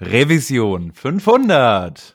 Revision 500.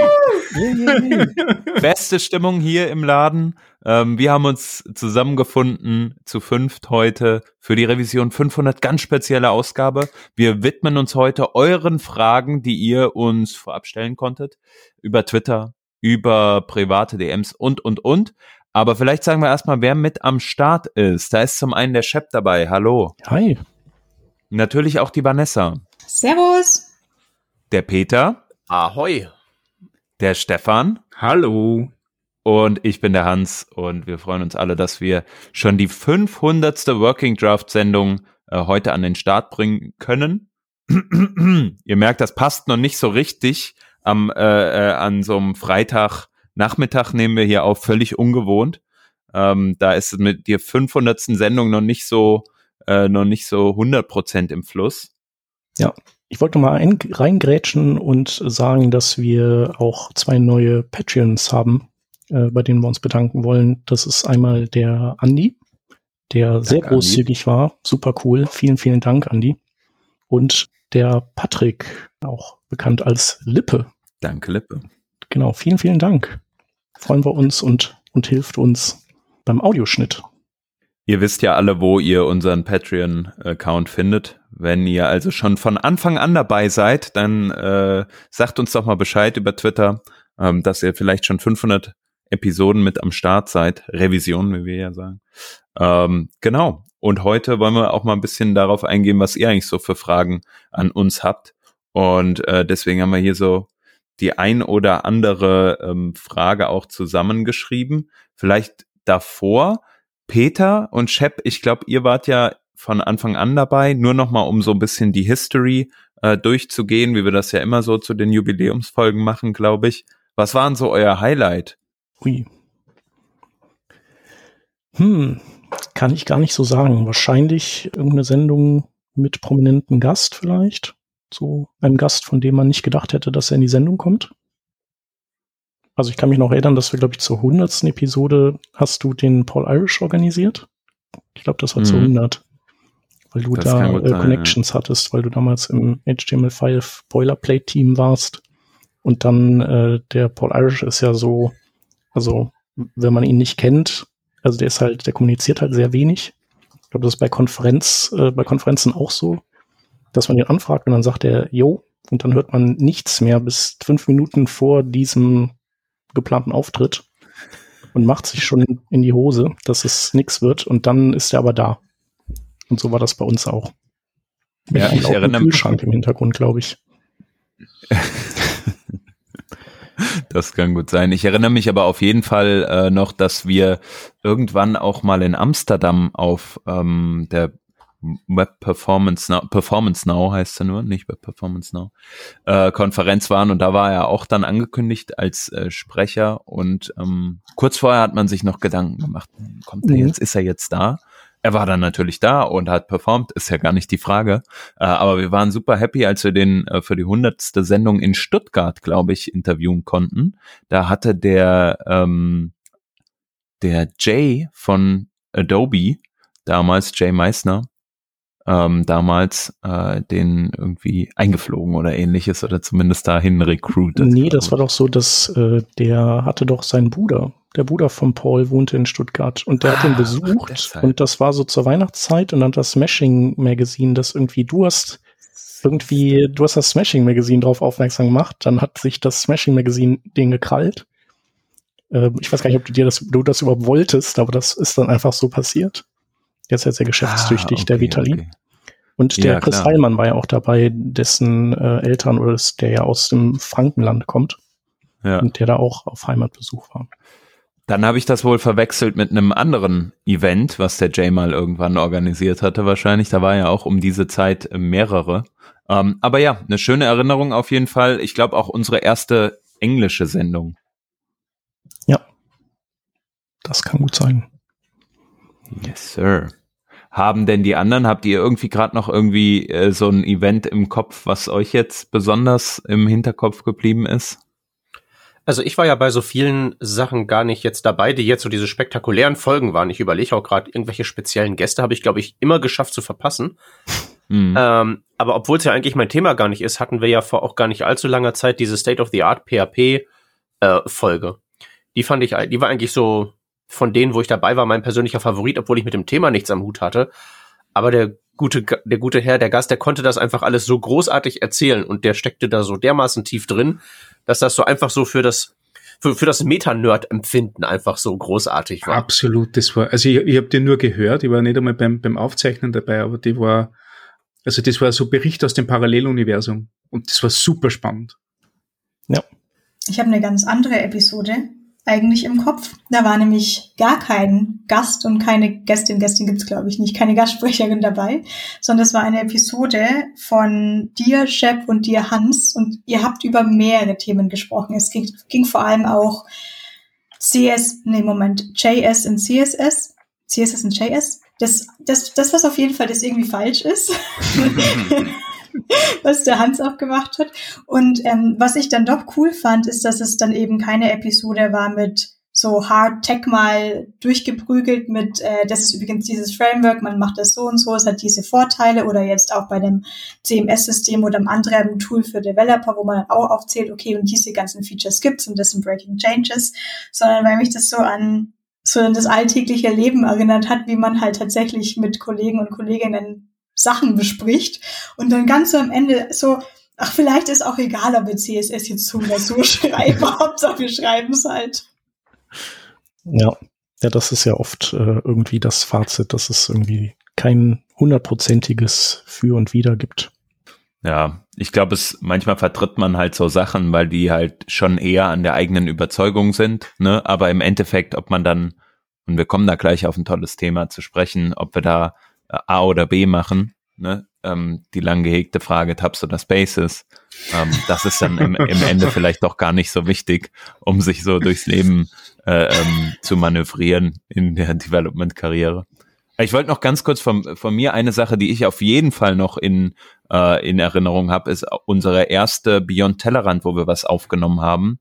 Beste Stimmung hier im Laden. Ähm, wir haben uns zusammengefunden zu fünft heute für die Revision 500 ganz spezielle Ausgabe. Wir widmen uns heute euren Fragen, die ihr uns vorab stellen konntet über Twitter, über private DMs und, und, und. Aber vielleicht sagen wir erstmal, wer mit am Start ist. Da ist zum einen der Shep dabei. Hallo. Hi. Natürlich auch die Vanessa. Servus. Der Peter. Ahoi. Der Stefan. Hallo. Und ich bin der Hans und wir freuen uns alle, dass wir schon die 500. Working Draft Sendung äh, heute an den Start bringen können. Ihr merkt, das passt noch nicht so richtig. Am, äh, äh, an so einem Freitagnachmittag nehmen wir hier auf, völlig ungewohnt. Ähm, da ist mit der 500. Sendung noch nicht so, äh, noch nicht so 100 Prozent im Fluss. Ja, ich wollte mal ein, reingrätschen und sagen, dass wir auch zwei neue Patreons haben, äh, bei denen wir uns bedanken wollen. Das ist einmal der Andi, der Danke, sehr großzügig Andi. war. Super cool. Vielen, vielen Dank, Andi. Und der Patrick, auch bekannt als Lippe. Danke, Lippe. Genau, vielen, vielen Dank. Freuen wir uns und, und hilft uns beim Audioschnitt. Ihr wisst ja alle, wo ihr unseren Patreon-Account findet. Wenn ihr also schon von Anfang an dabei seid, dann äh, sagt uns doch mal Bescheid über Twitter, ähm, dass ihr vielleicht schon 500 Episoden mit am Start seid. Revision, wie wir ja sagen. Ähm, genau. Und heute wollen wir auch mal ein bisschen darauf eingehen, was ihr eigentlich so für Fragen an uns habt. Und äh, deswegen haben wir hier so die ein oder andere ähm, Frage auch zusammengeschrieben. Vielleicht davor Peter und Shep, ich glaube, ihr wart ja von Anfang an dabei, nur nochmal, um so ein bisschen die History äh, durchzugehen, wie wir das ja immer so zu den Jubiläumsfolgen machen, glaube ich. Was waren so euer Highlight? Ui. Hm, kann ich gar nicht so sagen. Wahrscheinlich irgendeine Sendung mit prominenten Gast vielleicht. So einem Gast, von dem man nicht gedacht hätte, dass er in die Sendung kommt. Also ich kann mich noch erinnern, dass wir, glaube ich, zur hundertsten Episode hast du den Paul Irish organisiert. Ich glaube, das war mhm. zur 100. Weil du das da äh, Connections ja. hattest, weil du damals im HTML5 Boilerplate Team warst. Und dann äh, der Paul Irish ist ja so, also wenn man ihn nicht kennt, also der ist halt, der kommuniziert halt sehr wenig. Ich glaube, das ist bei Konferenz, äh, bei Konferenzen auch so, dass man ihn anfragt und dann sagt er, yo, und dann hört man nichts mehr bis fünf Minuten vor diesem geplanten Auftritt und macht sich schon in, die Hose, dass es nix wird und dann ist er aber da. Und so war das bei uns auch. Mit ja, ich erinnere mich. Kühlschrank im Hintergrund, glaube ich. Das kann gut sein. Ich erinnere mich aber auf jeden Fall äh, noch, dass wir irgendwann auch mal in Amsterdam auf ähm, der Web Performance Now, Performance Now heißt er nur, nicht Web Performance Now, äh, Konferenz waren und da war er auch dann angekündigt als äh, Sprecher und ähm, kurz vorher hat man sich noch Gedanken gemacht, kommt er mhm. jetzt, ist er jetzt da? Er war dann natürlich da und hat performt, ist ja gar nicht die Frage. Äh, aber wir waren super happy, als wir den äh, für die hundertste Sendung in Stuttgart, glaube ich, interviewen konnten. Da hatte der ähm, der Jay von Adobe damals, Jay Meissner, ähm, damals äh, den irgendwie eingeflogen oder ähnliches oder zumindest dahin recruited. Nee, das war doch so, dass äh, der hatte doch seinen Bruder. Der Bruder von Paul wohnte in Stuttgart und der ah, hat ihn ah, besucht und das war so zur Weihnachtszeit und dann das Smashing Magazine, das irgendwie du hast irgendwie, du hast das Smashing Magazine drauf aufmerksam gemacht, dann hat sich das Smashing Magazine den gekrallt Ähm, ich weiß gar nicht, ob du dir das, du das überhaupt wolltest, aber das ist dann einfach so passiert. Der ist ja sehr geschäftstüchtig, ah, okay, der Vitali. Okay. Und der ja, Chris klar. Heilmann war ja auch dabei, dessen äh, Eltern oder das, der ja aus dem Frankenland kommt. Ja. Und der da auch auf Heimatbesuch war. Dann habe ich das wohl verwechselt mit einem anderen Event, was der Jay mal irgendwann organisiert hatte, wahrscheinlich. Da war ja auch um diese Zeit mehrere. Ähm, aber ja, eine schöne Erinnerung auf jeden Fall. Ich glaube auch unsere erste englische Sendung. Ja. Das kann gut sein. Yes, sir. Haben denn die anderen, habt ihr irgendwie gerade noch irgendwie äh, so ein Event im Kopf, was euch jetzt besonders im Hinterkopf geblieben ist? Also ich war ja bei so vielen Sachen gar nicht jetzt dabei, die jetzt so diese spektakulären Folgen waren. Ich überlege auch gerade, irgendwelche speziellen Gäste habe ich, glaube ich, immer geschafft zu verpassen. Mhm. Ähm, aber obwohl es ja eigentlich mein Thema gar nicht ist, hatten wir ja vor auch gar nicht allzu langer Zeit diese State of the Art PHP äh, Folge. Die fand ich, die war eigentlich so von denen, wo ich dabei war, mein persönlicher Favorit, obwohl ich mit dem Thema nichts am Hut hatte. Aber der gute, der gute Herr, der Gast, der konnte das einfach alles so großartig erzählen und der steckte da so dermaßen tief drin, dass das so einfach so für das für, für das Meta-Nerd-Empfinden einfach so großartig war. Absolut, das war, also ich, ich habe den nur gehört, ich war nicht einmal beim, beim Aufzeichnen dabei, aber die war, also das war so Bericht aus dem Paralleluniversum und das war super spannend. Ja. Ich habe eine ganz andere Episode, eigentlich im Kopf. Da war nämlich gar kein Gast und keine Gästin, Gästin gibt's glaube ich nicht, keine Gastsprecherin dabei, sondern es war eine Episode von dir, Shep und dir, Hans und ihr habt über mehrere Themen gesprochen. Es ging, ging vor allem auch CS, nee, Moment, JS und CSS, CSS und JS. Das, das, das, was auf jeden Fall das irgendwie falsch ist. was der Hans auch gemacht hat. Und ähm, was ich dann doch cool fand, ist, dass es dann eben keine Episode war mit so Hard Tech mal durchgeprügelt mit, äh, das ist übrigens dieses Framework, man macht das so und so, es hat diese Vorteile oder jetzt auch bei dem CMS-System oder einem anderen Tool für Developer, wo man auch aufzählt, okay, und diese ganzen Features gibt's und das sind Breaking Changes, sondern weil mich das so an so an das alltägliche Leben erinnert hat, wie man halt tatsächlich mit Kollegen und Kolleginnen Sachen bespricht und dann ganz am Ende so, ach, vielleicht ist auch egal, ob wir CSS jetzt so oder so schreiben, Hauptsache wir schreiben es halt. Ja. Ja, das ist ja oft äh, irgendwie das Fazit, dass es irgendwie kein hundertprozentiges Für und Wider gibt. Ja, ich glaube, es manchmal vertritt man halt so Sachen, weil die halt schon eher an der eigenen Überzeugung sind, ne? Aber im Endeffekt, ob man dann, und wir kommen da gleich auf ein tolles Thema zu sprechen, ob wir da A oder B machen. Ne? Ähm, die lang gehegte Frage, Tabs oder Spaces. Ähm, das ist dann im, im Ende vielleicht doch gar nicht so wichtig, um sich so durchs Leben äh, ähm, zu manövrieren in der Development-Karriere. Ich wollte noch ganz kurz von, von mir eine Sache, die ich auf jeden Fall noch in, äh, in Erinnerung habe, ist unsere erste Beyond Tellerrand, wo wir was aufgenommen haben,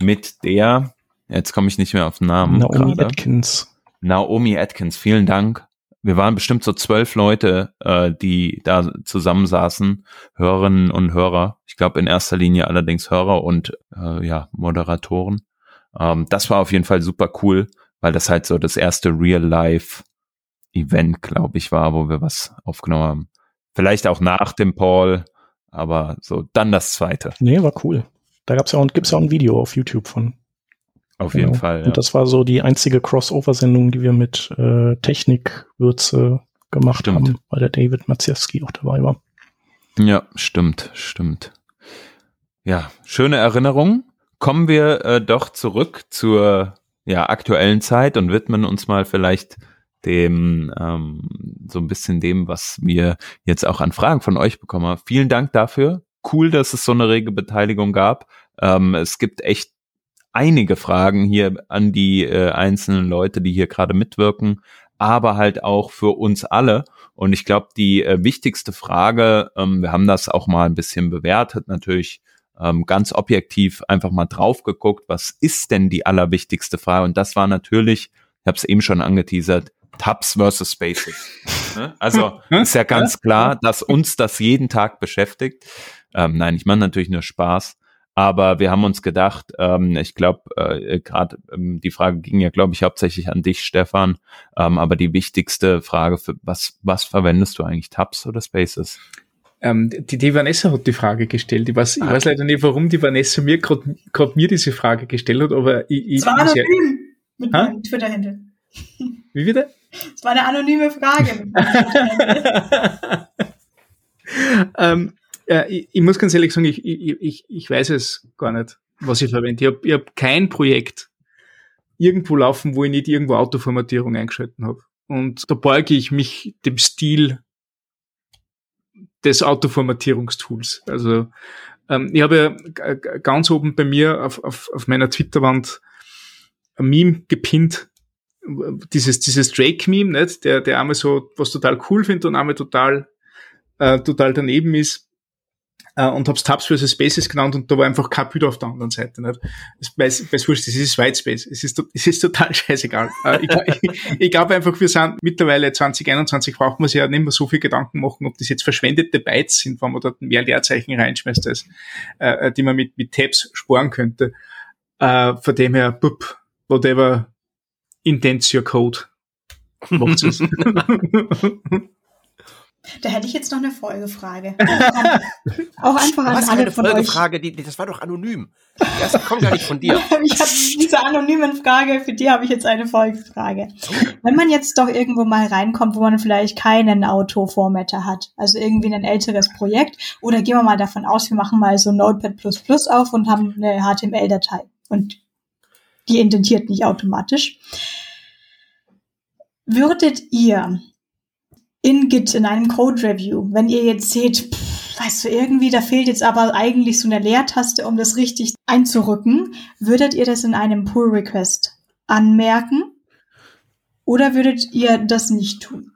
mit der, jetzt komme ich nicht mehr auf den Namen. Naomi grade. Atkins. Naomi Atkins, vielen Dank wir waren bestimmt so zwölf Leute, äh, die da zusammensaßen, Hörerinnen und Hörer. Ich glaube in erster Linie allerdings Hörer und äh, ja, Moderatoren. Ähm, das war auf jeden Fall super cool, weil das halt so das erste Real-Life-Event, glaube ich, war, wo wir was aufgenommen haben. Vielleicht auch nach dem Paul, aber so dann das zweite. Nee, war cool. Da gab's ja auch, gibt's auch ein Video auf YouTube von. Auf genau. jeden Fall. Ja. Und das war so die einzige Crossover-Sendung, die wir mit äh, Technikwürze gemacht stimmt. haben, weil der David Maciewski auch dabei war. Ja, stimmt, stimmt. Ja, schöne Erinnerung. Kommen wir äh, doch zurück zur ja, aktuellen Zeit und widmen uns mal vielleicht dem ähm, so ein bisschen dem, was wir jetzt auch an Fragen von euch bekommen haben. Vielen Dank dafür. Cool, dass es so eine rege Beteiligung gab. Ähm, es gibt echt einige Fragen hier an die äh, einzelnen Leute, die hier gerade mitwirken, aber halt auch für uns alle. Und ich glaube, die äh, wichtigste Frage, ähm, wir haben das auch mal ein bisschen bewertet, natürlich ähm, ganz objektiv einfach mal drauf geguckt, was ist denn die allerwichtigste Frage? Und das war natürlich, ich habe es eben schon angeteasert, Tabs versus Spaces. Ne? Also ist ja ganz klar, dass uns das jeden Tag beschäftigt. Ähm, nein, ich mache natürlich nur Spaß. Aber wir haben uns gedacht, ähm, ich glaube, äh, gerade ähm, die Frage ging ja, glaube ich, hauptsächlich an dich, Stefan. Ähm, aber die wichtigste Frage, für was, was verwendest du eigentlich, Tabs oder Spaces? Ähm, die, die Vanessa hat die Frage gestellt. Ich weiß, ich weiß leider nicht, warum die Vanessa mir gerade mir diese Frage gestellt hat, aber ich, ich, Es war ich anonym mit Ha? meinem Twitter-Handle. Wie wieder? Es war eine anonyme Frage. mit meinem Twitter-Handle. ähm, äh, ich, ich muss ganz ehrlich sagen, ich, ich, ich, weiß es gar nicht, was ich verwende. Ich habe ich hab kein Projekt irgendwo laufen, wo ich nicht irgendwo Autoformatierung eingeschalten habe. Und da beuge ich mich dem Stil des Autoformatierungstools. Also ähm, ich habe ja ganz oben bei mir auf, auf, auf meiner Twitter-Wand ein Meme gepinnt, dieses, dieses Drake-Meme? Der, der einmal so was total cool findet und einmal total, äh, total daneben ist. Äh, und hab's Tabs vs. Spaces genannt und da war einfach kein Bild auf der anderen Seite. Nicht? Es weiß, weiß wurscht, es ist White Space. Es ist, es ist total scheißegal. Äh, ich, ich, ich glaube einfach, wir sind mittlerweile 2021 braucht man sich ja nicht mehr so viel Gedanken machen, ob das jetzt verschwendete Bytes sind, wenn man dort mehr Leerzeichen reinschmeißt, als, äh, die man mit, mit Tabs sparen könnte. Äh, von dem her, bup, whatever intents your code. Macht's es. Da hätte ich jetzt noch eine Folgefrage. Auch einfach an Was alle eine von euch. Folgefrage, die, die, das war doch anonym. Erste kommt gar nicht von dir. Ich habe diese anonymen Frage, für die habe ich jetzt eine Folgefrage. Wenn man jetzt doch irgendwo mal reinkommt, wo man vielleicht keinen Autoformatter hat, also irgendwie ein älteres Projekt, oder gehen wir mal davon aus, wir machen mal so Notepad auf und haben eine HTML-Datei und die indentiert nicht automatisch. Würdet ihr in Git in einem Code Review, wenn ihr jetzt seht, pff, weißt du, irgendwie, da fehlt jetzt aber eigentlich so eine Leertaste, um das richtig einzurücken, würdet ihr das in einem Pull Request anmerken? Oder würdet ihr das nicht tun?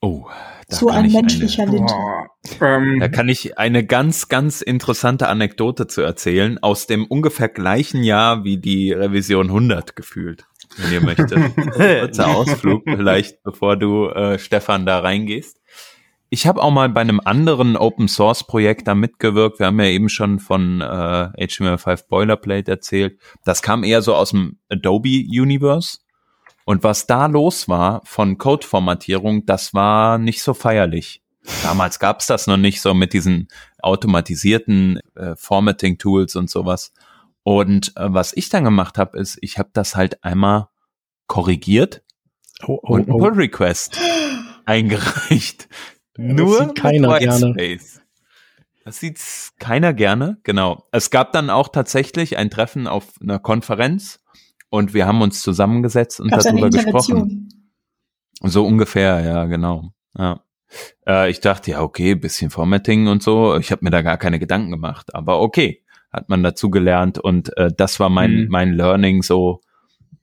Oh, da so kann ein ich eine- menschlicher Lint. Boah, ähm, Da kann ich eine ganz, ganz interessante Anekdote zu erzählen, aus dem ungefähr gleichen Jahr wie die Revision 100 gefühlt, wenn ihr möchtet. Kurzer Ausflug vielleicht, bevor du, äh, Stefan, da reingehst. Ich habe auch mal bei einem anderen Open Source Projekt da mitgewirkt. Wir haben ja eben schon von äh, HTML5 Boilerplate erzählt. Das kam eher so aus dem Adobe Universe. Und was da los war von Code-Formatierung, das war nicht so feierlich. Damals gab's das noch nicht so mit diesen automatisierten äh, Formatting-Tools und sowas. Und äh, was ich dann gemacht habe, ist, ich habe das halt einmal korrigiert Oh, oh, und einen oh. Pull-Request eingereicht. Das Nur sieht keiner mit gerne. Das sieht keiner gerne, genau. Es gab dann auch tatsächlich ein Treffen auf einer Konferenz und wir haben uns zusammengesetzt und Gab's darüber gesprochen. So ungefähr, ja, genau. Ja. Äh, ich dachte, ja, okay, bisschen Formatting und so. Ich habe mir da gar keine Gedanken gemacht, aber okay, hat man dazu gelernt und äh, das war mein Mhm. mein Learning so.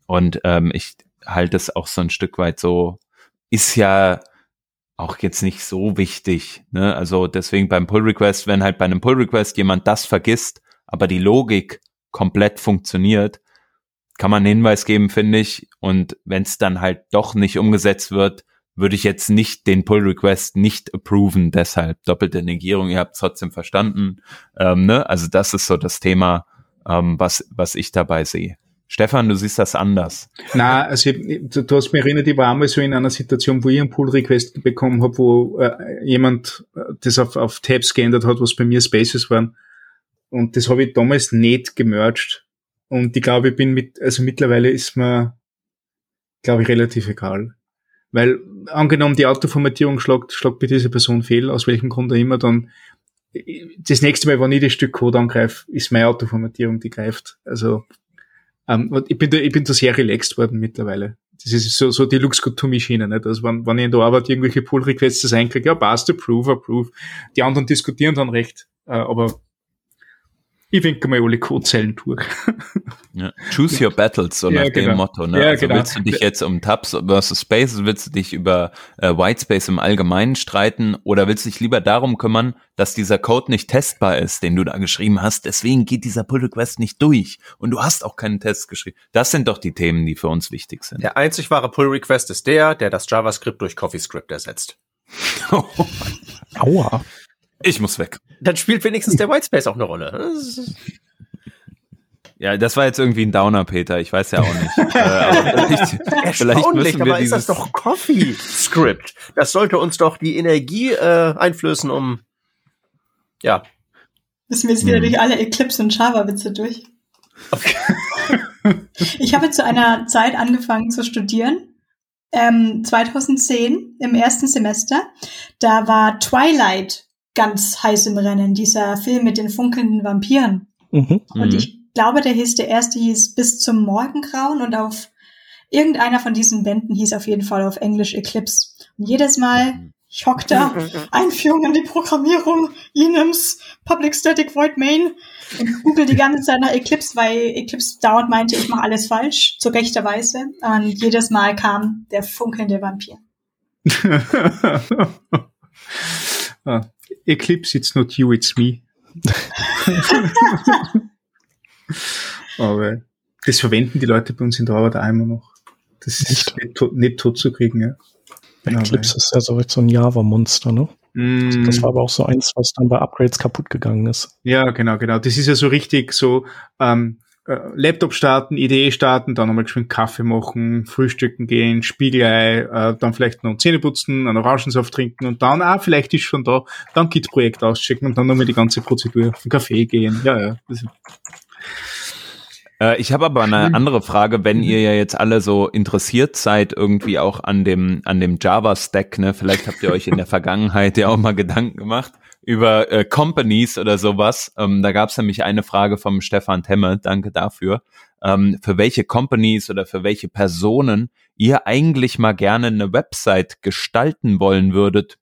Und ähm, ich halte es auch so ein Stück weit so. Ist ja auch jetzt nicht so wichtig. Ne? Also deswegen beim Pull Request, wenn halt bei einem Pull Request jemand das vergisst, aber die Logik komplett funktioniert, kann man einen Hinweis geben, finde ich. Und wenn es dann halt doch nicht umgesetzt wird, würde ich jetzt nicht den Pull Request nicht approven. Deshalb doppelte Negierung. Ihr habt es trotzdem verstanden. Ähm, ne? Also das ist so das Thema, ähm, was was ich dabei sehe. Stefan, du siehst das anders. Na, also du hast mich erinnert, ich war einmal so in einer Situation, wo ich einen Pull-Request bekommen habe, wo äh, jemand äh, das auf, auf Tabs geändert hat, was bei mir Spaces waren. Und das habe ich damals nicht gemerged. Und ich glaube, ich bin mit, also mittlerweile ist mir, glaube ich, relativ egal. Weil angenommen, die Autoformatierung schlagt, schlagt bei dieser Person fehl, aus welchem Grund auch immer, dann das nächste Mal, wenn ich das Stück Code angreife, ist meine Autoformatierung, die greift. Also ähm, ich bin da, ich bin da sehr relaxed worden mittlerweile. Das ist so, so die Looks Good to Me nicht? Also wenn, wenn ich in der Arbeit irgendwelche Pull Requests einkriege, ja, passt, approve, approve. Die anderen diskutieren dann recht, äh, aber ich winke mal alle Codezeilen durch. Ja. Choose your battles, so Ja, nach dem genau. Motto. Ne? Ja, also genau. willst du dich jetzt um Tabs versus Spaces, willst du dich über äh, Whitespace im Allgemeinen streiten oder willst du dich lieber darum kümmern, dass dieser Code nicht testbar ist, den du da geschrieben hast? Deswegen geht dieser Pull Request nicht durch und du hast auch keinen Test geschrieben. Das sind doch die Themen, die für uns wichtig sind. Der einzig wahre Pull Request ist der, der das JavaScript durch CoffeeScript ersetzt. Aua. Ich muss weg. Dann spielt wenigstens der Whitespace auch eine Rolle. Ja, das war jetzt irgendwie ein Downer, Peter. Ich weiß ja auch nicht. äh, aber vielleicht, vielleicht müssen wir dabei ist das dieses, doch CoffeeScript. Das sollte uns doch die Energie äh, einflößen, um ja. Müssen wir jetzt wieder Hm. durch alle Eclipse und Java-Witze durch. Okay. Ich habe zu einer Zeit angefangen zu studieren. Ähm, 2010 im ersten Semester. Da war Twilight ganz heiß im Rennen, dieser Film mit den funkelnden Vampiren. Mhm. Und Mhm. ich glaube, der hieß, der erste hieß Bis zum Morgengrauen und auf irgendeiner von diesen Bänden hieß auf jeden Fall auf Englisch Eclipse. Und jedes Mal, ich hock da, Einführung in die Programmierung, Enums, Public Static Void Main und google die ganze Zeit nach Eclipse, weil Eclipse dauernd meinte, ich mache alles falsch, zu rechter Weise. Und jedes Mal kam der funkelnde Vampir. ah, Eclipse, it's not you, it's me. Aber das verwenden die Leute bei uns in der Arbeit immer noch. Das ist nicht, tot- nicht tot zu kriegen, ja. Ja, Eclipse ist ja so, so ein Java-Monster, ne? Mm, Das war aber auch so eins, was dann bei Upgrades kaputt gegangen ist. ja, genau, genau. Das ist ja so richtig so, ähm, äh, Laptop starten, Idee starten, dann nochmal geschwind Kaffee machen, frühstücken gehen, Spiegelei, äh, dann vielleicht noch Zähne putzen, einen Orangensaft trinken und dann, ah, vielleicht ist schon da, dann Git-Projekt auschecken und dann nochmal die ganze Prozedur, auf den Kaffee gehen. Ja, ja. Äh, ich habe aber eine andere Frage, wenn ihr ja jetzt alle so interessiert seid irgendwie auch an dem an dem Java Stack, ne? Vielleicht habt ihr euch in der Vergangenheit ja auch mal Gedanken gemacht über äh, Companies oder sowas. Ähm, da gab es nämlich eine Frage vom Stefan Temme, danke dafür. Ähm, für welche Companies oder für welche Personen ihr eigentlich mal gerne eine Website gestalten wollen würdet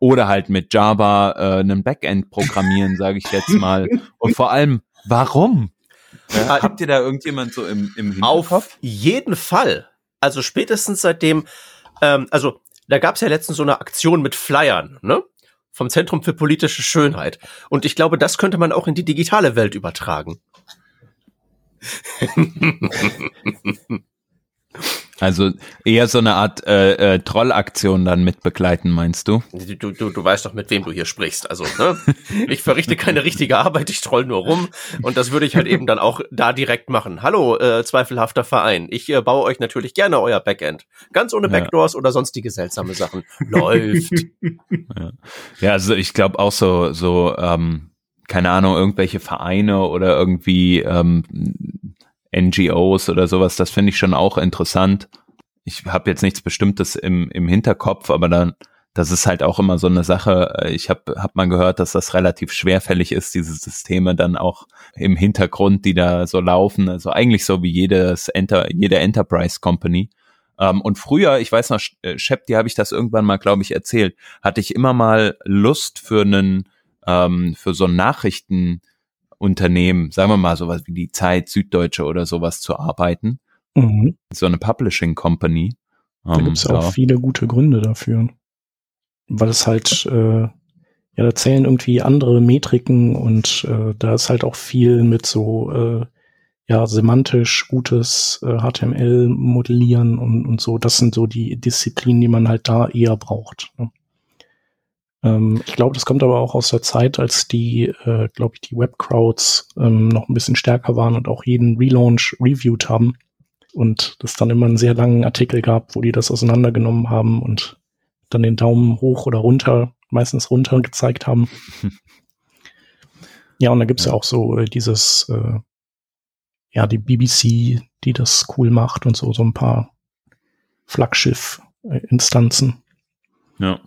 oder halt mit Java äh, einen Backend programmieren, sage ich jetzt mal. Und vor allem, warum? Ja, habt ihr da irgendjemand so im, im Hinterkopf? Auf jeden Fall. Also spätestens seitdem, ähm, also da gab es ja letztens so eine Aktion mit Flyern, ne? Vom Zentrum für politische Schönheit. Und ich glaube, das könnte man auch in die digitale Welt übertragen. Also eher so eine Art äh, äh, Trollaktion dann mit begleiten, meinst du? Du, du, du weißt doch, mit wem du hier sprichst. Also, ne? Ich verrichte keine richtige Arbeit, ich troll nur rum. Und das würde ich halt eben dann auch da direkt machen. Hallo, äh, zweifelhafter Verein. Ich äh, baue euch natürlich gerne euer Backend. Ganz ohne Ja. Backdoors oder sonstige seltsame Sachen. Läuft. Ja, also ich glaube auch so, so, ähm, keine Ahnung, irgendwelche Vereine oder irgendwie ähm, NGOs oder sowas, das finde ich schon auch interessant. Ich habe jetzt nichts Bestimmtes im, im Hinterkopf, aber dann, das ist halt auch immer so eine Sache. Ich habe hab mal gehört, dass das relativ schwerfällig ist, diese Systeme dann auch im Hintergrund, die da so laufen. Also eigentlich so wie jedes Enter, jede Enterprise Company. Ähm, und früher, ich weiß noch, äh, Shep, dir habe ich das irgendwann mal, glaube ich, erzählt, hatte ich immer mal Lust für einen, ähm, für so ein Nachrichtenunternehmen, sagen wir mal sowas wie die Zeit, Süddeutsche oder sowas zu arbeiten. Mhm. So eine Publishing Company. Da Ähm, gibt's auch viele gute Gründe dafür. Weil es halt, äh, ja, da zählen irgendwie andere Metriken und äh, da ist halt auch viel mit so, äh, ja, semantisch gutes äh, HTML modellieren und, und so. Das sind so die Disziplinen, die man halt da eher braucht. Ne? Ähm, ich glaube, das kommt aber auch aus der Zeit, als die, äh, glaube ich, die Webcrowds ähm, noch ein bisschen stärker waren und auch jeden Relaunch reviewed haben und es dann immer einen sehr langen Artikel gab, wo die das auseinandergenommen haben und dann den Daumen hoch oder runter, meistens runter gezeigt haben. ja, und da gibt's ja. auch so äh, dieses, äh, ja, die BBC, die das cool macht und so, so ein paar Flaggschiff-Instanzen. Ja.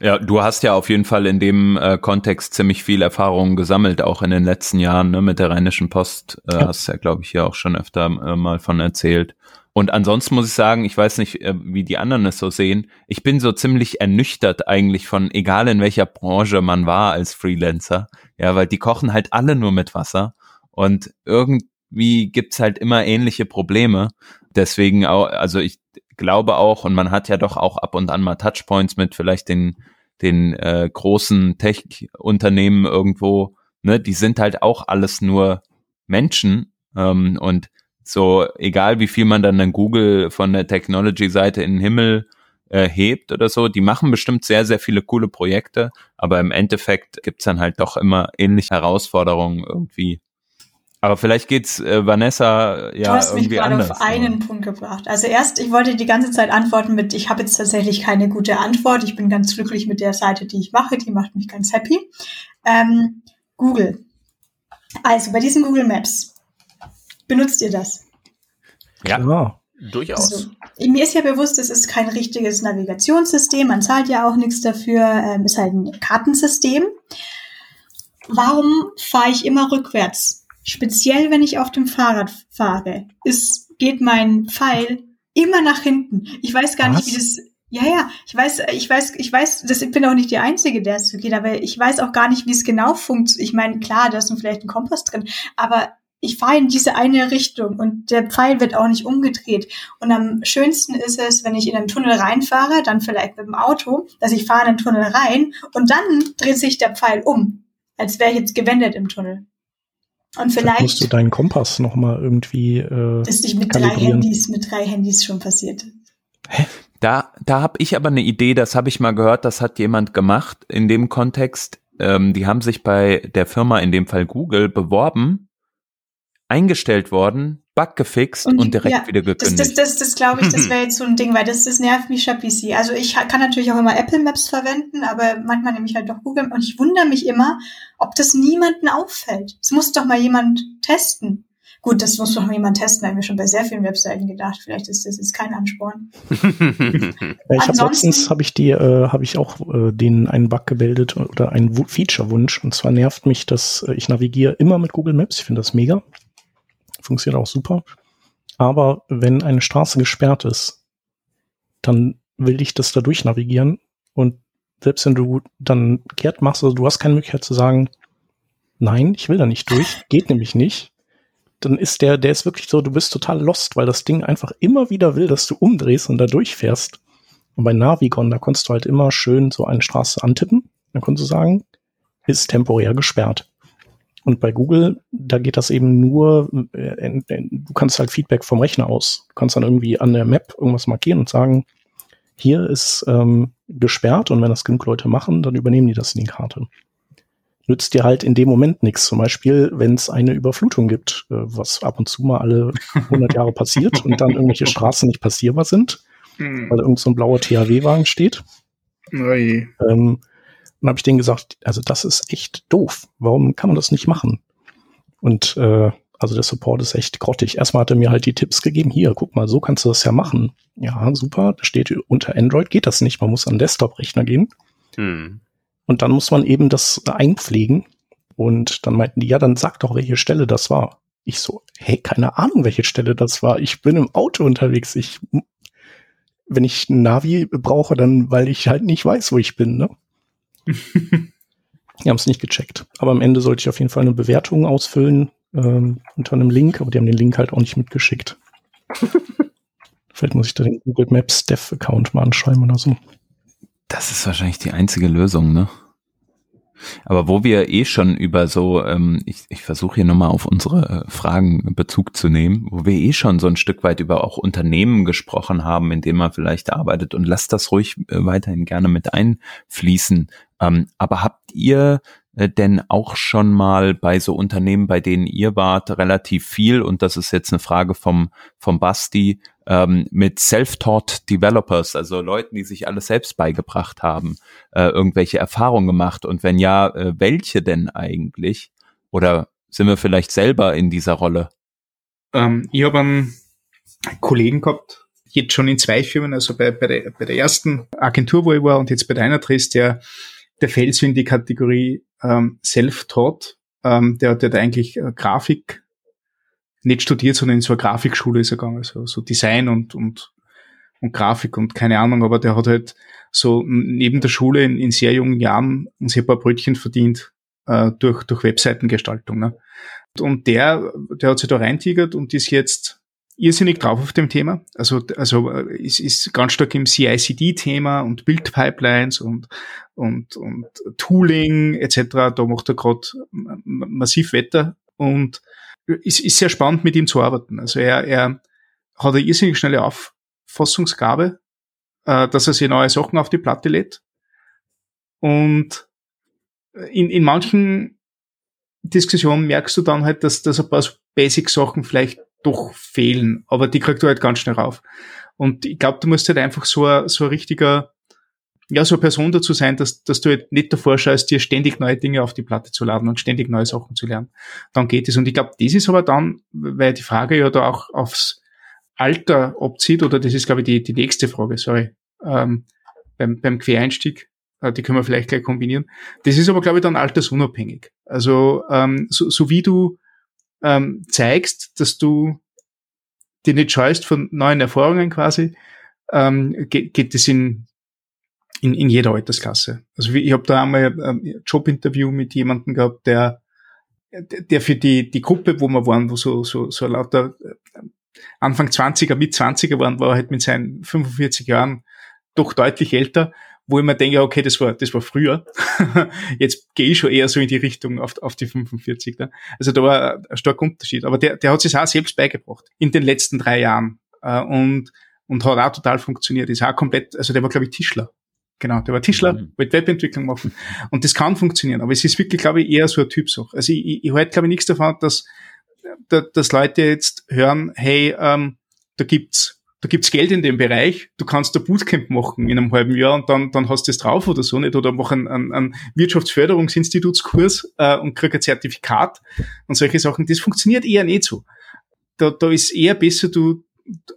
Ja, du hast ja auf jeden Fall in dem äh, Kontext ziemlich viel Erfahrung gesammelt, auch in den letzten Jahren, ne, mit der Rheinischen Post, äh, Ja. hast ja, glaube ich, ja auch schon öfter äh, mal von erzählt. Und ansonsten muss ich sagen, ich weiß nicht, äh, wie die anderen es so sehen. Ich bin so ziemlich ernüchtert eigentlich von, egal in welcher Branche man war als Freelancer. Ja, weil die kochen halt alle nur mit Wasser. Und irgendwie gibt's halt immer ähnliche Probleme. Deswegen auch, also ich glaube auch, und man hat ja doch auch ab und an mal Touchpoints mit vielleicht den, den äh, großen Tech-Unternehmen irgendwo, ne, die sind halt auch alles nur Menschen. Ähm, und so, egal wie viel man dann an Google von der Technology-Seite in den Himmel äh, hebt oder so, die machen bestimmt sehr, sehr viele coole Projekte, aber im Endeffekt gibt's dann halt doch immer ähnliche Herausforderungen irgendwie. Aber vielleicht geht's äh, Vanessa ja du hast mich irgendwie gerade anders. auf einen Punkt gebracht. Also erst, ich wollte die ganze Zeit antworten mit, ich habe jetzt tatsächlich keine gute Antwort. Ich bin ganz glücklich mit der Seite, die ich mache. Die macht mich ganz happy. Ähm, Google. Also bei diesen Google Maps, benutzt ihr das? Ja, Ja. Durchaus. Also, mir ist ja bewusst, es ist kein richtiges Navigationssystem, man zahlt ja auch nichts dafür, ähm, ist halt ein Kartensystem. Warum fahre ich immer rückwärts? Speziell, wenn ich auf dem Fahrrad fahre, ist, geht mein Pfeil immer nach hinten. Ich weiß gar Was? nicht, wie das. Ja, ja, ich weiß, ich weiß, ich weiß, das, ich bin auch nicht die Einzige, der es so geht, aber ich weiß auch gar nicht, wie es genau funktioniert. Ich meine, klar, da ist vielleicht ein Kompass drin, aber ich fahre in diese eine Richtung und der Pfeil wird auch nicht umgedreht. Und am schönsten ist es, wenn ich in einen Tunnel reinfahre, dann vielleicht mit dem Auto, dass ich fahre in den Tunnel rein und dann dreht sich der Pfeil um, als wäre ich jetzt gewendet im Tunnel. Und Vielleicht musst du deinen Kompass noch mal irgendwie. Äh, ist nicht mit drei kalibrieren. Handys, mit drei Handys schon passiert. Da, da habe ich aber eine Idee, das habe ich mal gehört, das hat jemand gemacht in dem Kontext. Ähm, die haben sich bei der Firma, in dem Fall Google, beworben, eingestellt worden, Bug gefixt und, direkt ja, wieder Das, gekündigt. das, das, das glaube ich, das wäre jetzt so ein Ding, weil das, das nervt mich schon bisschen. Also ich kann natürlich auch immer Apple Maps verwenden, aber manchmal nehme ich halt doch Google und ich wundere mich immer, ob das niemanden auffällt. Es muss doch mal jemand testen. Gut, das muss doch mal jemand testen, haben wir schon bei sehr vielen Webseiten gedacht. Vielleicht ist das jetzt kein Ansporn. Ich habe Ansonsten- letztens habe ich die, äh, habe ich auch äh, denen einen Bug gebildet oder einen Wu- Feature-Wunsch. Und zwar nervt mich, dass äh, ich navigiere immer mit Google Maps. Ich finde das mega. Funktioniert auch super. Aber wenn eine Straße gesperrt ist, dann will ich das da durch navigieren. Und selbst wenn du dann kehrt machst, also du hast keine Möglichkeit zu sagen, nein, ich will da nicht durch, geht nämlich nicht. Dann ist der, der ist wirklich so, du bist total lost, weil das Ding einfach immer wieder will, dass du umdrehst und da durchfährst. Und bei Navigon, da konntest du halt immer schön so eine Straße antippen. Dann konntest du sagen, ist temporär gesperrt. Und bei Google, da geht das eben nur, äh, du kannst halt Feedback vom Rechner aus. Du kannst dann irgendwie an der Map irgendwas markieren und sagen, hier ist ähm, gesperrt und wenn das genug Leute machen, dann übernehmen die das in die Karte. Nützt dir halt in dem Moment nichts. Zum Beispiel, wenn es eine Überflutung gibt, äh, was ab und zu mal alle 100 Jahre passiert und dann irgendwelche Straßen nicht passierbar sind, Hm. weil irgend so ein blauer THW-Wagen steht. Ähm, dann habe ich denen gesagt, also das ist echt doof. Warum kann man das nicht machen? Und äh, also der Support ist echt grottig. Erstmal hat er mir halt die Tipps gegeben, hier, guck mal, so kannst du das ja machen. Ja, super, da steht unter Android geht das nicht, man muss an den Desktop-Rechner gehen. Hm. Und dann muss man eben das einpflegen. Und dann meinten die, ja, dann sag doch, welche Stelle das war. Ich so, hey, keine Ahnung, welche Stelle das war. Ich bin im Auto unterwegs. Ich, wenn ich ein Navi brauche, dann, weil ich halt nicht weiß, wo ich bin, ne? Die haben es nicht gecheckt. Aber am Ende sollte ich auf jeden Fall eine Bewertung ausfüllen ähm, unter einem Link, aber die haben den Link halt auch nicht mitgeschickt. Vielleicht muss ich da den Google Maps Dev-Account mal anschreiben oder so. Das ist wahrscheinlich die einzige Lösung, ne? Aber wo wir eh schon über so, ähm, ich, ich versuche hier nochmal auf unsere äh, Fragen Bezug zu nehmen, wo wir eh schon so ein Stück weit über auch Unternehmen gesprochen haben, in denen man vielleicht arbeitet und lasst das ruhig äh, weiterhin gerne mit einfließen. Ähm, aber habt ihr äh, denn auch schon mal bei so Unternehmen, bei denen ihr wart, relativ viel, und das ist jetzt eine Frage vom, vom Basti, ähm, mit Self-Taught Developers, also Leuten, die sich alles selbst beigebracht haben, äh, irgendwelche Erfahrungen gemacht? Und wenn ja, äh, welche denn eigentlich? Oder sind wir vielleicht selber in dieser Rolle? Ähm, ich habe einen Kollegen gehabt, jetzt schon in zwei Firmen, also bei, bei, der, bei der ersten Agentur, wo ich war, und jetzt bei der Einerdress, der, der fällt so in die Kategorie ähm, Self-Taught. Ähm, der, der hat eigentlich äh, Grafik nicht studiert, sondern in so eine Grafikschule ist er gegangen, also so Design und, und, und Grafik und keine Ahnung, aber der hat halt so neben der Schule in, in sehr jungen Jahren ein sehr paar Brötchen verdient äh, durch, durch Webseitengestaltung. Ne? Und der, der hat sich da reintigert und ist jetzt irrsinnig drauf auf dem Thema. Also, also äh, ist, ist ganz stark im CI/CD-Thema und Build-Pipelines und, und, und Tooling etc. Da macht er gerade massiv Wetter und ist, ist sehr spannend, mit ihm zu arbeiten. Also er, er hat eine irrsinnig schnelle Auffassungsgabe, äh, dass er sich neue Sachen auf die Platte lädt. Und in, in manchen Diskussionen merkst du dann halt, dass, dass ein paar so Basic-Sachen vielleicht doch fehlen, aber die kriegt du halt ganz schnell rauf. Und ich glaube, du musst halt einfach so ein, so ein richtiger ja, so eine Person dazu sein, dass, dass du halt nicht davor schaust, dir ständig neue Dinge auf die Platte zu laden und ständig neue Sachen zu lernen. Dann geht es. Und ich glaube, das ist aber dann, weil die Frage ja da auch aufs Alter abzieht, oder das ist, glaube ich, die, die nächste Frage, sorry, ähm, beim, beim Quereinstieg, äh, die können wir vielleicht gleich kombinieren. Das ist aber, glaube ich, dann altersunabhängig. Also ähm, so, so wie du ähm, zeigst, dass du dir nicht scheust von neuen Erfahrungen quasi, ähm, geht, geht es in, in, in jeder Altersklasse. Also ich habe da einmal ein Jobinterview mit jemandem gehabt, der der für die, die Gruppe, wo wir waren, wo so, so, so lauter äh, Anfang 20er, mit 20er waren, war halt mit seinen 45 Jahren doch deutlich älter, wo ich mir denke, okay, das war, das war früher. Jetzt gehe ich schon eher so in die Richtung auf, auf die 45. Ne? Also da war ein starker Unterschied. Aber der, der hat sich auch selbst beigebracht in den letzten drei Jahren. Äh, und, und hat auch total funktioniert. Ist auch komplett, also der war, glaube ich, Tischler. Genau, der war Tischler, mhm. wollte Webentwicklung machen. Und das kann funktionieren. Aber es ist wirklich, glaube ich, eher so ein Typsache. Also ich, ich, ich halte, glaube ich, nichts davon, dass, dass Leute jetzt hören, hey, ähm, da gibt's da gibt's Geld in dem Bereich, du kannst da Bootcamp machen in einem halben Jahr und dann, dann hast du es drauf oder so nicht, oder mach einen, einen, einen Wirtschaftsförderungsinstitutskurs äh, und krieg ein Zertifikat und solche Sachen. Das funktioniert eher nicht so. Da, da ist eher besser, du,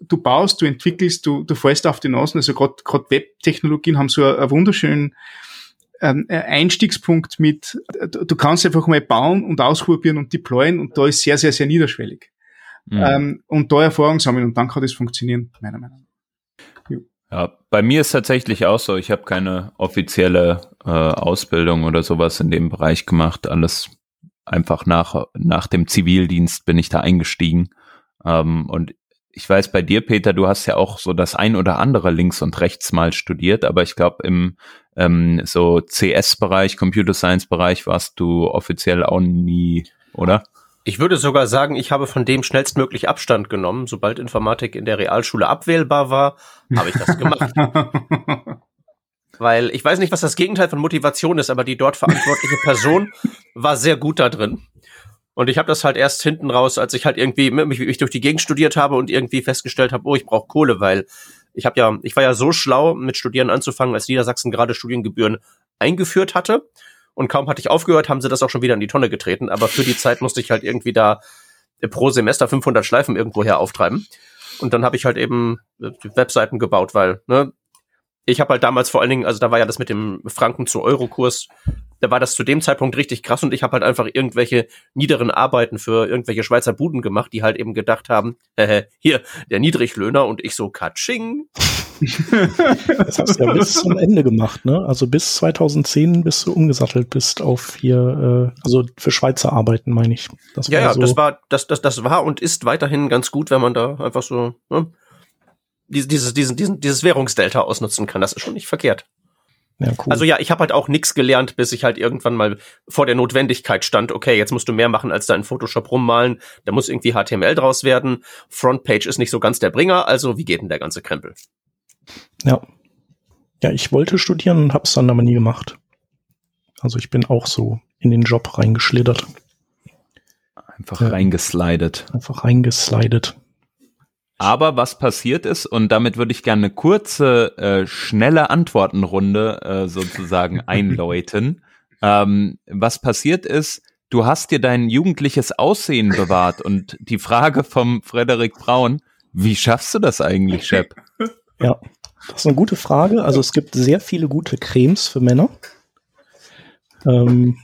du baust, du entwickelst, du, du fällst auf die Nase. Also gerade Web-Technologien haben so einen wunderschönen ähm, Einstiegspunkt mit, du kannst einfach mal bauen und ausprobieren und deployen und da ist sehr, sehr, sehr niederschwellig. Mhm. Ähm, und da Erfahrung sammeln und dann kann das funktionieren, meiner Meinung nach. Ja, bei mir ist tatsächlich auch so, ich habe keine offizielle äh, Ausbildung oder sowas in dem Bereich gemacht. Alles einfach nach, nach dem Zivildienst bin ich da eingestiegen. Ähm, und ich weiß bei dir, Peter, du hast ja auch so das ein oder andere links und rechts mal studiert, aber ich glaube im ähm, so CS-Bereich, Computer Science-Bereich warst du offiziell auch nie, oder? Ich würde sogar sagen, ich habe von dem schnellstmöglich Abstand genommen. Sobald Informatik in der Realschule abwählbar war, habe ich das gemacht. Weil ich weiß nicht, was das Gegenteil von Motivation ist, aber die dort verantwortliche Person war sehr gut da drin. Und ich habe das halt erst hinten raus, als ich halt irgendwie mich, mich durch die Gegend studiert habe und irgendwie festgestellt habe, oh, ich brauche Kohle, weil ich habe ja, ich war ja so schlau, mit Studieren anzufangen, als Niedersachsen gerade Studiengebühren eingeführt hatte. Und kaum hatte ich aufgehört, haben sie das auch schon wieder in die Tonne getreten. Aber für die Zeit musste ich halt irgendwie da pro Semester 500 Schleifen irgendwoher auftreiben. Und dann habe ich halt eben Webseiten gebaut, weil ne, ich habe halt damals vor allen Dingen, also da war ja das mit dem Franken zu Euro-Kurs da war das zu dem Zeitpunkt richtig krass und ich habe halt einfach irgendwelche niederen Arbeiten für irgendwelche Schweizer Buden gemacht, die halt eben gedacht haben, äh, hier, der Niedriglöhner und ich so Katsching. Das hast du ja bis zum Ende gemacht, ne? Also bis 2010 bis du umgesattelt bist auf hier, äh, also für Schweizer Arbeiten, meine ich. Das ja, ja, so das war, das, das, das war und ist weiterhin ganz gut, wenn man da einfach so, ne? Dieses, diesen, diesen, dieses Währungsdelta ausnutzen kann. Das ist schon nicht verkehrt. Ja, cool. Also ja, ich habe halt auch nichts gelernt, bis ich halt irgendwann mal vor der Notwendigkeit stand, okay, jetzt musst du mehr machen, als da in Photoshop rummalen, da muss irgendwie HTML draus werden, Frontpage ist nicht so ganz der Bringer, also wie geht denn der ganze Krempel? Ja. Ja, ich wollte studieren und hab's dann aber nie gemacht. Also ich bin auch so in den Job reingeschlittert. Einfach ja. reingeslidet. Einfach reingeslidet. Aber was passiert ist, und damit würde ich gerne eine kurze, äh, schnelle Antwortenrunde äh, sozusagen einläuten. Ähm, was passiert ist, du hast dir dein jugendliches Aussehen bewahrt und die Frage vom Frederik Braun, wie schaffst du das eigentlich, Shep? Ja, das ist eine gute Frage. Also es gibt sehr viele gute Cremes für Männer. Ähm,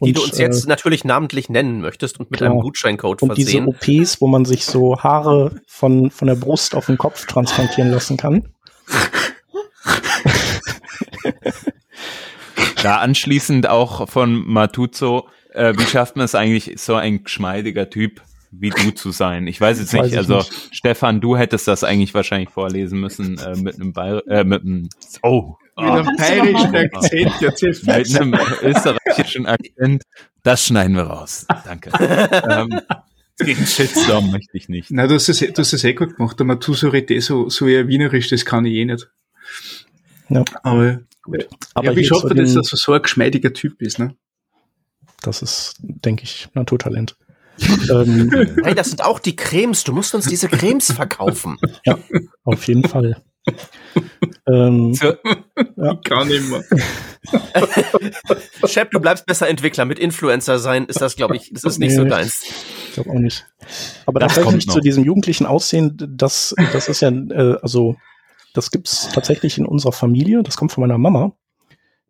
die und, du uns jetzt äh, natürlich namentlich nennen möchtest und mit genau. einem Gutscheincode und versehen. Und diese OPs, wo man sich so Haare von, von der Brust auf den Kopf transplantieren lassen kann. da anschließend auch von Matuzo, äh, wie schafft man es eigentlich, so ein geschmeidiger Typ wie du zu sein? Ich weiß jetzt nicht, weiß also nicht. Stefan, du hättest das eigentlich wahrscheinlich vorlesen müssen äh, mit einem Bayer äh, mit einem Oh, mit einem bayerischen Akzent, jetzt Mit einem österreichischen Akzent. Das schneiden wir raus. Danke. ähm, gegen Shitstorm möchte ich nicht. Na, du hast es, du hast es eh gut gemacht. Aber tu so so, eher wienerisch, das kann ich eh nicht. Ja. Aber, gut. Aber ja, wie schafft das, dass er so ein geschmeidiger Typ ist, ne? Das ist, denke ich, Naturtalent. ähm, hey, das sind auch die Cremes. Du musst uns diese Cremes verkaufen. Ja, auf jeden Fall. ähm, ja. Ich kann nicht mehr. Shep, du bleibst besser Entwickler. Mit Influencer sein ist das, glaube ich, das ist nicht nee, so deins. Ich glaube auch nicht. Aber das tatsächlich zu diesem jugendlichen Aussehen, das, das ist ja, äh, also, das gibt's tatsächlich in unserer Familie. Das kommt von meiner Mama.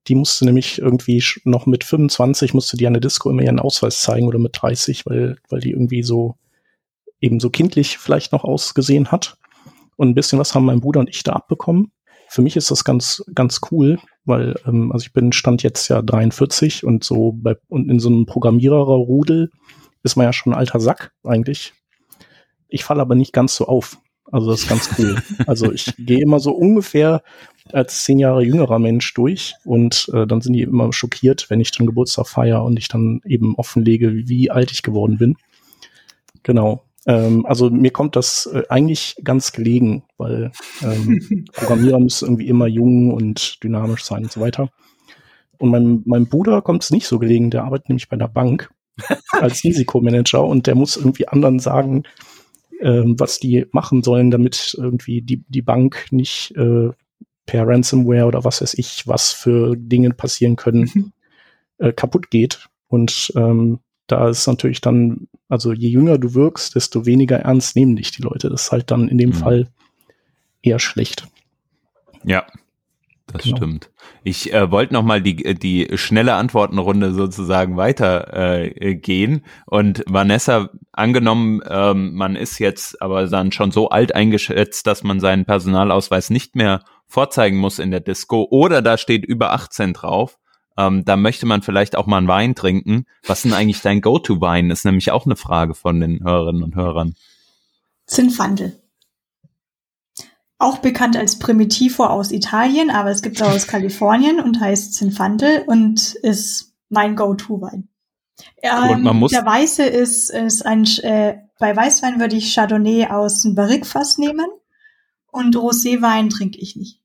Die musste nämlich irgendwie noch mit 25 musste die an der Disco immer ihren Ausweis zeigen oder mit 30, weil, weil die irgendwie so eben so kindlich vielleicht noch ausgesehen hat. Und ein bisschen was haben mein Bruder und ich da abbekommen. Für mich ist das ganz, ganz cool, weil, ähm, also ich bin Stand jetzt ja 43 und so bei, und in so einem Programmiererrudel ist man ja schon ein alter Sack eigentlich. Ich falle aber nicht ganz so auf. Also das ist ganz cool. also ich gehe immer so ungefähr als zehn Jahre jüngerer Mensch durch und äh, dann sind die immer schockiert, wenn ich dann Geburtstag feier und ich dann eben offenlege, wie alt ich geworden bin. Genau. Ähm, also mir kommt das äh, eigentlich ganz gelegen, weil ähm, Programmierer müssen irgendwie immer jung und dynamisch sein und so weiter. Und meinem, meinem Bruder kommt es nicht so gelegen, der arbeitet nämlich bei der Bank als Risikomanager und der muss irgendwie anderen sagen, ähm, was die machen sollen, damit irgendwie die, die Bank nicht äh, per Ransomware oder was weiß ich, was für Dinge passieren können, mhm. äh, kaputt geht. Und ähm, da ist natürlich dann, also je jünger du wirkst, desto weniger ernst nehmen dich die Leute. Das ist halt dann in dem mhm. Fall eher schlecht. Ja, das genau. stimmt. Ich äh, wollte noch mal die die schnelle Antwortenrunde sozusagen weiter äh, und Vanessa angenommen, ähm, man ist jetzt aber dann schon so alt eingeschätzt, dass man seinen Personalausweis nicht mehr vorzeigen muss in der Disco oder da steht über 18 drauf. Ähm, da möchte man vielleicht auch mal einen Wein trinken. Was denn eigentlich dein Go-to-Wein? Ist nämlich auch eine Frage von den Hörerinnen und Hörern. Zinfandel auch bekannt als Primitivo aus Italien, aber es gibt es auch aus Kalifornien und heißt Zinfandel und ist mein Go-To-Wein. Ähm, der Weiße ist, ist ein, äh, bei Weißwein würde ich Chardonnay aus dem Barrique-Fass nehmen und Roséwein trinke ich nicht.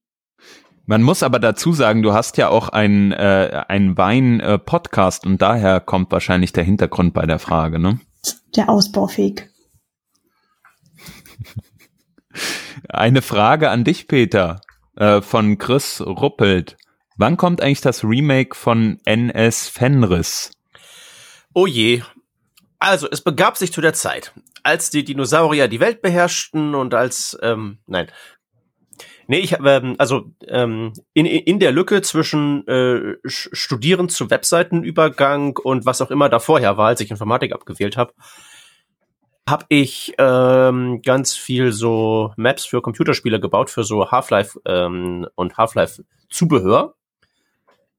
Man muss aber dazu sagen, du hast ja auch einen, äh, einen Wein-Podcast und daher kommt wahrscheinlich der Hintergrund bei der Frage, ne? Der Ausbaufähig. Eine Frage an dich, Peter, äh, von Chris Ruppelt. Wann kommt eigentlich das Remake von NS Fenris? Oh je. Also, es begab sich zu der Zeit, als die Dinosaurier die Welt beherrschten und als, ähm, nein. Nee, ich habe, ähm, also ähm, in, in der Lücke zwischen äh, Studieren zu Webseitenübergang und was auch immer da vorher war, als ich Informatik abgewählt habe, habe ich ähm, ganz viel so Maps für Computerspiele gebaut, für so Half-Life ähm, und Half-Life Zubehör.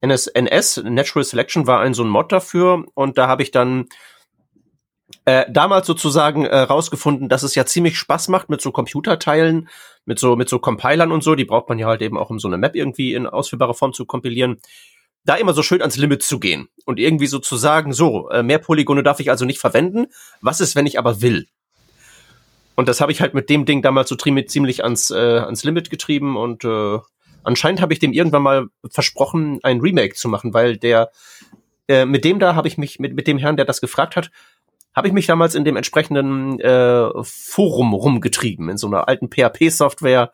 NS, NS, Natural Selection, war ein so ein Mod dafür und da habe ich dann äh, damals sozusagen äh, rausgefunden, dass es ja ziemlich Spaß macht mit so Computerteilen, mit so mit so Compilern und so. Die braucht man ja halt eben auch, um so eine Map irgendwie in ausführbarer Form zu kompilieren da immer so schön ans Limit zu gehen und irgendwie so zu sagen, so, äh, mehr Polygone darf ich also nicht verwenden. Was ist, wenn ich aber will? Und das habe ich halt mit dem Ding damals so ziemlich ans, äh, ans Limit getrieben und äh, anscheinend habe ich dem irgendwann mal versprochen, ein Remake zu machen, weil der äh, mit dem da habe ich mich, mit, mit dem Herrn, der das gefragt hat, habe ich mich damals in dem entsprechenden äh, Forum rumgetrieben, in so einer alten PHP-Software,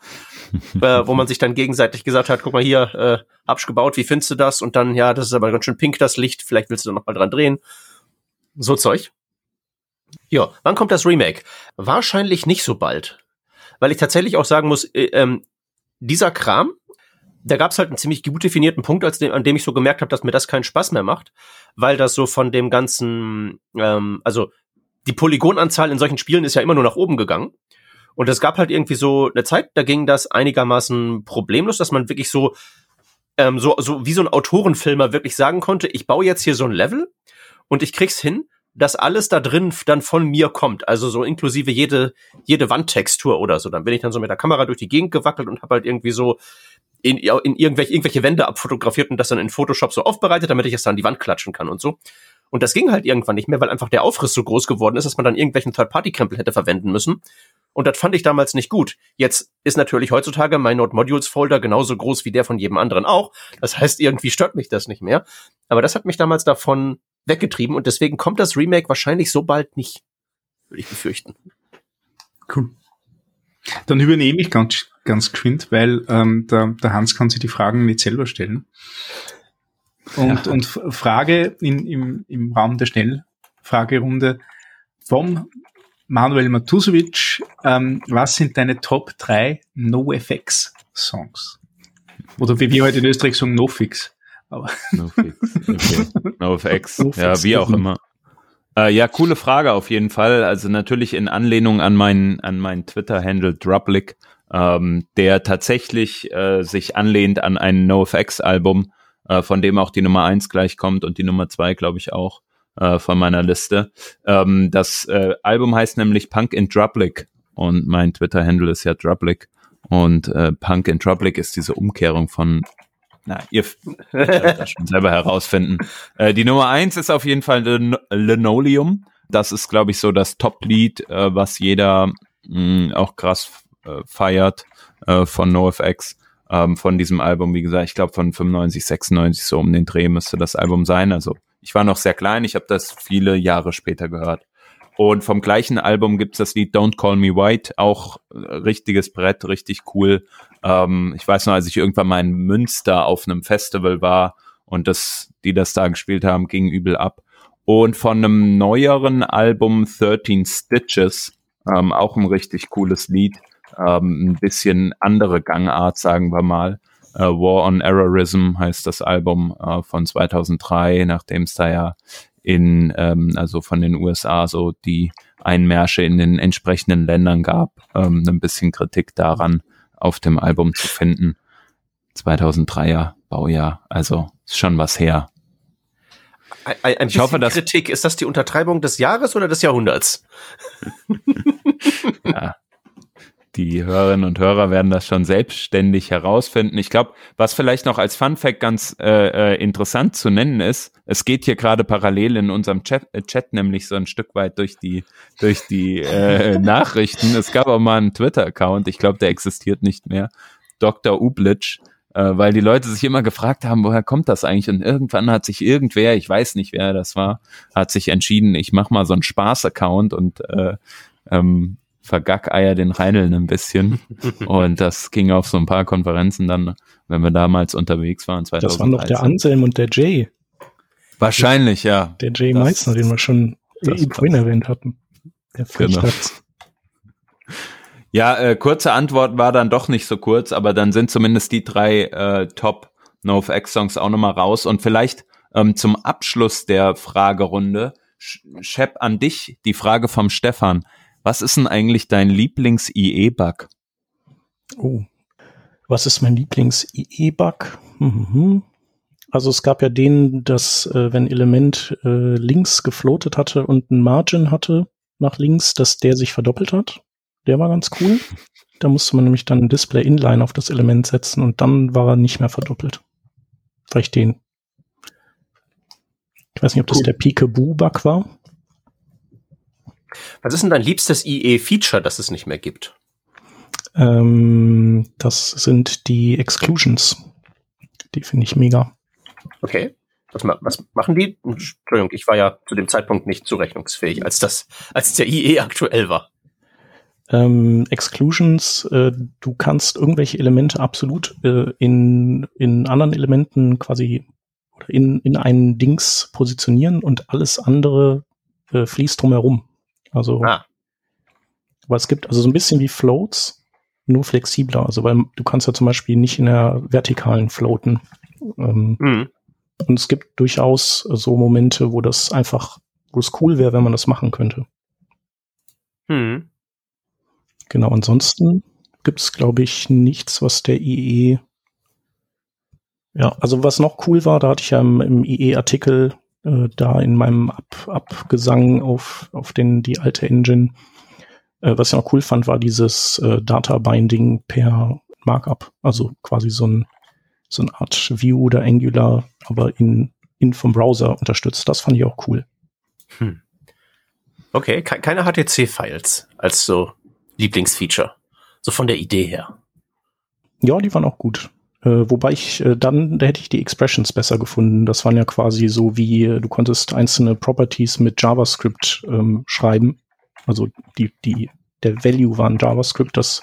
äh, wo man sich dann gegenseitig gesagt hat, guck mal hier, äh, hab's gebaut, wie findest du das? Und dann, ja, das ist aber ganz schön pink, das Licht, vielleicht willst du da noch mal dran drehen. So Zeug. Ja, wann kommt das Remake? Wahrscheinlich nicht so bald. Weil ich tatsächlich auch sagen muss, äh, ähm, dieser Kram, da gab es halt einen ziemlich gut definierten Punkt, als dem, an dem ich so gemerkt habe, dass mir das keinen Spaß mehr macht, weil das so von dem ganzen, ähm, also die Polygonanzahl in solchen Spielen ist ja immer nur nach oben gegangen. Und es gab halt irgendwie so eine Zeit, da ging das einigermaßen problemlos, dass man wirklich so, ähm, so, so wie so ein Autorenfilmer wirklich sagen konnte, ich baue jetzt hier so ein Level und ich krieg's hin, dass alles da drin dann von mir kommt. Also so inklusive jede, jede Wandtextur oder so. Dann bin ich dann so mit der Kamera durch die Gegend gewackelt und habe halt irgendwie so in, in irgendwelche, irgendwelche Wände abfotografiert und das dann in Photoshop so aufbereitet, damit ich es dann an die Wand klatschen kann und so. Und das ging halt irgendwann nicht mehr, weil einfach der Aufriss so groß geworden ist, dass man dann irgendwelchen Third-Party-Krempel hätte verwenden müssen. Und das fand ich damals nicht gut. Jetzt ist natürlich heutzutage mein Node Modules Folder genauso groß wie der von jedem anderen auch. Das heißt, irgendwie stört mich das nicht mehr. Aber das hat mich damals davon weggetrieben und deswegen kommt das Remake wahrscheinlich so bald nicht. Würde ich befürchten. Cool. Dann übernehme ich ganz, ganz geschwind, weil ähm, der, der Hans kann sich die Fragen nicht selber stellen. Und, ja. und Frage in, im, im Raum der Schnellfragerunde vom Manuel Matusovic, ähm, was sind deine Top 3 NoFX-Songs? Oder wie wir heute in Österreich sagen, NoFix. Aber NoFix, okay. NoFX, no ja, wie auch immer. Äh, ja, coole Frage auf jeden Fall. Also natürlich in Anlehnung an meinen an meinen Twitter-Handle Drublick, ähm, der tatsächlich äh, sich anlehnt an ein NoFX-Album, äh, von dem auch die Nummer eins gleich kommt und die Nummer zwei, glaube ich, auch äh, von meiner Liste. Ähm, das äh, Album heißt nämlich Punk in Drublick und mein Twitter-Handle ist ja Drublick. Und äh, Punk in Drublick ist diese Umkehrung von na, ihr werdet das schon selber herausfinden. Äh, die Nummer eins ist auf jeden Fall Lin Linoleum. Das ist, glaube ich, so das Top-Lied, äh, was jeder mh, mm, auch krass äh, feiert äh, von NoFX. Ähm, von diesem Album, wie gesagt, ich glaube von 95, 96 so um den Dreh müsste das Album sein. Also ich war noch sehr klein, ich habe das viele Jahre später gehört. Und vom gleichen Album gibt's das Lied Don't Call Me White, auch äh, richtiges Brett, richtig cool. Ähm, ich weiß noch, als ich irgendwann mal in Münster auf einem Festival war und das, die das da gespielt haben, ging übel ab. Und von einem neueren Album 13 Stitches, ähm, auch ein richtig cooles Lied, ähm, ein bisschen andere Gangart, sagen wir mal. Uh, War on Errorism heißt das Album uh, von 2003, nachdem es da ja in, ähm, also von den USA so die Einmärsche in den entsprechenden Ländern gab, ähm, ein bisschen Kritik daran auf dem Album zu finden. 2003er Baujahr, also ist schon was her. Ein, ein bisschen ich hoffe, dass Kritik, ist das die Untertreibung des Jahres oder des Jahrhunderts? ja, die Hörerinnen und Hörer werden das schon selbstständig herausfinden. Ich glaube, was vielleicht noch als Fun Fact ganz äh, äh, interessant zu nennen ist, es geht hier gerade parallel in unserem Chat, äh, Chat nämlich so ein Stück weit durch die durch die äh, Nachrichten. Es gab auch mal einen Twitter-Account, ich glaube, der existiert nicht mehr, Dr. Ublitsch, äh, weil die Leute sich immer gefragt haben, woher kommt das eigentlich? Und irgendwann hat sich irgendwer, ich weiß nicht, wer das war, hat sich entschieden, ich mache mal so einen Spaß-Account und äh, ähm, vergackeier den Reineln ein bisschen. und das ging auf so ein paar Konferenzen dann, wenn wir damals unterwegs waren. 2013. Das waren doch der Anselm und der Jay. Wahrscheinlich, ja. Der Jay das, Meissner, den wir schon vorhin erwähnt hatten. Der genau. Ja, äh, kurze Antwort war dann doch nicht so kurz, aber dann sind zumindest die drei äh, Top NoFX-Songs auch nochmal raus. Und vielleicht ähm, zum Abschluss der Fragerunde, Shep, an dich die Frage vom Stefan. Was ist denn eigentlich dein Lieblings-IE-Bug? Oh, was ist mein Lieblings-IE-Bug? Mhm. Also es gab ja den, dass äh, wenn Element äh, links gefloatet hatte und ein Margin hatte nach links, dass der sich verdoppelt hat. Der war ganz cool. Da musste man nämlich dann ein Display Inline auf das Element setzen und dann war er nicht mehr verdoppelt. Vielleicht den. Ich weiß nicht, ob das cool. der Peekaboo-Bug war. Was ist denn dein liebstes IE-Feature, das es nicht mehr gibt? Ähm, das sind die Exclusions. Die finde ich mega. Okay. Was, was, machen die? Entschuldigung, ich war ja zu dem Zeitpunkt nicht zurechnungsfähig, als das, als der IE aktuell war. Ähm, Exclusions, äh, du kannst irgendwelche Elemente absolut äh, in, in anderen Elementen quasi oder in, in einen Dings positionieren und alles andere äh, fließt drumherum. Also, ah. aber es gibt also so ein bisschen wie Floats, nur flexibler. Also, weil du kannst ja zum Beispiel nicht in der vertikalen floaten. Ähm, mhm. Und es gibt durchaus so Momente, wo das einfach, wo es cool wäre, wenn man das machen könnte. Mhm. Genau, ansonsten gibt es, glaube ich, nichts, was der IE ja, also was noch cool war, da hatte ich ja im, im IE-Artikel äh, da in meinem Ab Abgesang auf, auf den, die alte Engine. Äh, was ich noch cool fand, war dieses äh, Data Binding per Markup. Also quasi so ein so eine Art View oder Angular, aber in, in vom Browser unterstützt. Das fand ich auch cool. Hm. Okay, keine HTC-Files als so Lieblingsfeature. So von der Idee her. Ja, die waren auch gut. Äh, wobei ich äh, dann, da hätte ich die Expressions besser gefunden. Das waren ja quasi so wie, äh, du konntest einzelne Properties mit JavaScript ähm, schreiben. Also die, die, der Value war ein JavaScript, das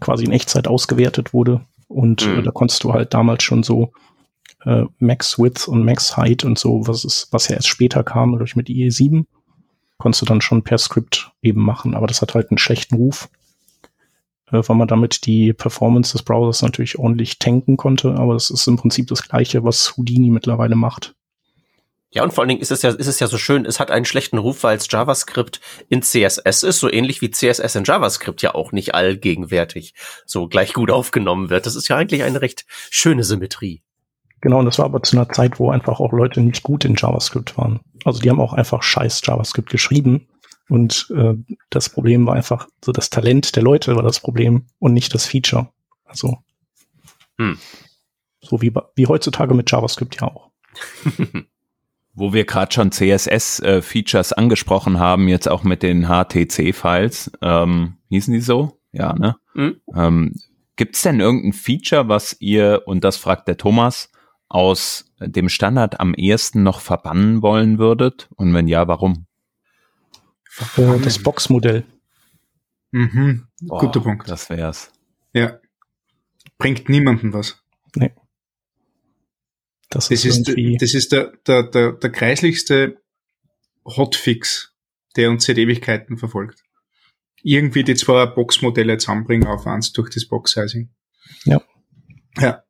quasi in Echtzeit ausgewertet wurde. Und mhm. äh, da konntest du halt damals schon so äh, Max Width und Max Height und so, was ist, was ja erst später kam, durch mit IE7, konntest du dann schon per Skript eben machen. Aber das hat halt einen schlechten Ruf, äh, weil man damit die Performance des Browsers natürlich ordentlich tanken konnte. Aber das ist im Prinzip das Gleiche, was Houdini mittlerweile macht. Ja, und vor allen Dingen ist es ja, ist es ja so schön, es hat einen schlechten Ruf, weil es JavaScript in CSS ist, so ähnlich wie CSS in JavaScript ja auch nicht allgegenwärtig so gleich gut aufgenommen wird. Das ist ja eigentlich eine recht schöne Symmetrie. Genau, und das war aber zu einer Zeit, wo einfach auch Leute nicht gut in JavaScript waren. Also die haben auch einfach scheiß JavaScript geschrieben. Und äh, das Problem war einfach, so das Talent der Leute war das Problem und nicht das Feature. Also hm. so wie, wie heutzutage mit JavaScript ja auch. Wo wir gerade schon CSS-Features äh, angesprochen haben, jetzt auch mit den HTC-Files, ähm, hießen die so? Ja, ne? Mhm. Ähm, Gibt es denn irgendein Feature, was ihr, und das fragt der Thomas, aus dem Standard am ehesten noch verbannen wollen würdet? Und wenn ja, warum? Äh, das Boxmodell. Mhm. Boah, Guter Punkt. Das wär's. Ja. Bringt niemandem was. Nee. Das, das ist, das ist der, der, der, der kreislichste Hotfix, der uns seit Ewigkeiten verfolgt. Irgendwie die zwei Boxmodelle zusammenbringen auf eins durch das Box-Sizing. Ja. Ja.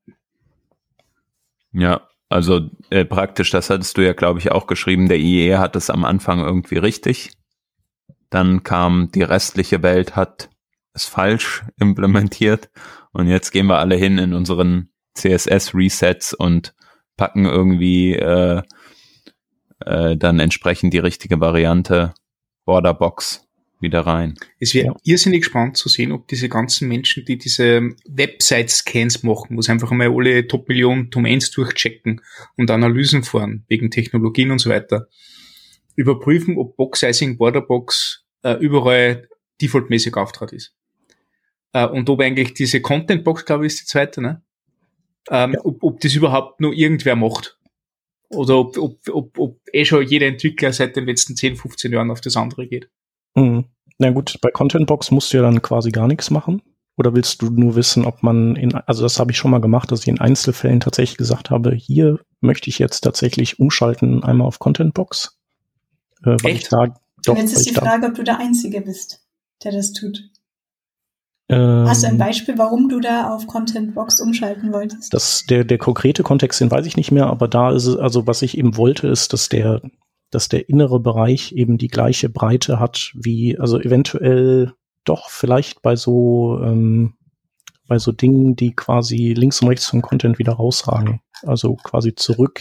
Ja, also äh, praktisch, das hattest du ja, glaube ich, auch geschrieben. Der IE hat es am Anfang irgendwie richtig. Dann kam die restliche Welt, hat es falsch implementiert. Und jetzt gehen wir alle hin in unseren CSS-Resets und packen irgendwie äh, äh, dann entsprechend die richtige Variante Borderbox wieder rein. Es wäre ja. irrsinnig spannend zu sehen, ob diese ganzen Menschen, die diese Website-Scans machen, wo sie einfach einmal alle Top-Millionen Domains durchchecken und Analysen fahren, wegen Technologien und so weiter, überprüfen, ob Box-Sizing, Borderbox äh, überall defaultmäßig auftrat ist. Äh, und ob eigentlich diese Content-Box, glaube ich, ist die zweite, ne? ähm, ja. ob, ob das überhaupt nur irgendwer macht. Oder ob, ob, ob, ob eh schon jeder Entwickler seit den letzten 10, 15 Jahren auf das andere geht. Mhm. Na gut, bei Contentbox musst du ja dann quasi gar nichts machen. Oder willst du nur wissen, ob man in, also das habe ich schon mal gemacht, dass ich in Einzelfällen tatsächlich gesagt habe, hier möchte ich jetzt tatsächlich umschalten einmal auf Contentbox. Äh, weil Echt? Ich da, doch, jetzt ist die Frage, ob du der Einzige bist, der das tut. Ähm, Hast du ein Beispiel, warum du da auf Contentbox umschalten wolltest? Das, der, der konkrete Kontext, den weiß ich nicht mehr, aber da ist es, also was ich eben wollte, ist, dass der, dass der innere Bereich eben die gleiche Breite hat wie, also eventuell doch vielleicht bei so, ähm, bei so Dingen, die quasi links und rechts vom Content wieder rausragen. Also quasi zurück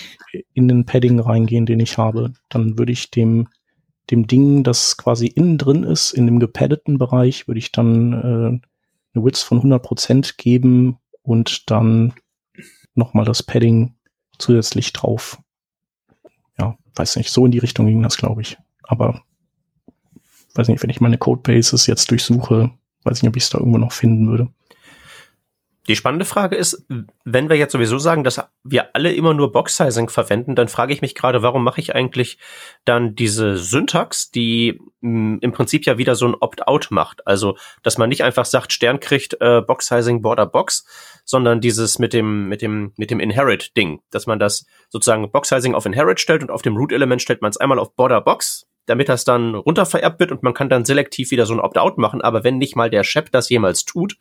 in den Padding reingehen, den ich habe. Dann würde ich dem, dem Ding, das quasi innen drin ist, in dem gepaddeten Bereich, würde ich dann äh, eine Width von 100% geben und dann nochmal das Padding zusätzlich drauf. Ja, weiß nicht, so in die Richtung ging das, glaube ich. Aber weiß nicht, wenn ich meine Codebases jetzt durchsuche, weiß ich nicht, ob ich es da irgendwo noch finden würde. Die spannende Frage ist, wenn wir jetzt sowieso sagen, dass wir alle immer nur Box-Sizing verwenden, dann frage ich mich gerade, warum mache ich eigentlich dann diese Syntax, die hm, im Prinzip ja wieder so ein Opt-out macht. Also, dass man nicht einfach sagt, Stern kriegt äh, Box-Sizing Border Box, sondern dieses mit dem, mit dem, mit dem Inherit-Ding, dass man das sozusagen Box-Sizing auf Inherit stellt und auf dem Root-Element stellt man es einmal auf Border Box, damit das dann runtervererbt wird und man kann dann selektiv wieder so ein Opt-out machen. Aber wenn nicht mal der Shep das jemals tut,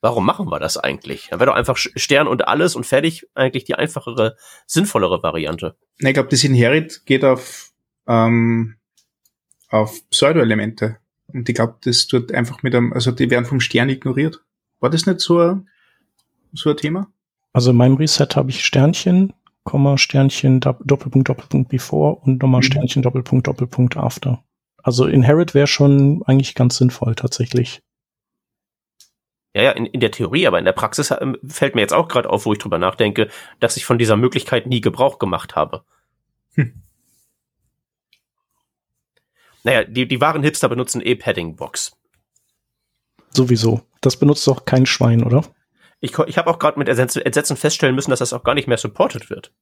warum machen wir das eigentlich? Dann wäre doch einfach Stern und alles und fertig eigentlich die einfachere, sinnvollere Variante. Ich glaube, das Inherit geht auf, ähm, auf Pseudo-Elemente. Und ich glaube, das tut einfach mit einem, also die werden vom Stern ignoriert. War das nicht so, so ein Thema? Also in meinem Reset habe ich Sternchen, Komma, Sternchen, Doppelpunkt, Doppelpunkt before und nochmal mhm. Sternchen, Doppelpunkt, Doppelpunkt after. Also Inherit wäre schon eigentlich ganz sinnvoll tatsächlich. Ja, ja, in, in der Theorie, aber in der Praxis ähm, fällt mir jetzt auch gerade auf, wo ich drüber nachdenke, dass ich von dieser Möglichkeit nie Gebrauch gemacht habe. Hm. Naja, die, die wahren Hipster benutzen eh Padding-Box. Sowieso. Das benutzt doch kein Schwein, oder? Ich, ich habe auch gerade mit Entsetzen feststellen müssen, dass das auch gar nicht mehr supported wird.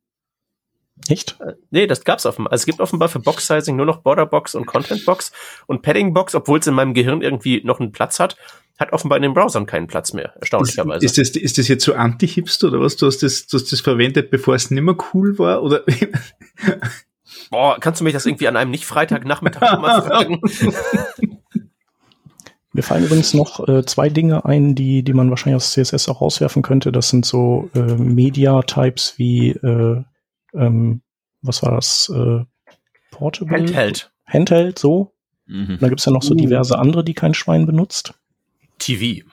Echt? Äh, nee, das gab's offenbar. Also es gibt offenbar für Box-Sizing nur noch Border-Box und Content-Box und Padding-Box, obwohl es in meinem Gehirn irgendwie noch einen Platz hat, hat offenbar in den Browsern keinen Platz mehr, erstaunlicherweise. Ist, ist, das, ist das jetzt so Anti-Hipster oder was? Du hast das, du hast das verwendet, bevor es nimmer cool war? Oder? Boah, kannst du mich das irgendwie an einem Nicht-Freitagnachmittag mal fragen? Mir fallen übrigens noch äh, zwei Dinge ein, die, die man wahrscheinlich aus CSS auch rauswerfen könnte. Das sind so äh, Media-Types wie, äh, ähm, was war das? Äh, Portable? Handheld. Handheld, so. Mhm. Und da gibt's ja noch so diverse andere, die kein Schwein benutzt. TV.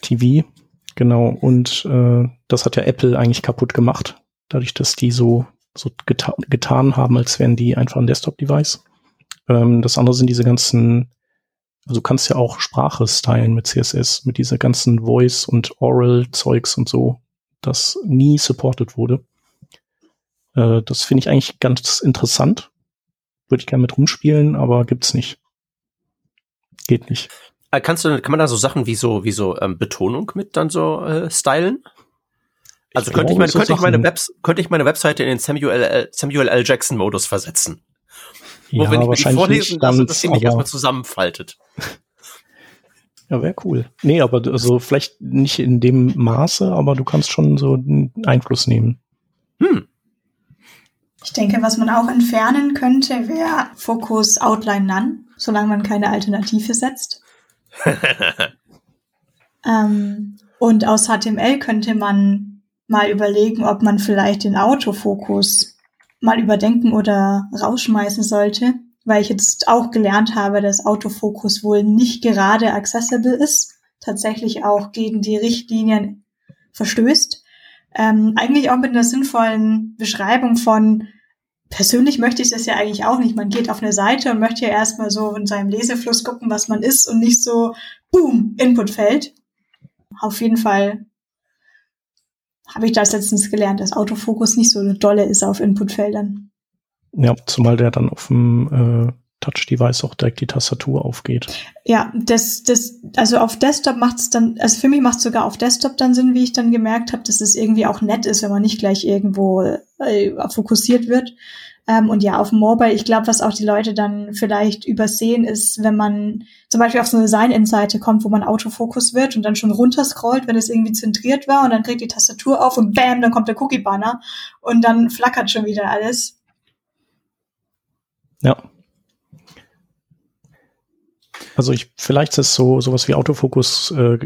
TV, genau. Und äh, das hat ja Apple eigentlich kaputt gemacht, dadurch, dass die so, so geta getan haben, als wären die einfach ein Desktop-Device. Ähm, das andere sind diese ganzen, also du kannst ja auch Sprache stylen mit CSS, mit dieser ganzen Voice- und Oral-Zeugs und so, das nie supported wurde. Äh, das finde ich eigentlich ganz interessant. Würde ich gerne mit rumspielen, aber gibt's nicht. Geht nicht. Äh, Kannst du, kann man da so Sachen wie so, wie so ähm, Betonung mit dann so äh, stylen? Also Ich könnte ich, glaube, meine, so könnte, ich meine Webs könnte ich meine Webseite in den Samuel L. Samuel L. Jackson Modus versetzen? Wo ja, wenn ich wahrscheinlich vorlesen lasse, ganz, dass sie mich erstmal zusammenfaltet. Ja, wäre cool. Nee, aber also vielleicht nicht in dem Maße, aber du kannst schon so einen Einfluss nehmen. Hm. Ich denke, was man auch entfernen könnte, wäre Fokus Outline None, solange man keine Alternative setzt. ähm, und aus HTML könnte man mal überlegen, ob man vielleicht den Autofokus mal überdenken oder rausschmeißen sollte, weil ich jetzt auch gelernt habe, dass Autofokus wohl nicht gerade accessible ist, tatsächlich auch gegen die Richtlinien verstößt. Ähm, eigentlich auch mit einer sinnvollen Beschreibung von, persönlich möchte ich das ja eigentlich auch nicht. Man geht auf eine Seite und möchte ja erstmal so in seinem Lesefluss gucken, was man ist und nicht so, boom, Inputfeld. Auf jeden Fall habe ich das letztens gelernt, dass Autofokus nicht so eine dolle ist auf Inputfeldern. Ja, zumal der dann auf dem äh, Touch-Device auch direkt die Tastatur aufgeht. Ja, das, das, also auf Desktop macht es dann, also für mich macht es sogar auf Desktop dann Sinn, wie ich dann gemerkt habe, dass es irgendwie auch nett ist, wenn man nicht gleich irgendwo äh, fokussiert wird. Ähm, und ja, auf dem Mobile, ich glaube, was auch die Leute dann vielleicht übersehen, ist, wenn man zum Beispiel auf so eine Sign-In-Seite kommt, wo man Autofokus wird und dann schon runterscrollt, wenn es irgendwie zentriert war und dann kriegt die Tastatur auf und bam, dann kommt der Cookie-Banner und dann flackert schon wieder alles. Ja. Also ich, vielleicht ist so sowas wie Autofokus äh,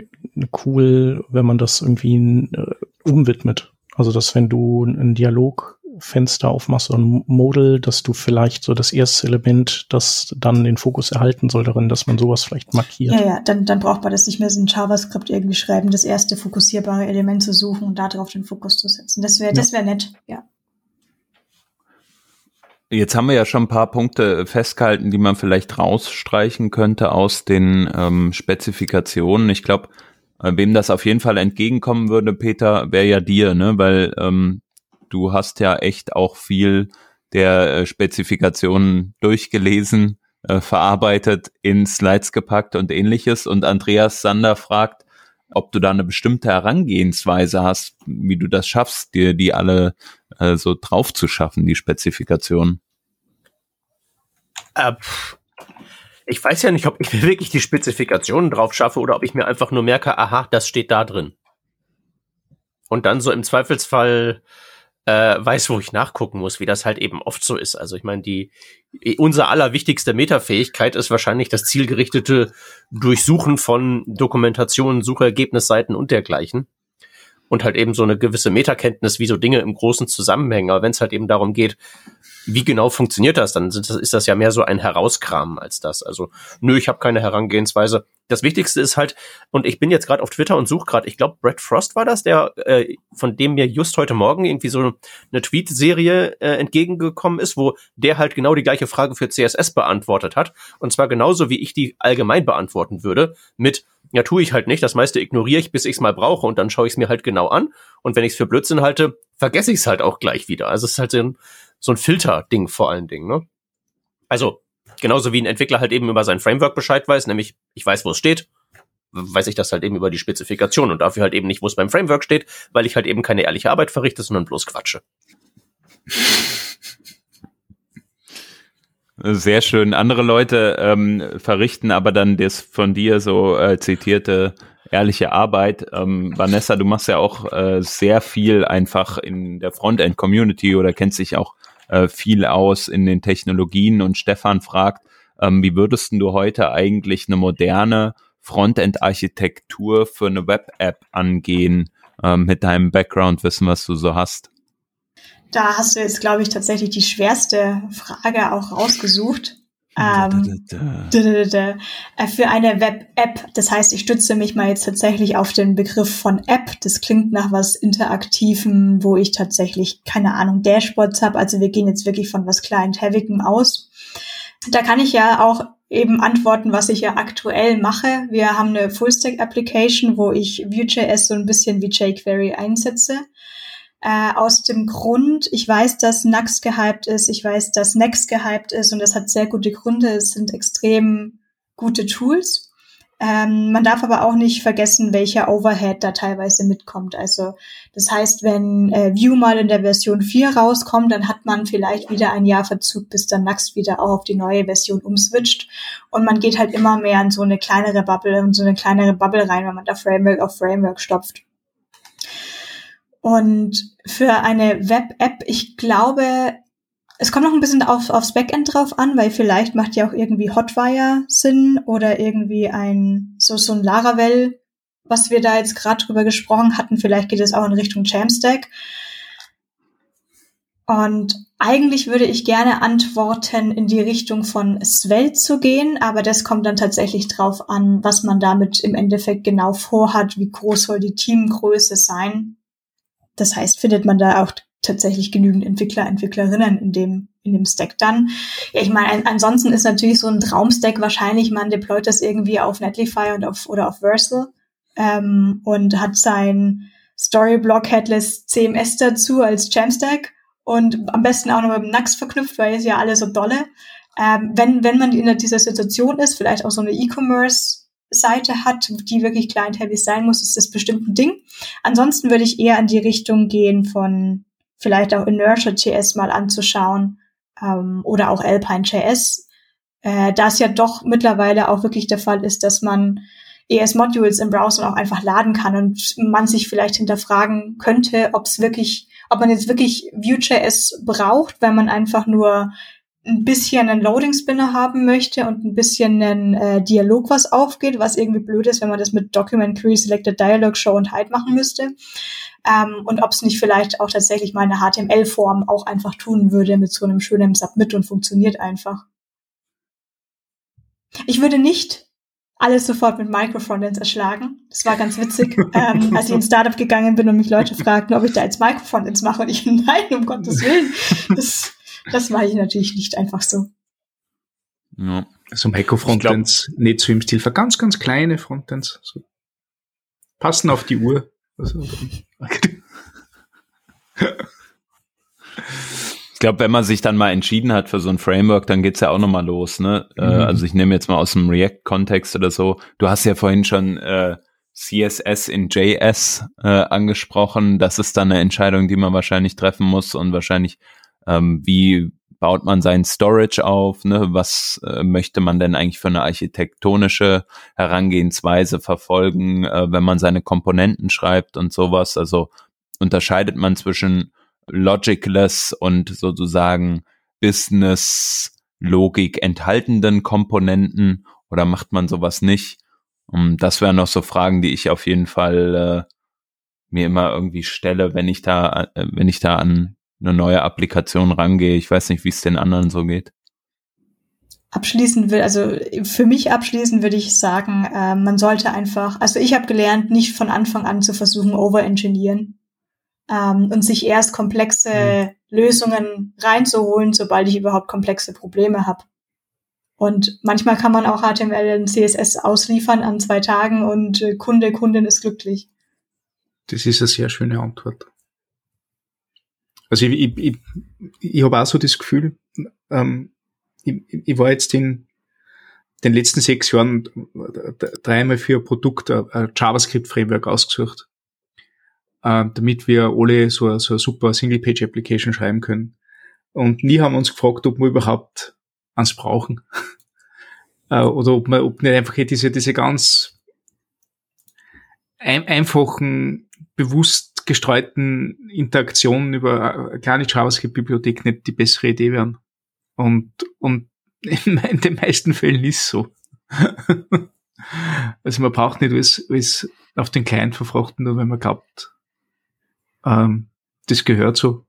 cool, wenn man das irgendwie äh, umwidmet. Also dass wenn du ein Dialogfenster aufmachst oder ein Modal, dass du vielleicht so das erste Element, das dann den Fokus erhalten soll darin, dass man sowas vielleicht markiert. Ja, ja, dann, dann braucht man das nicht mehr so in JavaScript irgendwie schreiben, das erste fokussierbare Element zu suchen und darauf den Fokus zu setzen. Das wäre, das wäre nett, ja. Jetzt haben wir ja schon ein paar Punkte festgehalten, die man vielleicht rausstreichen könnte aus den ähm, Spezifikationen. Ich glaube, äh, wem das auf jeden Fall entgegenkommen würde, Peter, wäre ja dir, ne? Weil ähm, du hast ja echt auch viel der äh, Spezifikationen durchgelesen, äh, verarbeitet, in Slides gepackt und ähnliches. Und Andreas Sander fragt, ob du da eine bestimmte Herangehensweise hast, wie du das schaffst, dir die alle äh, so drauf zu schaffen, die Spezifikationen. Äh, ich weiß ja nicht, ob ich mir wirklich die Spezifikationen drauf schaffe oder ob ich mir einfach nur merke, aha, das steht da drin. Und dann so im Zweifelsfall äh, weiß, wo ich nachgucken muss, wie das halt eben oft so ist. Also ich meine, die unser allerwichtigste Metafähigkeit ist wahrscheinlich das zielgerichtete Durchsuchen von Dokumentationen, Suchergebnisseiten und dergleichen. Und halt eben so eine gewisse Metakenntnis, wie so Dinge im Großen zusammenhängen. Aber wenn es halt eben darum geht, wie genau funktioniert das, dann das, ist das ja mehr so ein Herauskramen als das. Also, nö, ich habe keine Herangehensweise. Das Wichtigste ist halt, und ich bin jetzt gerade auf Twitter und suche gerade, ich glaube, Brad Frost war das, der, äh, von dem mir just heute Morgen irgendwie so eine Tweet-Serie äh, entgegengekommen ist, wo der halt genau die gleiche Frage für CSS beantwortet hat. Und zwar genauso, wie ich die allgemein beantworten würde, mit ja, tue ich halt nicht. Das meiste ignoriere ich, bis ich es mal brauche und dann schaue ich es mir halt genau an. Und wenn ich es für Blödsinn halte, vergesse ich es halt auch gleich wieder. Also es ist halt so ein, so ein Filter-Ding vor allen Dingen. Ne? Also genauso wie ein Entwickler halt eben über sein Framework Bescheid weiß, nämlich ich weiß, wo es steht, weiß ich das halt eben über die Spezifikation und dafür halt eben nicht, wo es beim Framework steht, weil ich halt eben keine ehrliche Arbeit verrichte, sondern bloß quatsche. Sehr schön. Andere Leute ähm, verrichten aber dann das von dir so äh, zitierte ehrliche Arbeit. Ähm, Vanessa, du machst ja auch äh, sehr viel einfach in der Frontend-Community oder kennst dich auch äh, viel aus in den Technologien und Stefan fragt, ähm, wie würdest du heute eigentlich eine moderne Frontend-Architektur für eine Web-App angehen ähm, mit deinem Background-Wissen, was du so hast? Da hast du jetzt, glaube ich, tatsächlich die schwerste Frage auch rausgesucht. Ähm, äh, für eine Web-App, das heißt, ich stütze mich mal jetzt tatsächlich auf den Begriff von App. Das klingt nach was Interaktivem, wo ich tatsächlich, keine Ahnung, Dashboards habe. Also wir gehen jetzt wirklich von was Client-Heavigem aus. Da kann ich ja auch eben antworten, was ich ja aktuell mache. Wir haben eine Full-Stack-Application, wo ich Vue.js so ein bisschen wie jQuery einsetze. Äh, aus dem Grund, ich weiß, dass Nux gehypt ist, ich weiß, dass Next gehypt ist und das hat sehr gute Gründe. Es sind extrem gute Tools. Ähm, man darf aber auch nicht vergessen, welcher Overhead da teilweise mitkommt. Also das heißt, wenn äh, Vue mal in der Version 4 rauskommt, dann hat man vielleicht wieder ein Jahr Verzug, bis dann Next wieder auch auf die neue Version umswitcht. Und man geht halt immer mehr in so eine kleinere Bubble und so eine kleinere Bubble rein, wenn man da Framework auf Framework stopft. Und für eine Web-App, ich glaube, es kommt noch ein bisschen auf, aufs Backend drauf an, weil vielleicht macht ja auch irgendwie Hotwire Sinn oder irgendwie ein, so, so ein Laravel, was wir da jetzt gerade drüber gesprochen hatten. Vielleicht geht es auch in Richtung Jamstack. Und eigentlich würde ich gerne antworten, in die Richtung von Svelte zu gehen, aber das kommt dann tatsächlich drauf an, was man damit im Endeffekt genau vorhat, wie groß soll die Teamgröße sein. Das heißt, findet man da auch tatsächlich genügend Entwickler, Entwicklerinnen in dem, in dem Stack dann. Ja, ich meine, ansonsten ist natürlich so ein Traumstack wahrscheinlich, man deployt das irgendwie auf Netlify und auf, oder auf Versal, ähm, und hat sein Storyblock Headless CMS dazu als Jamstack und am besten auch noch mit dem Nux verknüpft, weil es ja alle so dolle. Ähm, wenn, wenn man in dieser Situation ist, vielleicht auch so eine E-Commerce Seite hat, die wirklich client-heavy sein muss, ist das bestimmt ein Ding. Ansonsten würde ich eher in die Richtung gehen von vielleicht auch Inertia.js mal anzuschauen ähm, oder auch Alpine.js, äh, da es ja doch mittlerweile auch wirklich der Fall ist, dass man ES-Modules im Browser auch einfach laden kann und man sich vielleicht hinterfragen könnte, ob es wirklich, ob man jetzt wirklich Vue.js braucht, wenn man einfach nur ein bisschen einen Loading Spinner haben möchte und ein bisschen einen äh, Dialog, was aufgeht, was irgendwie blöd ist, wenn man das mit Document Query Selected Dialog Show und Hide machen müsste. Ähm, und ob es nicht vielleicht auch tatsächlich mal eine HTML-Form auch einfach tun würde mit so einem schönen Submit und funktioniert einfach. Ich würde nicht alles sofort mit Microfrontends erschlagen. Das war ganz witzig, ähm, als ich ins Startup gegangen bin und mich Leute fragten, ob ich da jetzt Microfrontends mache und ich, nein, um Gottes Willen. Das, das war ich natürlich nicht einfach so. Ja. Also Microfrontends nicht so im Stil für ganz, ganz kleine Frontends. So. Passen auf die Uhr. Also, ich glaube, wenn man sich dann mal entschieden hat für so ein Framework, dann geht's ja auch nochmal los. Ne? Äh, mhm. also ich nehme jetzt mal aus dem React-Kontext oder so. Du hast ja vorhin schon äh, CSS in JS äh, angesprochen. Das ist dann eine Entscheidung, die man wahrscheinlich treffen muss und wahrscheinlich ähm, wie baut man sein Storage auf, ne? was äh, möchte man denn eigentlich für eine architektonische Herangehensweise verfolgen, äh, wenn man seine Komponenten schreibt und sowas. Also unterscheidet man zwischen logicless und sozusagen Business-Logik enthaltenden Komponenten oder macht man sowas nicht? Und das wären noch so Fragen, die ich auf jeden Fall äh, mir immer irgendwie stelle, wenn ich da, äh, wenn ich da an eine neue Applikation rangehe. Ich weiß nicht, wie es den anderen so geht. Abschließend will, also für mich abschließend würde ich sagen, äh, man sollte einfach, also ich habe gelernt, nicht von Anfang an zu versuchen, overengineeren ähm, und sich erst komplexe mhm. Lösungen reinzuholen, sobald ich überhaupt komplexe Probleme habe. Und manchmal kann man auch HTML und CSS ausliefern an zwei Tagen und äh, Kunde, Kundin ist glücklich. Das ist eine sehr schöne Antwort. Also ich, ich, ich, ich habe auch so das Gefühl, ähm, ich, ich war jetzt in den letzten sechs Jahren dreimal für ein Produkt ein JavaScript-Framework ausgesucht, äh, damit wir alle so, so eine super Single-Page-Application schreiben können. Und nie haben wir uns gefragt, ob wir überhaupt ans brauchen. äh, oder ob man, ob nicht einfach diese, diese ganz ein, einfachen, bewusst gestreuten Interaktionen über eine kleine JavaScript-Bibliothek nicht die bessere Idee wären. Und, und in, den meisten Fällen ist so. also man braucht nicht alles, alles auf den Client verfrachten, nur wenn man glaubt, ähm, das gehört so.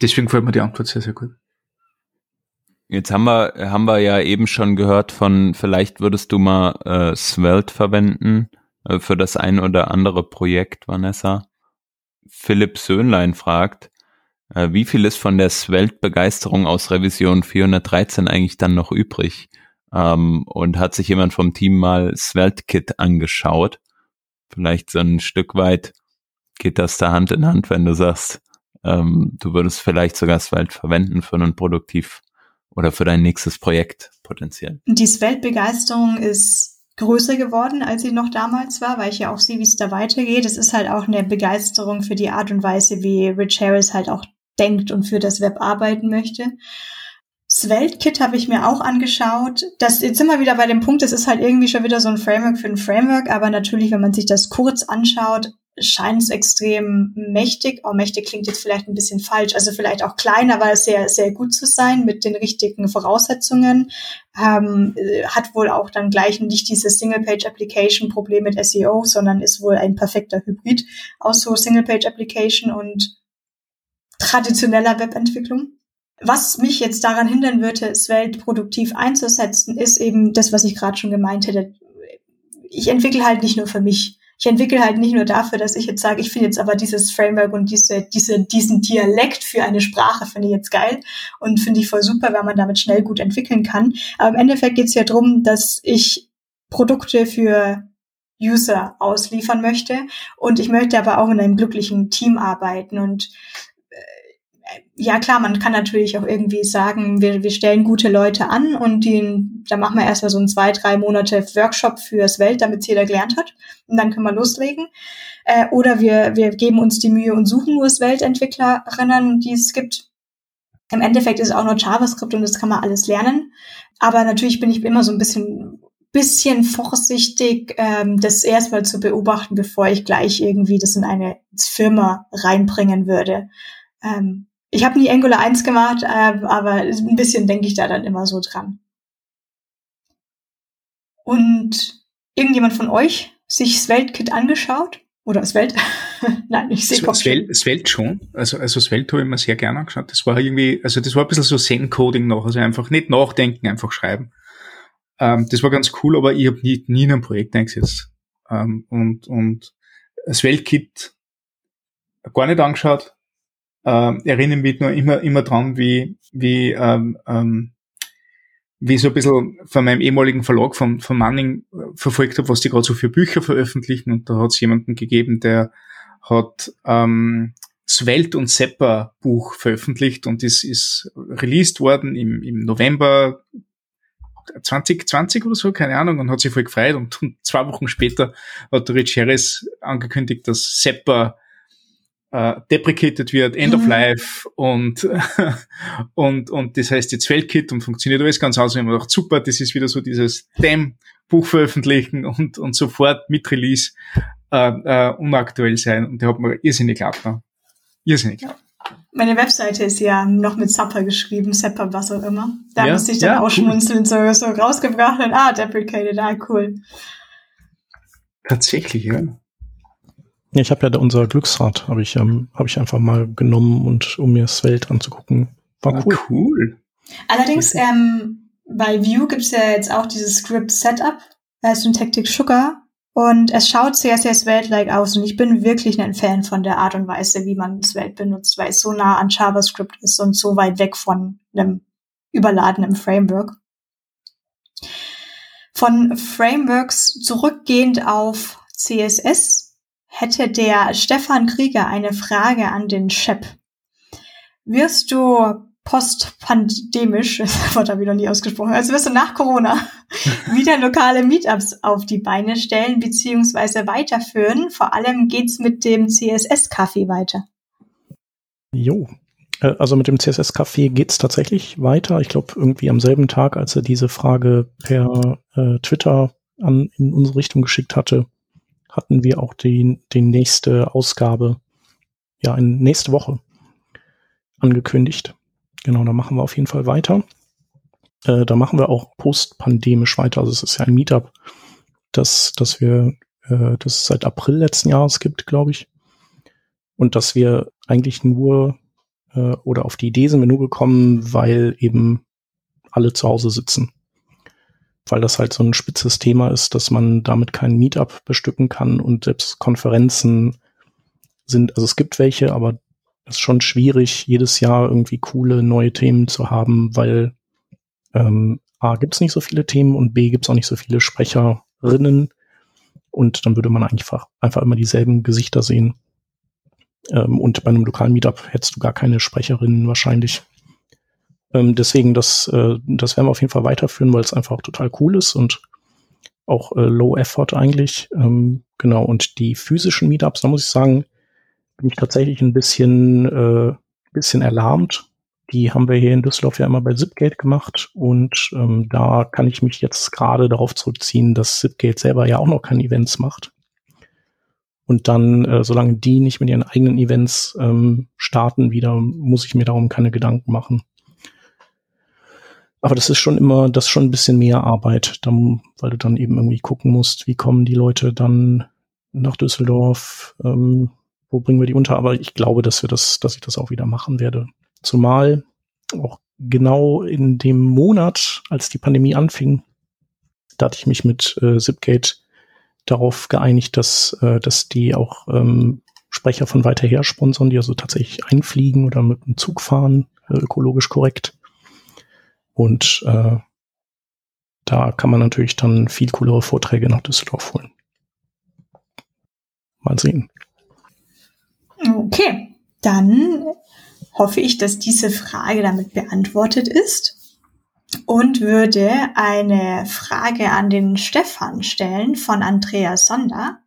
Deswegen gefällt mir die Antwort sehr, sehr gut. Jetzt haben wir, haben wir ja eben schon gehört von, vielleicht würdest du mal äh, Svelte verwenden äh, für das ein oder andere Projekt, Vanessa. Philipp Söhnlein fragt, äh, wie viel ist von der Svelte-Begeisterung aus Revision 413 eigentlich dann noch übrig? Ähm, und hat sich jemand vom Team mal Svelte-Kit angeschaut? Vielleicht so ein Stück weit geht das da Hand in Hand, wenn du sagst, ähm, du würdest vielleicht sogar Svelte verwenden für einen Produktiv- oder für dein nächstes Projekt potenziell? Die Svelte-Begeisterung ist größer geworden, als sie noch damals war, weil ich ja auch sehe, wie es da weitergeht. Es ist halt auch eine Begeisterung für die Art und Weise, wie Rich Harris halt auch denkt und für das Web arbeiten möchte. Svelte-Kit habe ich mir auch angeschaut. Das jetzt immer wieder bei dem Punkt, es ist halt irgendwie schon wieder so ein Framework für ein Framework, aber natürlich, wenn man sich das kurz anschaut, scheint es extrem mächtig. Oh, mächtig klingt jetzt vielleicht ein bisschen falsch. Also vielleicht auch klein, aber sehr, sehr gut zu sein mit den richtigen Voraussetzungen. Ähm, hat wohl auch dann gleich nicht dieses Single-Page-Application-Problem mit SEO, sondern ist wohl ein perfekter Hybrid aus so Single-Page-Application und traditioneller Webentwicklung. Was mich jetzt daran hindern würde, Svelte produktiv einzusetzen, ist eben das, was ich gerade schon gemeint hätte. Ich entwickle halt nicht nur für mich ich entwickle halt nicht nur dafür, dass ich jetzt sage, ich finde jetzt aber dieses Framework und diese, diese, diesen Dialekt für eine Sprache finde ich jetzt geil und finde ich voll super, weil man damit schnell gut entwickeln kann. Aber im Endeffekt geht es ja darum, dass ich Produkte für User ausliefern möchte und ich möchte aber auch in einem glücklichen Team arbeiten und ja klar, man kann natürlich auch irgendwie sagen, wir, wir stellen gute Leute an und die, da machen wir erstmal so ein zwei, drei Monate Workshop fürs Welt, damit jeder gelernt hat. Und dann können wir loslegen. Äh, oder wir, wir geben uns die Mühe und suchen nur Weltentwicklerinnen, die es gibt. Im Endeffekt ist es auch nur JavaScript und das kann man alles lernen. Aber natürlich bin ich immer so ein bisschen bisschen vorsichtig, ähm, das erstmal zu beobachten, bevor ich gleich irgendwie das in eine Firma reinbringen würde. Ähm, ich habe nie Angular 1 gemacht, äh, aber ein bisschen denke ich da dann immer so dran. Und irgendjemand von euch sich Svelte-Kit angeschaut? Oder Svelte? Nein, ich sehe Svelte, Svelte schon. Also, also Svelte habe ich mir sehr gerne angeschaut. Das war irgendwie, also das war ein bisschen so Zen-Coding noch. Also einfach nicht nachdenken, einfach schreiben. Ähm, das war ganz cool, aber ich habe nie, nie in ein Projekt eingesetzt. Ähm, und, und Svelte-Kit gar nicht angeschaut äh, erinnere mich nur immer, immer dran, wie, wie, ähm, ähm, wie so ein bisschen von meinem ehemaligen Verlag von, von Manning äh, verfolgt habe, was die gerade so für Bücher veröffentlichen. Und da hat es jemanden gegeben, der hat ähm, Svelte und Seppa Buch veröffentlicht und das ist released worden im, im November 2020 oder so, keine Ahnung, und hat sich voll gefreut. Und, und zwei Wochen später hat Rich Harris angekündigt, dass Seppa äh, deprecated wird, End mhm. of Life und, und, und das heißt jetzt Feldkit und funktioniert alles ganz aus. Und ich gedacht, super, das ist wieder so dieses Damn-Buch veröffentlichen und, und sofort mit Release äh, äh, unaktuell sein. Und der hat mir irrsinnig laut ne? Irrsinnig laut. Meine Webseite ist ja noch mit Zapper geschrieben, Zapper, was auch immer. Da ja, musste ich dann ja, auch schmunzeln, so, so rausgebracht und ah, deprecated, ah, cool. Tatsächlich, ja. Ja, ich habe ja da unser Glücksrad, habe ich, ähm, hab ich einfach mal genommen und um mir das Welt anzugucken. War ah, cool. cool. Allerdings, ähm, bei Vue gibt's ja jetzt auch dieses Script Setup, äh, Syntactic Sugar. Und es schaut sehr, sehr Svelte-like aus. Und ich bin wirklich ein Fan von der Art und Weise, wie man Svelte benutzt, weil es so nah an JavaScript ist und so weit weg von einem überladenen Framework. Von Frameworks zurückgehend auf CSS hätte der Stefan Krieger eine Frage an den Shep. Wirst du postpandemisch, das Wort habe ich noch nie ausgesprochen, also wirst du nach Corona wieder lokale Meetups auf die Beine stellen beziehungsweise weiterführen. Vor allem geht's mit dem CSS-Kaffee weiter. Jo, Äh, also mit dem CSS-Café geht's tatsächlich weiter. Ich glaube, irgendwie am selben Tag, als er diese Frage per äh, Twitter an, in unsere Richtung geschickt hatte, hatten wir auch die, die nächste Ausgabe, ja, in nächste Woche angekündigt. Genau, da machen wir auf jeden Fall weiter. Äh, da machen wir auch postpandemisch weiter. Also es ist ja ein Meetup, das, das wir, äh, das es seit April letzten Jahres gibt, glaube ich. Und dass wir eigentlich nur äh, oder auf die Idee sind wir nur gekommen, weil eben alle zu Hause sitzen weil das halt so ein spitzes Thema ist, dass man damit kein Meetup bestücken kann und selbst Konferenzen sind, also es gibt welche, aber es ist schon schwierig, jedes Jahr irgendwie coole neue Themen zu haben, weil ähm, A gibt es nicht so viele Themen und B gibt es auch nicht so viele Sprecherinnen und dann würde man einfach, einfach immer dieselben Gesichter sehen. Ähm, und bei einem lokalen Meetup hättest du gar keine Sprecherinnen wahrscheinlich. Ähm, deswegen, das, äh, das werden wir auf jeden Fall weiterführen, weil es einfach total cool ist und auch äh, Low Effort eigentlich. Ähm, genau, und die physischen Meetups, da muss ich sagen, bin ich tatsächlich ein bisschen, äh, bisschen erlahmt. Die haben wir hier in Düsseldorf ja immer bei Zipgate gemacht und ähm, da kann ich mich jetzt gerade darauf zurückziehen, dass Zipgate selber ja auch noch keine Events macht. Und dann, äh, solange die nicht mit ihren eigenen Events ähm, starten wieder, muss ich mir darum keine Gedanken machen. Aber das ist schon immer, das ist schon ein bisschen mehr Arbeit, dann, weil du dann eben irgendwie gucken musst, wie kommen die Leute dann nach Düsseldorf, ähm, wo bringen wir die unter? Aber ich glaube, dass wir das, dass ich das auch wieder machen werde. Zumal auch genau in dem Monat, als die Pandemie anfing, da hatte ich mich mit äh, Zipgate darauf geeinigt, dass, äh, dass die auch ähm, Sprecher von weiter her sponsern, die also tatsächlich einfliegen oder mit dem Zug fahren, äh, ökologisch korrekt. Und äh, da kann man natürlich dann viel coolere Vorträge nach Düsseldorf holen. Mal sehen. Okay, dann hoffe ich, dass diese Frage damit beantwortet ist und würde eine Frage an den Stefan stellen von Andreas Sonder.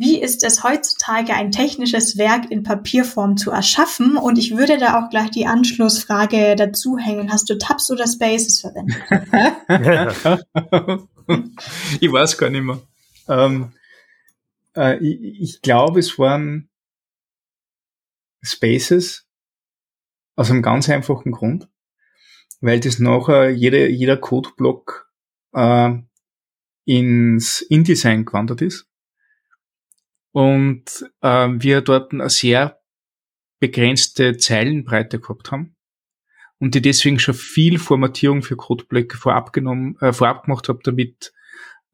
Wie ist es heutzutage, ein technisches Werk in Papierform zu erschaffen? Und ich würde da auch gleich die Anschlussfrage dazu hängen. Hast du Tabs oder Spaces verwendet? ich weiß gar nicht mehr. Ähm, äh, ich, ich glaube, es waren Spaces aus einem ganz einfachen Grund, weil das nachher jede, jeder Codeblock äh, ins InDesign gewandert ist und ähm, wir dort eine sehr begrenzte Zeilenbreite gehabt haben und die deswegen schon viel Formatierung für Codeblöcke vorab genommen, äh, vorab gemacht habe, damit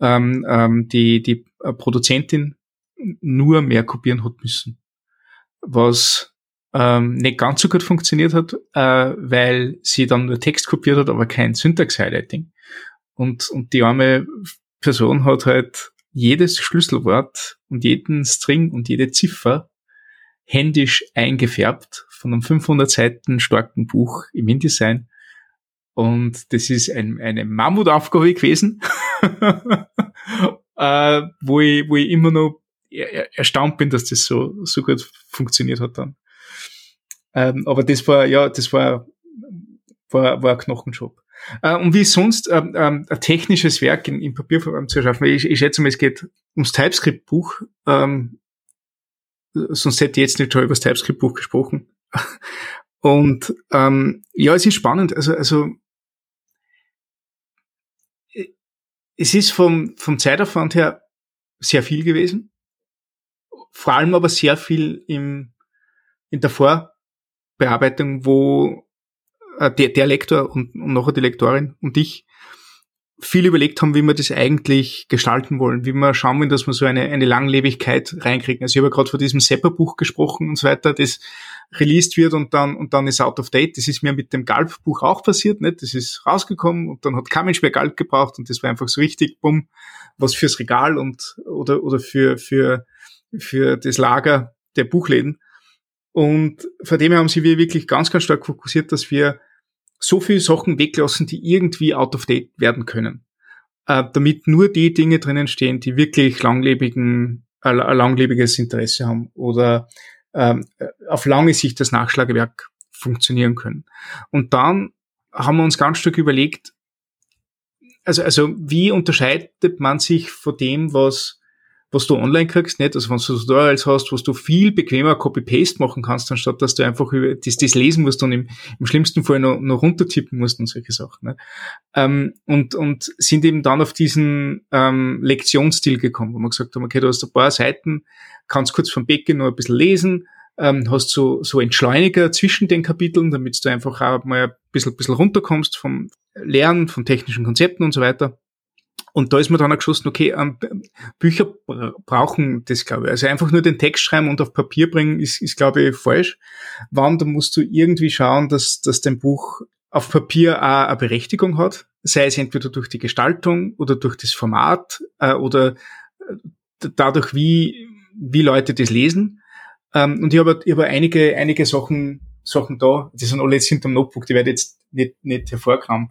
ähm, ähm, die, die äh, Produzentin nur mehr kopieren hat müssen. Was ähm, nicht ganz so gut funktioniert hat, äh, weil sie dann nur Text kopiert hat, aber kein Syntax-Highlighting. Und, und die arme Person hat halt jedes Schlüsselwort und jeden String und jede Ziffer händisch eingefärbt von einem 500 Seiten starken Buch im InDesign. Und das ist ein, eine Mammutaufgabe gewesen, äh, wo, ich, wo ich immer noch erstaunt bin, dass das so, so gut funktioniert hat dann. Ähm, aber das war, ja, das war, war, war ein Knochenjob. Äh, und wie sonst ähm, ähm, ein technisches Werk in, in Papierform zu erschaffen. Ich, ich schätze mal, es geht ums TypeScript-Buch. Ähm, sonst hätte ich jetzt nicht schon über das TypeScript-Buch gesprochen. Und ähm, ja, es ist spannend. Also, also es ist vom, vom Zeitaufwand her sehr viel gewesen. Vor allem aber sehr viel im, in der Vorbearbeitung, wo äh, der, der Lektor und, und nachher die Lektorin und ich viel überlegt haben, wie wir das eigentlich gestalten wollen, wie wir schauen wollen, dass wir so eine, eine Langlebigkeit reinkriegen. Also ich habe ja gerade von diesem Sepper-Buch gesprochen und so weiter, das released wird und dann, und dann ist out of date. Das ist mir mit dem Galb-Buch auch passiert, nicht? Das ist rausgekommen und dann hat kein mehr Galb gebraucht und das war einfach so richtig, bumm, was fürs Regal und, oder, oder für, für, für das Lager der Buchläden. Und vor dem haben sie wir wirklich ganz, ganz stark fokussiert, dass wir so viele Sachen weglassen, die irgendwie out of date werden können. Äh, damit nur die Dinge drinnen stehen, die wirklich langlebigen, äh, langlebiges Interesse haben oder ähm, auf lange Sicht das Nachschlagewerk funktionieren können. Und dann haben wir uns ganz stark überlegt, also, also wie unterscheidet man sich von dem, was, was du online kriegst, nicht? Also wenn du Tutorials hast, was du viel bequemer Copy-Paste machen kannst, anstatt dass du einfach über das, das lesen musst und im, im schlimmsten Fall noch, noch runtertippen musst und solche Sachen. Ne? Ähm, und, und sind eben dann auf diesen ähm, Lektionsstil gekommen, wo wir gesagt haben, okay, du hast ein paar Seiten, kannst kurz vom Becken noch ein bisschen lesen, ähm, hast so, so Entschleuniger zwischen den Kapiteln, damit du einfach auch mal ein bisschen, bisschen runterkommst vom Lernen, von technischen Konzepten und so weiter. Und da ist mir dann auch geschossen, okay, ähm, Bücher brauchen das, glaube ich. Also einfach nur den Text schreiben und auf Papier bringen, ist, ist glaube ich, falsch. Wann, da musst du irgendwie schauen, dass, dass dein Buch auf Papier auch eine Berechtigung hat. Sei es entweder durch die Gestaltung oder durch das Format äh, oder äh, dadurch, wie, wie Leute das lesen. Ähm, und ich habe ich hab einige, einige Sachen, Sachen da, die sind alle jetzt hinterm Notebook, die werde ich jetzt nicht, nicht hervorkramen.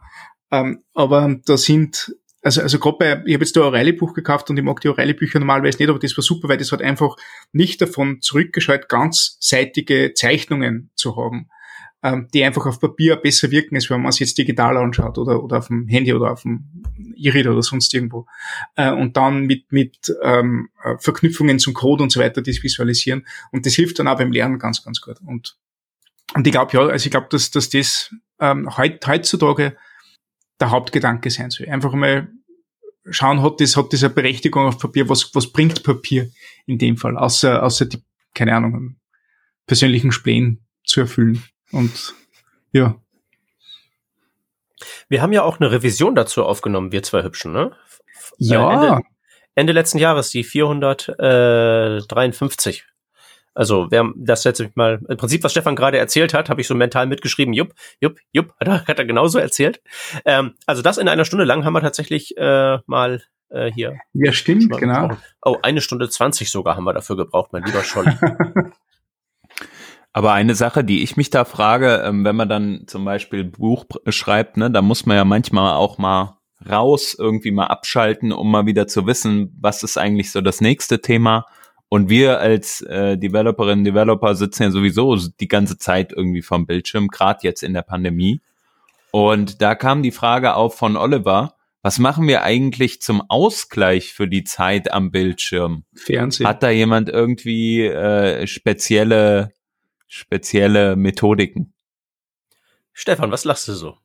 Ähm, aber da sind, also, also gerade bei, ich habe jetzt da O'Reilly-Buch gekauft und ich mag die O'Reilly-Bücher normalerweise nicht, aber das war super, weil das hat einfach nicht davon zurückgeschaut, ganzseitige Zeichnungen zu haben ähm, die einfach auf Papier besser wirken, als wenn man es jetzt digital anschaut oder, oder auf dem Handy oder auf dem E-Reader oder sonst irgendwo. Äh, und dann mit, mit ähm, äh, Verknüpfungen zum Code und so weiter das visualisieren. Und das hilft dann auch beim Lernen ganz, ganz gut. Und, und ich glaube, ja, also ich glaube, dass, dass das ähm, heut, heutzutage der Hauptgedanke sein soll. Einfach mal schauen, hat das, hat eine Berechtigung auf Papier, was, was bringt Papier in dem Fall, außer, außer die, keine Ahnung, persönlichen Spleen zu erfüllen. Und ja. Wir haben ja auch eine Revision dazu aufgenommen, wir zwei Hübschen, ne? Ja. Äh, Ende, Ende letzten Jahres, die 453. Also, wer das jetzt mal, im Prinzip, was Stefan gerade erzählt hat, habe ich so mental mitgeschrieben, jupp, jupp, jupp, hat er, hat er genauso erzählt. Ähm, also das in einer Stunde lang haben wir tatsächlich äh, mal äh, hier. Ja, stimmt, genau. Gebraucht. Oh, eine Stunde zwanzig sogar haben wir dafür gebraucht, mein lieber Scholli. Aber eine Sache, die ich mich da frage, ähm, wenn man dann zum Beispiel Buch schreibt, ne, da muss man ja manchmal auch mal raus, irgendwie mal abschalten, um mal wieder zu wissen, was ist eigentlich so das nächste Thema. Und wir als äh, Developerinnen, Developer sitzen ja sowieso die ganze Zeit irgendwie vom Bildschirm, gerade jetzt in der Pandemie. Und da kam die Frage auf von Oliver, was machen wir eigentlich zum Ausgleich für die Zeit am Bildschirm? Fernsehen. Hat da jemand irgendwie äh, spezielle spezielle Methodiken. Stefan, was lachst du so?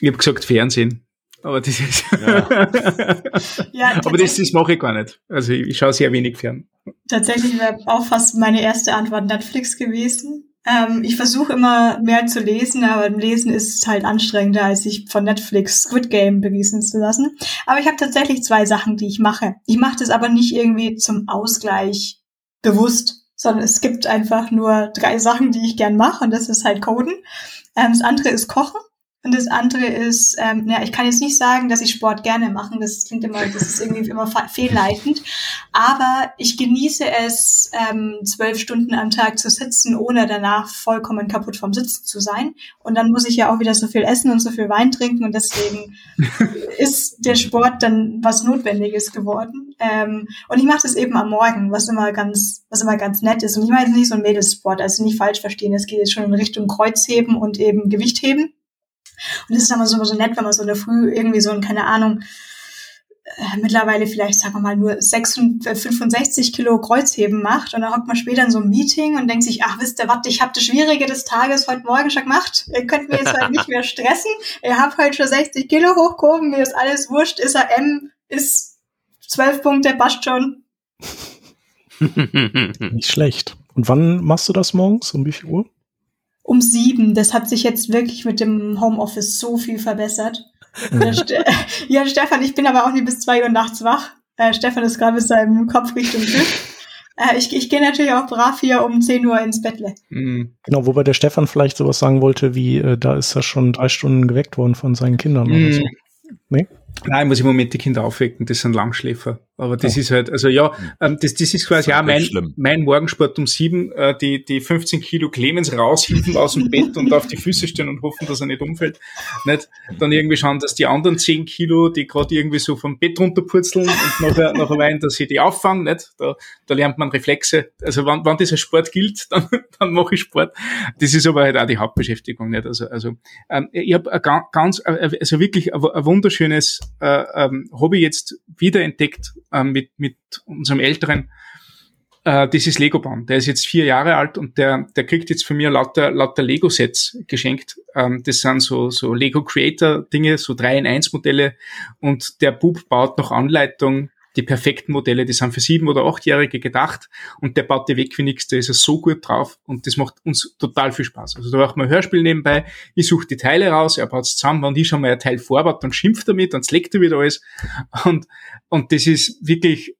Ich habe gesagt Fernsehen. Aber das ist. Ja. ja, aber das, das mache ich gar nicht. Also ich, ich schaue sehr wenig fern. Tatsächlich wäre auch fast meine erste Antwort Netflix gewesen. Ähm, ich versuche immer mehr zu lesen, aber im Lesen ist es halt anstrengender, als sich von Netflix Squid Game berieseln zu lassen. Aber ich habe tatsächlich zwei Sachen, die ich mache. Ich mache das aber nicht irgendwie zum Ausgleich bewusst, sondern es gibt einfach nur drei Sachen, die ich gern mache und das ist halt Coden. Ähm, das andere ist Kochen und das andere ist, ähm, ja, ich kann jetzt nicht sagen, dass ich Sport gerne mache. Das klingt immer, das ist irgendwie immer fehlleitend. Aber ich genieße es, ähm, zwölf Stunden am Tag zu sitzen, ohne danach vollkommen kaputt vom Sitzen zu sein. Und dann muss ich ja auch wieder so viel essen und so viel Wein trinken. Und deswegen ist der Sport dann was Notwendiges geworden. Ähm, und ich mache das eben am Morgen, was immer ganz, was immer ganz nett ist. Und ich meine jetzt nicht so ein Mädelssport, also nicht falsch verstehen. Es geht jetzt schon in Richtung Kreuzheben und eben Gewichtheben. Und es ist immer so, so nett, wenn man so in der Früh irgendwie so ein, keine Ahnung, äh, mittlerweile vielleicht, sagen wir mal, nur 66, 65 äh, Kilo Kreuzheben macht und dann hockt man später in so einem Meeting und denkt sich, ach, wisst ihr was, ich habe das Schwierige des Tages heute Morgen schon gemacht. Ihr könnt mir jetzt halt nicht mehr stressen. Ihr habt heute schon 60 Kilo hochgehoben, mir ist alles wurscht, ist er M, ist 12 Punkte, passt schon. nicht schlecht. Und wann machst du das morgens? Um wie viel Uhr? Um sieben. Das hat sich jetzt wirklich mit dem Homeoffice so viel verbessert. ja, Stefan, ich bin aber auch nie bis zwei Uhr nachts wach. Äh, Stefan ist gerade mit seinem Kopf Richtung Tür. Äh, ich, ich gehe natürlich auch brav hier um 10 Uhr ins Bettle. Mhm. Genau, wobei der Stefan vielleicht sowas sagen wollte, wie äh, da ist er schon drei Stunden geweckt worden von seinen Kindern mhm. oder so. Nee? Nein, muss im Moment die Kinder aufwecken, das sind Langschläfer. Aber das oh. ist halt, also ja, ähm, das, das ist quasi auch mein, mein Morgensport um sieben, äh, die, die 15 Kilo Clemens raushieven aus dem Bett und auf die Füße stellen und hoffen, dass er nicht umfällt. Nicht? Dann irgendwie schauen, dass die anderen 10 Kilo, die gerade irgendwie so vom Bett runterpurzeln und nachher, nachher weinen, dass sie die auffangen. Nicht? Da, da lernt man Reflexe. Also wenn, wenn dieser Sport gilt, dann, dann mache ich Sport. Das ist aber halt auch die Hauptbeschäftigung. Nicht? Also, also ähm, ich habe ganz, äh, also wirklich ein, ein wunderschönes äh, ähm, Hobby jetzt wiederentdeckt äh, mit, mit unserem Älteren, äh, das ist Lego bauen. Der ist jetzt vier Jahre alt und der, der kriegt jetzt von mir lauter, lauter Lego-Sets geschenkt. Ähm, das sind so, so Lego Creator-Dinge, so 3 in 1 Modelle und der Bub baut nach Anleitung die perfekten Modelle, die sind für sieben- oder achtjährige gedacht und der baut die weg wie nix, da ist er so gut drauf und das macht uns total viel Spaß. Also da macht man ein Hörspiel nebenbei, ich suche die Teile raus, er baut es zusammen, wenn ich schon mal ein Teil vorbaut, dann schimpft er mit, dann legt er wieder alles und, und das ist wirklich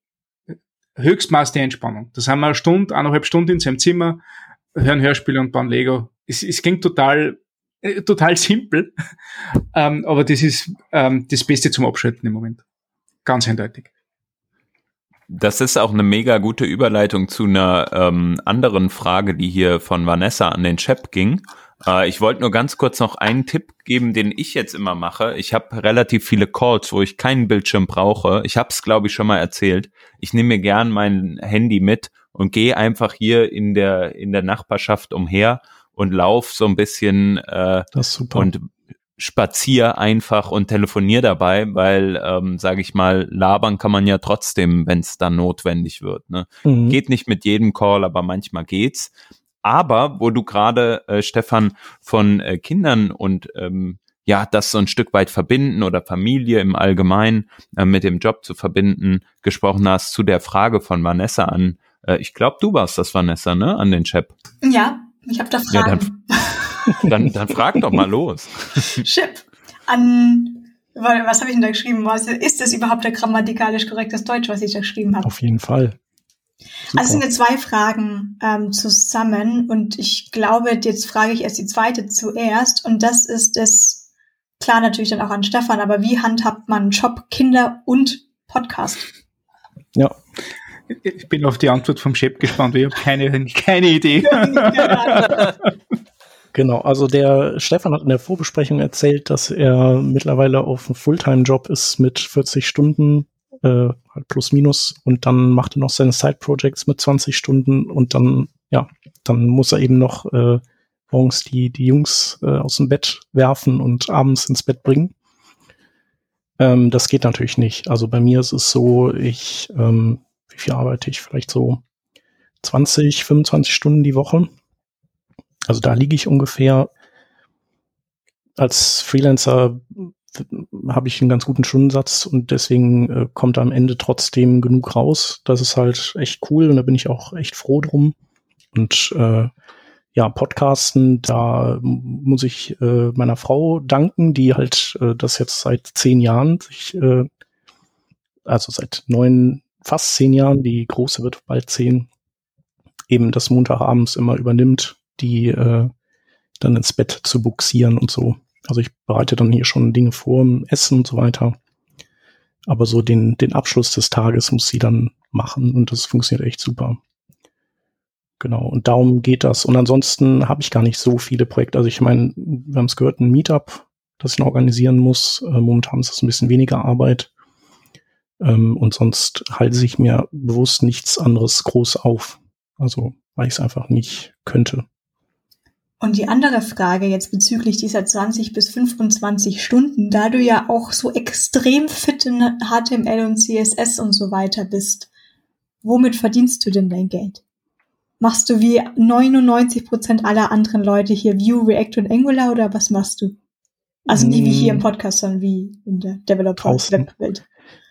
Höchstmaß der Entspannung. Da sind wir eine Stunde, eineinhalb Stunden in seinem Zimmer, hören Hörspiele und bauen Lego. Es, es klingt total äh, total simpel, ähm, aber das ist ähm, das Beste zum Abschalten im Moment. Ganz eindeutig. Das ist auch eine mega gute Überleitung zu einer ähm, anderen Frage, die hier von Vanessa an den Chap ging. Äh, ich wollte nur ganz kurz noch einen Tipp geben, den ich jetzt immer mache. Ich habe relativ viele Calls, wo ich keinen Bildschirm brauche. Ich habe es, glaube ich, schon mal erzählt. Ich nehme mir gern mein Handy mit und gehe einfach hier in der in der Nachbarschaft umher und lauf so ein bisschen äh, das ist super. und spazier einfach und telefonier dabei, weil, ähm, sage ich mal, labern kann man ja trotzdem, wenn es dann notwendig wird. Ne? Mhm. Geht nicht mit jedem Call, aber manchmal geht's. Aber wo du gerade, äh, Stefan, von äh, Kindern und ähm, ja, das so ein Stück weit verbinden oder Familie im Allgemeinen äh, mit dem Job zu verbinden, gesprochen hast zu der Frage von Vanessa an. Äh, ich glaube, du warst das, Vanessa, ne? An den Chap. Ja, ich habe da Fragen. Ja, dann, dann, frag doch mal los. Chip, an, was habe ich denn da geschrieben? Was, ist das überhaupt der grammatikalisch korrektes Deutsch, was ich da geschrieben habe? Auf jeden Fall. Super. Also es sind jetzt zwei Fragen ähm, zusammen und ich glaube, jetzt frage ich erst die zweite zuerst und das ist es, klar natürlich dann auch an Stefan, aber wie handhabt man Job, Kinder und Podcast? Ja. Ich bin auf die Antwort vom Chef gespannt, ich habe keine, keine Idee. Genau, also der Stefan hat in der Vorbesprechung erzählt, dass er mittlerweile auf einem Fulltime-Job ist mit 40 Stunden, äh, halt plus minus, und dann macht er noch seine Side-Projects mit 20 Stunden und dann, ja, dann muss er eben noch äh, morgens die, die Jungs äh, aus dem Bett werfen und abends ins Bett bringen. Ähm, das geht natürlich nicht. Also bei mir ist es so, ich, ähm, wie viel arbeite ich? Vielleicht so 20, 25 Stunden die Woche also da liege ich ungefähr als Freelancer habe ich einen ganz guten Stundensatz und deswegen äh, kommt am Ende trotzdem genug raus. Das ist halt echt cool und da bin ich auch echt froh drum. Und äh, ja, Podcasten, da muss ich äh, meiner Frau danken, die halt äh, das jetzt seit zehn Jahren sich, äh, also seit neun, fast zehn Jahren, die große wird bald zehn, eben das Montagabends immer übernimmt die äh, dann ins Bett zu buxieren und so. Also ich bereite dann hier schon Dinge vor, Essen und so weiter. Aber so den, den Abschluss des Tages muss sie dann machen und das funktioniert echt super. Genau, und darum geht das. Und ansonsten habe ich gar nicht so viele Projekte. Also ich meine, wir haben es gehört, ein Meetup, das ich noch organisieren muss. Äh, momentan ist das ein bisschen weniger Arbeit. Ähm, und sonst halte ich mir bewusst nichts anderes groß auf. Also, weil ich es einfach nicht könnte. Und die andere Frage jetzt bezüglich dieser 20 bis 25 Stunden, da du ja auch so extrem fit in HTML und CSS und so weiter bist, womit verdienst du denn dein Geld? Machst du wie 99 Prozent aller anderen Leute hier Vue, React und Angular oder was machst du? Also nie wie hier im mm. Podcast, sondern wie in der Developer-Welt.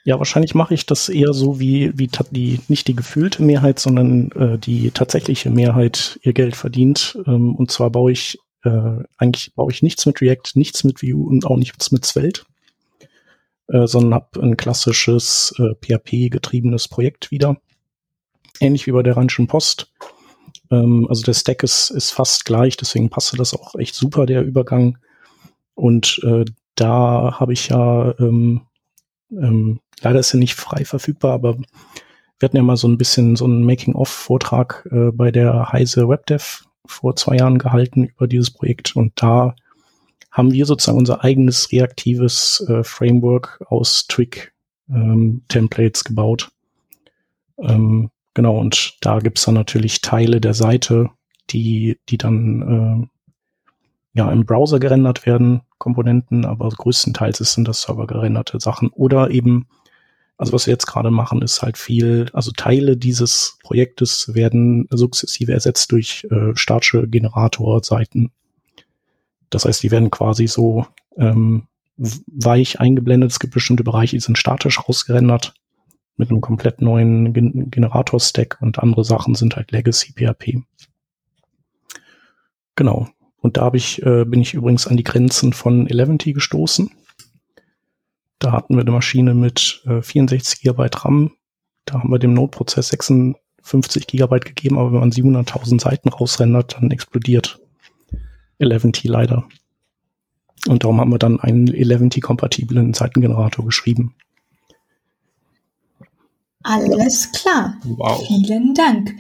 Ja, wahrscheinlich mache ich das eher so wie, wie die, nicht die gefühlte Mehrheit, sondern äh, die tatsächliche Mehrheit ihr Geld verdient. Ähm, und zwar baue ich, äh, eigentlich baue ich nichts mit React, nichts mit Vue und auch nichts mit Svelte, äh, sondern habe ein klassisches äh, PHP-getriebenes Projekt wieder. Ähnlich wie bei der Rheinischen Post. Ähm, also der Stack ist, ist fast gleich, deswegen passte das auch echt super, der Übergang. Und äh, da habe ich ja ähm, Ähm, leider ist sie nicht frei verfügbar, aber wir hatten ja mal so ein bisschen so einen Making-of-Vortrag äh, bei der Heise WebDev vor zwei Jahren gehalten über dieses Projekt und da haben wir sozusagen unser eigenes reaktives äh, Framework aus Twig-Templates ähm, gebaut. Ähm, genau, und da gibt's dann natürlich Teile der Seite, die, die dann äh, ja im Browser gerendert werden, Komponenten, aber größtenteils sind das server gerenderte Sachen oder eben also was wir jetzt gerade machen, ist halt viel, also Teile dieses Projektes werden sukzessive ersetzt durch äh, statische Generatorseiten. Das heißt, die werden quasi so ähm, weich eingeblendet. Es gibt bestimmte Bereiche, die sind statisch ausgerendert mit einem komplett neuen Gen Generator-Stack und andere Sachen sind halt Legacy PHP. Genau. Und da hab ich, äh, bin ich übrigens an die Grenzen von Eleventy gestoßen. Da hatten wir eine Maschine mit äh, 64 GB RAM. Da haben wir dem Node-Prozess 56 GB gegeben, aber wenn man 700.000 Seiten rausrendert, dann explodiert 11T leider. Und darum haben wir dann einen 11T-kompatiblen Seitengenerator geschrieben. Alles klar. Wow. Vielen Dank.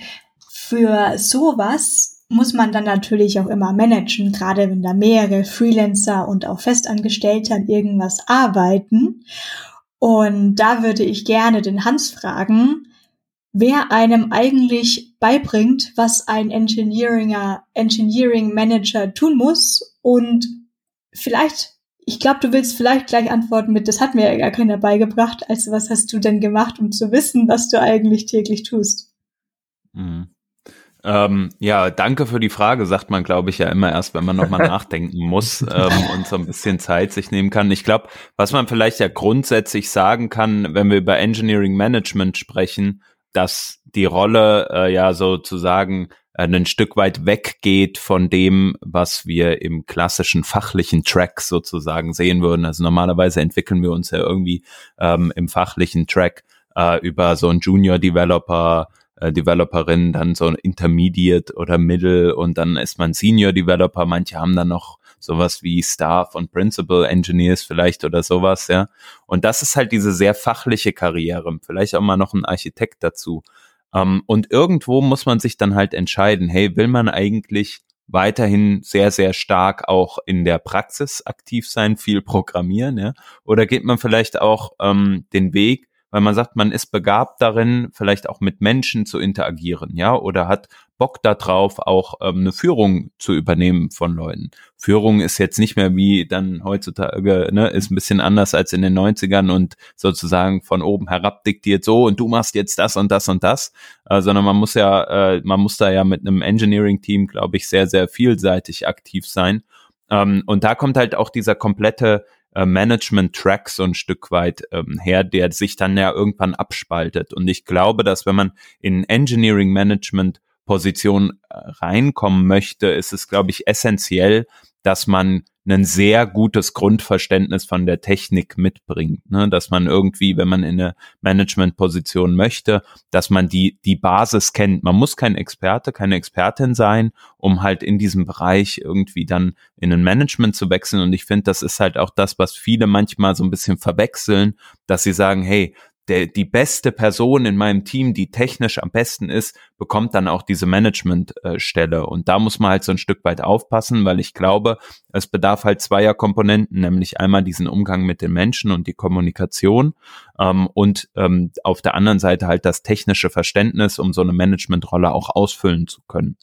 Für sowas muss man dann natürlich auch immer managen, gerade wenn da mehrere Freelancer und auch Festangestellte an irgendwas arbeiten. Und da würde ich gerne den Hans fragen, wer einem eigentlich beibringt, was ein Engineeringer, Engineering Manager tun muss und vielleicht ich glaube, du willst vielleicht gleich antworten mit, das hat mir ja gar keiner beigebracht. Also was hast du denn gemacht, um zu wissen, was du eigentlich täglich tust? Mhm. Ähm, ja, danke für die Frage, sagt man, glaube ich, ja immer erst, wenn man nochmal nachdenken muss ähm, und so ein bisschen Zeit sich nehmen kann. Ich glaube, was man vielleicht ja grundsätzlich sagen kann, wenn wir über Engineering Management sprechen, dass die Rolle äh, ja sozusagen äh, ein Stück weit weggeht von dem, was wir im klassischen fachlichen Track sozusagen sehen würden. Also normalerweise entwickeln wir uns ja irgendwie ähm, im fachlichen Track äh, über so einen Junior Developer, äh, Developerin, dann so ein Intermediate oder Middle und dann ist man Senior Developer. Manche haben dann noch sowas wie Staff und Principal Engineers vielleicht oder sowas, ja. Und das ist halt diese sehr fachliche Karriere. Vielleicht auch mal noch ein Architekt dazu. Ähm, und irgendwo muss man sich dann halt entscheiden, hey, will man eigentlich weiterhin sehr, sehr stark auch in der Praxis aktiv sein, viel programmieren, ja? Oder geht man vielleicht auch ähm, den Weg, weil man sagt, man ist begabt darin, vielleicht auch mit Menschen zu interagieren, ja, oder hat Bock darauf, auch ähm, eine Führung zu übernehmen von Leuten. Führung ist jetzt nicht mehr wie dann heutzutage, ne, ist ein bisschen anders als in den 90ern und sozusagen von oben herab diktiert so und du machst jetzt das und das und das, äh, sondern man muss ja, äh, man muss da ja mit einem Engineering-Team, glaube ich, sehr, sehr vielseitig aktiv sein. Ähm, und da kommt halt auch dieser komplette äh, Management-Track so ein Stück weit ähm, her, der sich dann ja irgendwann abspaltet. Und ich glaube, dass wenn man in Engineering Management Position äh, reinkommen möchte, ist es, glaube ich, essentiell, dass man ein sehr gutes Grundverständnis von der Technik mitbringt, ne? dass man irgendwie, wenn man in eine Managementposition möchte, dass man die die Basis kennt. Man muss kein Experte, keine Expertin sein, um halt in diesem Bereich irgendwie dann in ein Management zu wechseln. Und ich finde, das ist halt auch das, was viele manchmal so ein bisschen verwechseln, dass sie sagen, hey, der, die beste Person in meinem Team, die technisch am besten ist, bekommt dann auch diese Managementstelle. Äh, und da muss man halt so ein Stück weit aufpassen, weil ich glaube, es bedarf halt zweier Komponenten, nämlich einmal diesen Umgang mit den Menschen und die Kommunikation ähm, und ähm, auf der anderen Seite halt das technische Verständnis, um so eine Managementrolle auch ausfüllen zu können.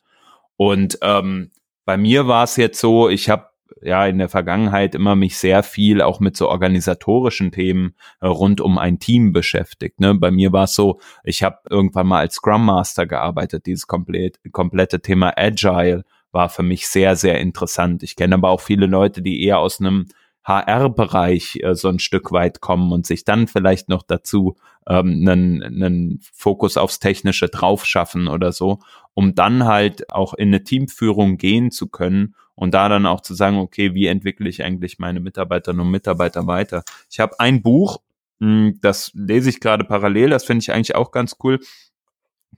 Und ähm, bei mir war es jetzt so, ich habe ja in der Vergangenheit immer mich sehr viel auch mit so organisatorischen Themen äh, rund um ein Team beschäftigt. Ne? Bei mir war es so, ich habe irgendwann mal als Scrum Master gearbeitet. Dieses komplett, komplette Thema Agile war für mich sehr, sehr interessant. Ich kenne aber auch viele Leute, die eher aus einem HR-Bereich äh, so ein Stück weit kommen und sich dann vielleicht noch dazu ähm, einen, einen Fokus aufs Technische drauf schaffen oder so, um dann halt auch in eine Teamführung gehen zu können und da dann auch zu sagen, okay, wie entwickle ich eigentlich meine Mitarbeiterinnen und Mitarbeiter weiter? Ich habe ein Buch, hm, das lese ich gerade parallel, das finde ich eigentlich auch ganz cool.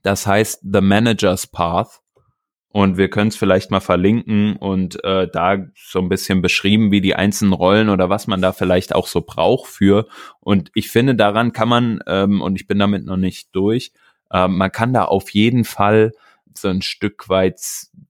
Das heißt The Manager's Path. und wir können es vielleicht mal verlinken und äh, da so ein bisschen beschrieben, wie die einzelnen Rollen oder was man da vielleicht auch so braucht für. Und ich finde, daran kann man, ähm, und ich bin damit noch nicht durch, äh, man kann da auf jeden Fall so ein Stück weit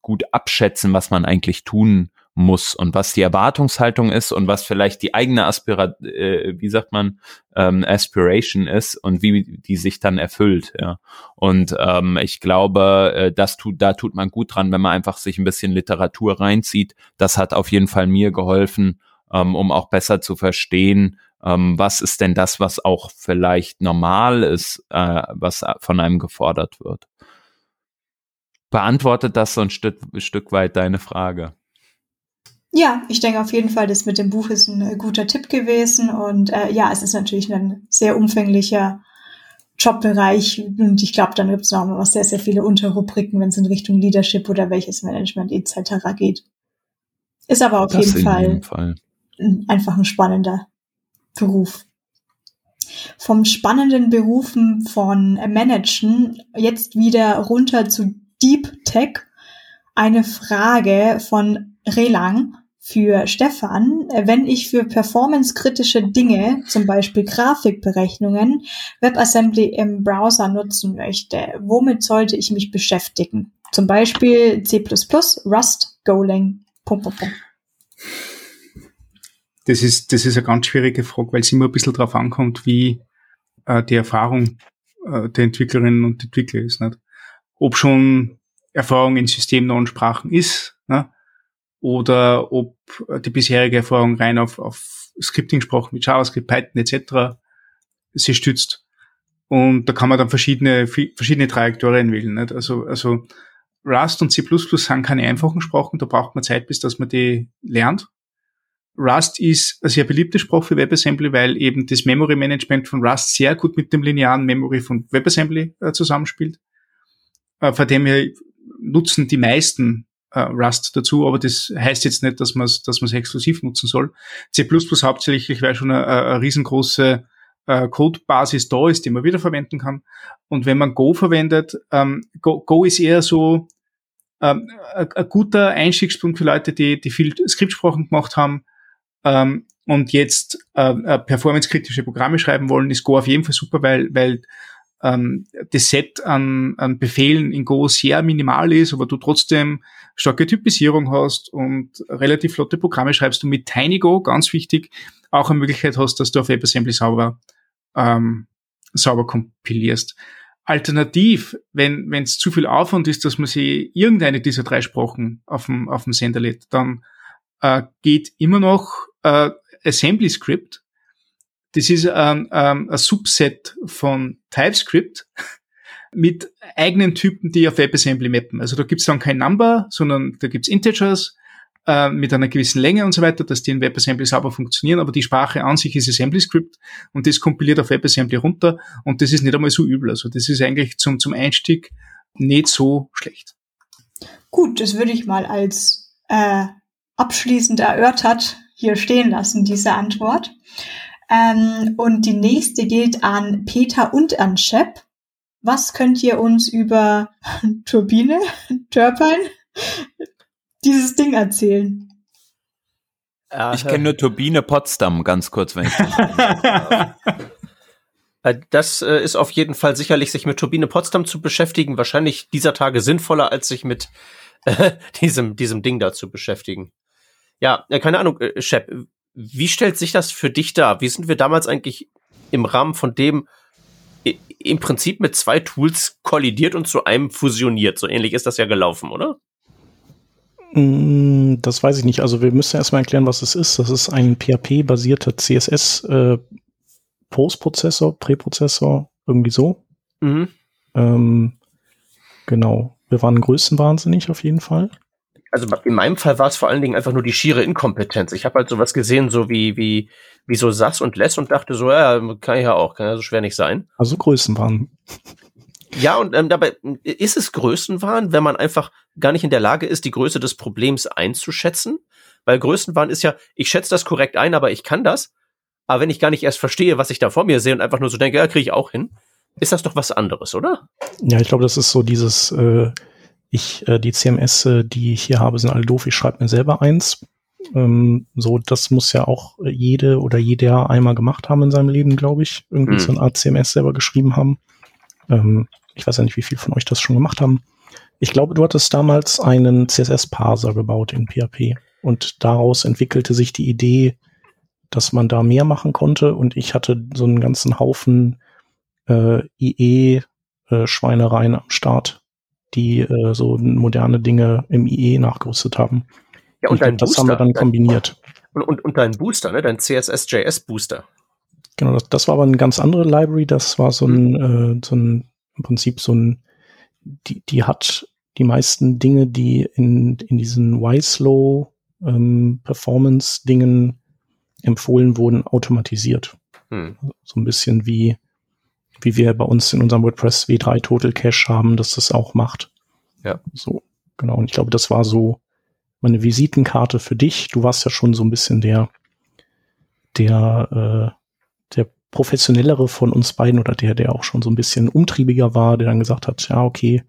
gut abschätzen, was man eigentlich tun muss und was die Erwartungshaltung ist und was vielleicht die eigene Aspira äh, wie sagt man ähm, Aspiration ist und wie die sich dann erfüllt ja. Und ähm, ich glaube äh, das tut da tut man gut dran wenn man einfach sich ein bisschen Literatur reinzieht. Das hat auf jeden Fall mir geholfen ähm, um auch besser zu verstehen ähm, was ist denn das was auch vielleicht normal ist äh, was von einem gefordert wird beantwortet das so ein Stück, Stück weit deine Frage ja, ich denke auf jeden Fall, das mit dem Buch ist ein äh, guter Tipp gewesen. Und äh, ja, es ist natürlich ein sehr umfänglicher Jobbereich. Und ich glaube, dann gibt es noch mal sehr, sehr viele Unterrubriken, wenn es in Richtung Leadership oder welches Management etc. geht. Ist aber auf jeden Fall, jeden Fall einfach ein spannender Beruf. Vom spannenden Berufen von Managen jetzt wieder runter zu Deep Tech. Eine Frage von Relang für Stefan, wenn ich für performancekritische Dinge, zum Beispiel Grafikberechnungen, WebAssembly im Browser nutzen möchte, womit sollte ich mich beschäftigen? Zum Beispiel C++, Rust, Golang, Punkt, Punkt, Punkt. Das ist, das ist eine ganz schwierige Frage, weil es immer ein bisschen darauf ankommt, wie äh, die Erfahrung äh, der Entwicklerinnen und Entwickler ist. Nicht? Ob schon Erfahrung in systemnahen Sprachen ist, ne? oder ob die bisherige Erfahrung rein auf, auf Scripting-Sprachen mit JavaScript, Python etc. sie stützt. Und da kann man dann verschiedene, verschiedene Trajektorien wählen. Nicht? Also, also Rust und C++ sind keine einfachen Sprachen, da braucht man Zeit, bis dass man die lernt. Rust ist eine sehr beliebte Sprache für WebAssembly, weil eben das Memory Management von Rust sehr gut mit dem linearen Memory von WebAssembly äh, zusammenspielt. Äh, von dem her nutzen die meisten äh, Rust dazu, aber das heißt jetzt nicht, dass man es dass man's exklusiv nutzen soll. C++ hauptsächlich, weil schon eine, eine riesengroße äh, Codebasis da ist, die man wiederverwenden kann. Und wenn man Go verwendet, ähm, Go, Go ist eher so ähm, ein, ein guter Einstiegspunkt für Leute, die, die viel Skriptsprachen gemacht haben ähm, und jetzt äh, äh, performance-kritische Programme schreiben wollen, ist Go auf jeden Fall super, weil, weil ähm, das Set an, an Befehlen in Go sehr minimal ist, aber du trotzdem starke Typisierung hast und relativ flotte Programme schreibst du mit TinyGo, ganz wichtig, auch eine Möglichkeit hast, dass du auf WebAssembly sauber, ähm, sauber kompilierst. Alternativ, wenn es zu viel Aufwand ist, dass man sich irgendeine dieser drei Sprachen auf dem, auf dem Sender lädt, dann äh, geht immer noch äh, Assembly Script, das ist ähm, ähm, ein Subset von TypeScript mit eigenen Typen, die auf WebAssembly mappen. Also da gibt's dann kein Number, sondern da gibt's Integers äh, mit einer gewissen Länge und so weiter, dass die in WebAssembly sauber funktionieren, aber die Sprache an sich ist AssemblyScript und das kompiliert auf WebAssembly runter und das ist nicht einmal so übel. Also das ist eigentlich zum, zum Einstieg nicht so schlecht. Gut, das würde ich mal als äh, abschließend erörtert hier stehen lassen, diese Antwort. Ähm, und die nächste geht an Peter und an Shep. Was könnt ihr uns über Turbine, Turbine, dieses Ding erzählen? Ich kenne nur Turbine Potsdam, ganz kurz, wenn ich äh, Das äh, ist auf jeden Fall sicherlich, sich mit Turbine Potsdam zu beschäftigen, wahrscheinlich dieser Tage sinnvoller, als sich mit äh, diesem, diesem Ding da zu beschäftigen. Ja, äh, keine Ahnung, äh, Shep, wie stellt sich das für dich dar? Wie sind wir damals eigentlich im Rahmen von dem im Prinzip mit zwei Tools kollidiert und zu einem fusioniert? So ähnlich ist das ja gelaufen, oder? Mm, das weiß ich nicht. Also wir müssen erstmal erklären, was es ist. Das ist ein PHP-basierter CSS äh, Postprozessor, Präprozessor, irgendwie so. Mhm. Ähm, genau. Wir waren größenwahnsinnig auf jeden Fall also in meinem Fall war es vor allen Dingen einfach nur die schiere Inkompetenz. Ich habe halt sowas gesehen, so wie, wie, wie so Sass und Less und dachte so, ja, kann ich ja auch, kann ja so schwer nicht sein. Also Größenwahn. Ja, und ähm, dabei ist es Größenwahn, wenn man einfach gar nicht in der Lage ist, die Größe des Problems einzuschätzen. Weil Größenwahn ist ja, ich schätze das korrekt ein, aber ich kann das. Aber wenn ich gar nicht erst verstehe, was ich da vor mir sehe und einfach nur so denke, ja, kriege ich auch hin, ist das doch was anderes, oder? Ja, ich glaube, das ist so dieses, äh, ich, äh, die CMS, äh, die ich hier habe, sind alle doof, ich schreibe mir selber eins. Ähm, so, das muss ja auch jede oder jeder einmal gemacht haben in seinem Leben, glaube ich. Irgendwie Mhm. so eine Art CMS selber geschrieben haben. Ähm, ich weiß ja nicht, wie viele von euch das schon gemacht haben. Ich glaube, du hattest damals einen CSS-Parser gebaut in PHP und daraus entwickelte sich die Idee, dass man da mehr machen konnte und ich hatte so einen ganzen Haufen äh, IE-Schweinereien am Start, die äh, so moderne Dinge im IE nachgerüstet haben. Ja, und, dein das haben wir Booster, dann kombiniert. und, und, und dein Booster, ne? Dein CSS-JS-Booster. Genau, das, das war aber eine ganz andere Library. Das war so ein, Mhm. äh, so ein, im Prinzip so ein, die, die hat die meisten Dinge, die in, in diesen Y-Slow ähm, empfohlen wurden, automatisiert. Hm. So ein bisschen wie, wie wir bei uns in unserem WordPress W3 Total Cache haben, dass das auch macht. Ja. So, genau. Und ich glaube, das war so meine Visitenkarte für dich. Du warst ja schon so ein bisschen der, der, äh, der professionellere von uns beiden oder der, der auch schon so ein bisschen umtriebiger war, der dann gesagt hat, ja, okay,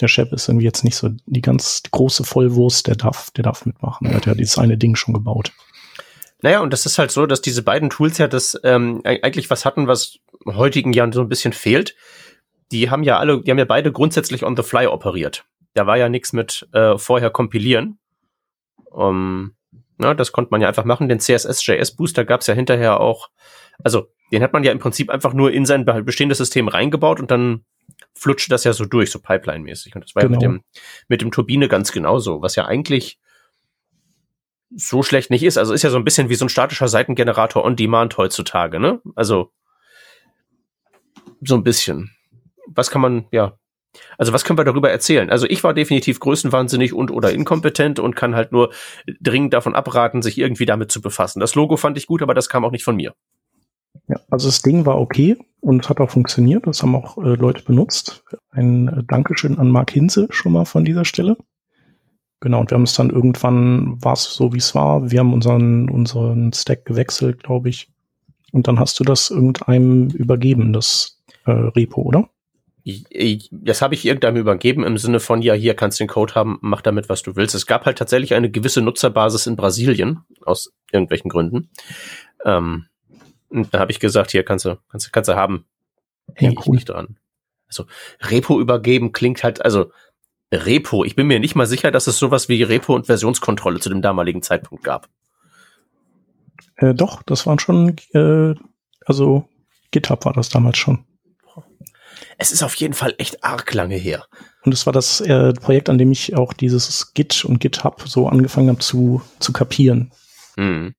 der Chef ist irgendwie jetzt nicht so die ganz große Vollwurst, der darf, der darf mitmachen. Er hat ja dieses eine Ding schon gebaut. Naja, und das ist halt so, dass diese beiden Tools ja das ähm, eigentlich was hatten, was heutigen Jahren so ein bisschen fehlt. Die haben ja alle, die haben ja beide grundsätzlich on the fly operiert. Da war ja nichts mit äh, vorher kompilieren. Um, na, das konnte man ja einfach machen. Den CSS-JS-Booster gab es ja hinterher auch. Also, den hat man ja im Prinzip einfach nur in sein be- bestehendes System reingebaut und dann flutscht das ja so durch, so Pipeline-mäßig. Und das war ja mit Genau. dem, mit dem Turbine ganz genauso, was ja eigentlich so schlecht nicht ist. Also ist ja so ein bisschen wie so ein statischer Seitengenerator on Demand heutzutage, ne? Also so ein bisschen. Was kann man, ja. Also was können wir darüber erzählen? Also ich war definitiv größenwahnsinnig und oder inkompetent und kann halt nur dringend davon abraten, sich irgendwie damit zu befassen. Das Logo fand ich gut, aber das kam auch nicht von mir. Ja, also das Ding war okay und hat auch funktioniert. Das haben auch äh, Leute benutzt. Ein äh, Dankeschön an Mark Hinze schon mal von dieser Stelle. Genau, und wir haben es dann irgendwann, war es so, wie es war. Wir haben unseren, unseren Stack gewechselt, glaube ich. Und dann hast du das irgendeinem übergeben, das äh, Repo, oder? Ich- ich- Das habe ich irgendeinem übergeben im Sinne von, ja, hier kannst du den Code haben, mach damit, was du willst. Es gab halt tatsächlich eine gewisse Nutzerbasis in Brasilien, aus irgendwelchen Gründen. Ähm, und da habe ich gesagt, hier kannst du, kannst, du- kannst du haben. Ja, Häng ich cool. nicht dran. Also Repo übergeben klingt halt, also Repo, ich bin mir nicht mal sicher, dass es sowas wie Repo und Versionskontrolle zu dem damaligen Zeitpunkt gab. Äh, doch, das waren schon, äh, also GitHub war das damals schon. Es ist auf jeden Fall echt arg lange her. Und es war das äh, Projekt, an dem ich auch dieses Git und GitHub so angefangen habe zu, zu kapieren. Hm.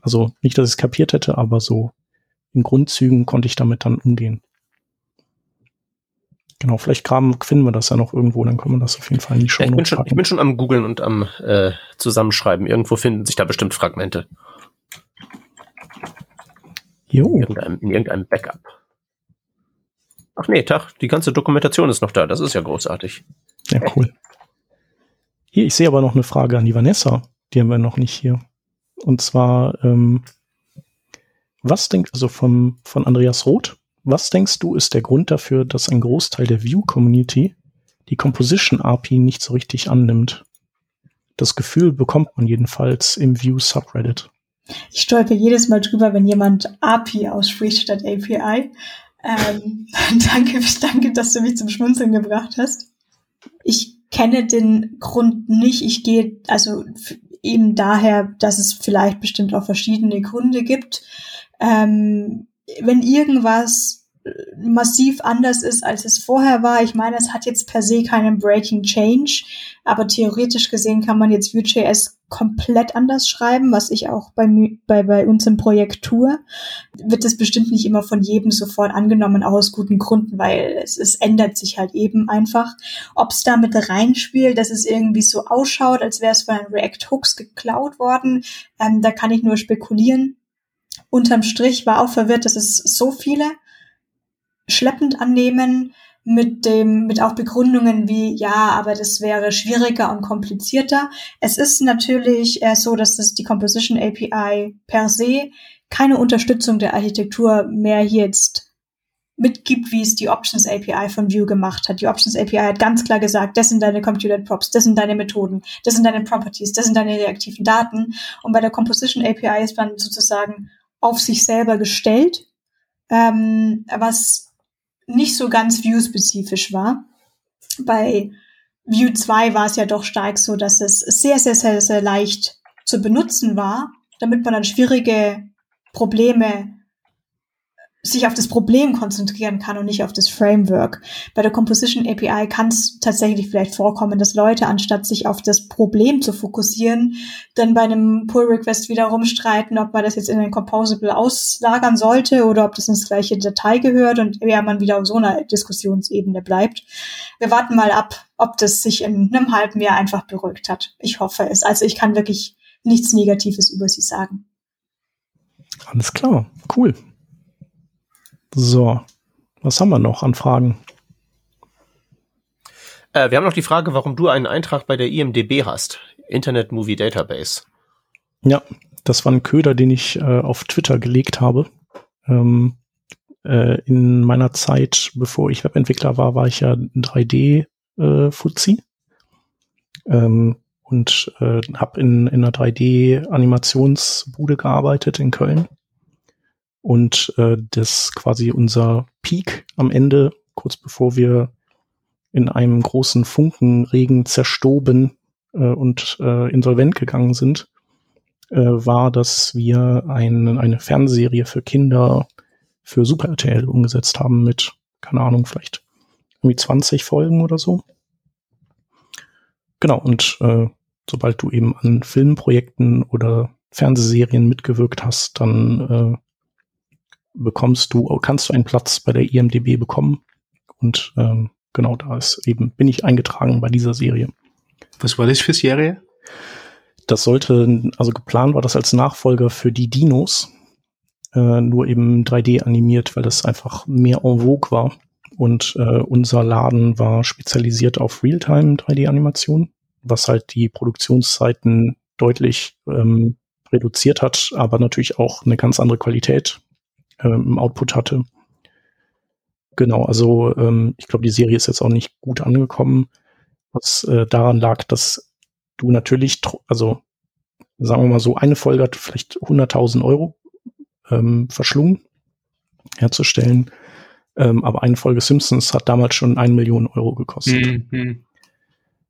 Also nicht, dass ich es kapiert hätte, aber so in Grundzügen konnte ich damit dann umgehen. Genau, vielleicht graben, finden wir das ja noch irgendwo, dann können wir das auf jeden Fall in die Show Ja, ich, bin schon, ich bin schon am Googlen und am äh, Zusammenschreiben. Irgendwo finden sich da bestimmt Fragmente. Jo, In irgendeinem, in irgendeinem Backup. Ach nee, Tag, die ganze Dokumentation ist noch da. Das ist ja großartig. ja, cool. Hier, ich sehe aber noch eine Frage an die Vanessa. Die haben wir noch nicht hier. Und zwar, ähm, was denkt, also vom, von Andreas Roth, was denkst du ist der Grund dafür, dass ein Großteil der View-Community die Composition API nicht so richtig annimmt? Das Gefühl bekommt man jedenfalls im View-Subreddit. Ich stolper jedes Mal drüber, wenn jemand API ausspricht statt API. Ähm, danke, danke, dass du mich zum Schmunzeln gebracht hast. Ich kenne den Grund nicht. Ich gehe also eben daher, dass es vielleicht bestimmt auch verschiedene Gründe gibt. Ähm, wenn irgendwas äh, massiv anders ist, als es vorher war. Ich meine, es hat jetzt per se keinen Breaking Change, aber theoretisch gesehen kann man jetzt Vue.js komplett anders schreiben, was ich auch bei, bei, bei uns im Projekt tue. Wird es bestimmt nicht immer von jedem sofort angenommen, auch aus guten Gründen, weil es, es ändert sich halt eben einfach. Ob es da mit reinspielt, dass es irgendwie so ausschaut, als wäre es von den React Hooks geklaut worden, ähm, da kann ich nur spekulieren. Unterm Strich war auch verwirrt, dass es so viele schleppend annehmen mit dem, mit auch Begründungen wie, ja, aber das wäre schwieriger und komplizierter. Es ist natürlich äh, so, dass das die Composition API per se keine Unterstützung der Architektur mehr jetzt mitgibt, wie es die Options API von Vue gemacht hat. Die Options API hat ganz klar gesagt, das sind deine Computed Props, das sind deine Methoden, das sind deine Properties, das sind deine reaktiven Daten. Und bei der Composition API ist man sozusagen auf sich selber gestellt, ähm, was nicht so ganz Vue-spezifisch war. Bei Vue 2 war es ja doch stark so, dass es sehr, sehr, sehr, sehr leicht zu benutzen war, damit man dann schwierige Probleme sich auf das Problem konzentrieren kann und nicht auf das Framework. Bei der Composition API kann es tatsächlich vielleicht vorkommen, dass Leute, anstatt sich auf das Problem zu fokussieren, dann bei einem Pull Request wieder rumstreiten, ob man das jetzt in ein Composable auslagern sollte oder ob das ins gleiche Datei gehört und ja, man wieder auf so einer Diskussionsebene bleibt. Wir warten mal ab, ob das sich in einem halben Jahr einfach beruhigt hat. Ich hoffe es. Also ich kann wirklich nichts Negatives über sie sagen. Alles klar, cool. So, was haben wir noch an Fragen? Äh, wir haben noch die Frage, warum du einen Eintrag bei der IMDB hast. Internet Movie Database. Ja, das war ein Köder, den ich äh, auf Twitter gelegt habe. Ähm, äh, in meiner Zeit, bevor ich Webentwickler war, war ich ja 3D-Fuzzi. Äh, ähm, und äh, habe in, in einer 3D-Animationsbude gearbeitet in Köln und äh, das quasi unser Peak am Ende, kurz bevor wir in einem großen Funkenregen zerstoben äh, und äh, insolvent gegangen sind, äh, war, dass wir ein, eine Fernsehserie für Kinder für Super RTL umgesetzt haben mit, keine Ahnung, vielleicht irgendwie 20 Folgen oder so. Genau, und äh, sobald du eben an Filmprojekten oder Fernsehserien mitgewirkt hast, dann äh, bekommst du, kannst du einen Platz bei der IMDB bekommen. Und ähm, genau da ist eben, bin ich eingetragen bei dieser Serie. Was war das für Serie? Das sollte, also geplant war das als Nachfolger für die Dinos, äh, nur eben 3D animiert, weil das einfach mehr en vogue war. Und äh, unser Laden war spezialisiert auf Realtime 3D-Animation, was halt die Produktionszeiten deutlich ähm, reduziert hat, aber natürlich auch eine ganz andere Qualität äh, im Output hatte. Genau, also ähm, ich glaube, die Serie ist jetzt auch nicht gut angekommen, was äh, daran lag, dass du natürlich, also sagen wir mal so, eine Folge hat vielleicht 100.000 Euro ähm, verschlungen herzustellen, ähm, aber eine Folge Simpsons hat damals schon eine Million Euro gekostet. Mhm.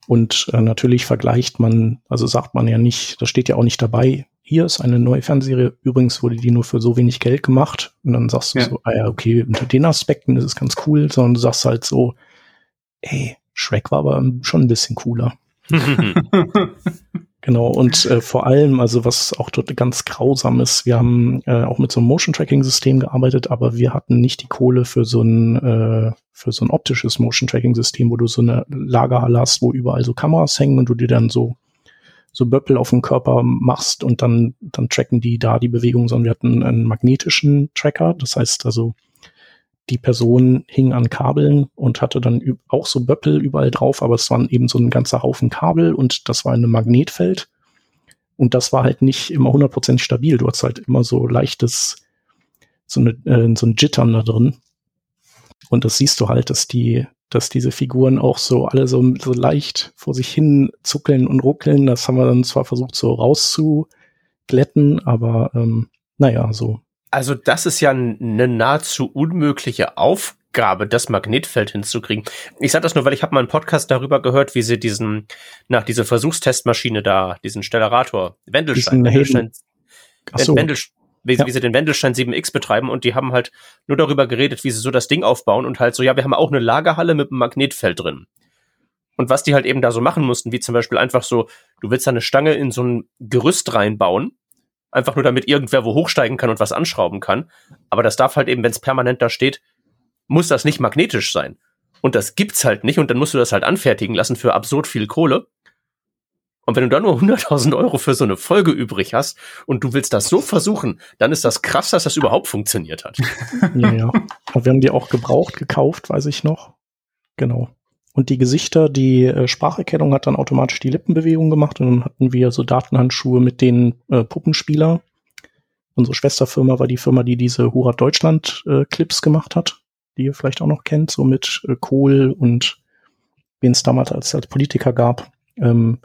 Und äh, natürlich vergleicht man, also sagt man ja nicht, das steht ja auch nicht dabei, hier ist eine neue Fernsehserie, übrigens wurde die nur für so wenig Geld gemacht. Und dann sagst du ja. so, ah ja, okay, unter den Aspekten ist es ganz cool, sondern du sagst halt so, ey, Shrek war aber schon ein bisschen cooler. genau, und äh, vor allem, also was auch dort ganz grausam ist, wir haben äh, auch mit so einem Motion-Tracking-System gearbeitet, aber wir hatten nicht die Kohle für so ein, äh, für so ein optisches Motion-Tracking-System, wo du so eine Lagerhalle hast, wo überall so Kameras hängen und du dir dann so so Böppel auf dem Körper machst und dann, dann tracken die da die Bewegung, sondern wir hatten einen magnetischen Tracker. Das heißt also, die Person hing an Kabeln und hatte dann auch so Böppel überall drauf, aber es waren eben so ein ganzer Haufen Kabel und das war in Magnetfeld. Und das war halt nicht immer hundertprozentig stabil. Du hast halt immer so leichtes, so, eine, äh, so ein Jittern da drin. Und das siehst du halt, dass die, dass diese Figuren auch so alle so, so leicht vor sich hin zuckeln und ruckeln. Das haben wir dann zwar versucht so rauszuglätten, aber ähm, naja, so. Also das ist ja eine nahezu unmögliche Aufgabe, das Magnetfeld hinzukriegen. Ich sage das nur, weil ich habe mal einen Podcast darüber gehört, wie sie diesen, nach diese Versuchstestmaschine da, diesen Stellarator, Wendelstein, Wendelstein, so. Wendelstein, wie, ja. wie sie den Wendelstein 7X betreiben und die haben halt nur darüber geredet, wie sie so das Ding aufbauen und halt so, ja, wir haben auch eine Lagerhalle mit einem Magnetfeld drin. Und was die halt eben da so machen mussten, wie zum Beispiel einfach so, du willst da eine Stange in so ein Gerüst reinbauen, einfach nur damit irgendwer wo hochsteigen kann und was anschrauben kann. Aber das darf halt eben, wenn es permanent da steht, muss das nicht magnetisch sein. Und das gibt's halt nicht und dann musst du das halt anfertigen lassen für absurd viel Kohle. Und wenn du da nur 100.000 Euro für so eine Folge übrig hast und du willst das so versuchen, dann ist das krass, dass das überhaupt funktioniert hat. Ja, ja. Aber wir haben die auch gebraucht gekauft, weiß ich noch. Genau. Und die Gesichter, die äh, Spracherkennung hat dann automatisch die Lippenbewegung gemacht und dann hatten wir so Datenhandschuhe mit den äh, Puppenspieler. Unsere Schwesterfirma war die Firma, die diese Hura Deutschland äh, Clips gemacht hat. die ihr vielleicht auch noch kennt, so mit äh, Kohl und wen es damals als, als Politiker gab. Ähm,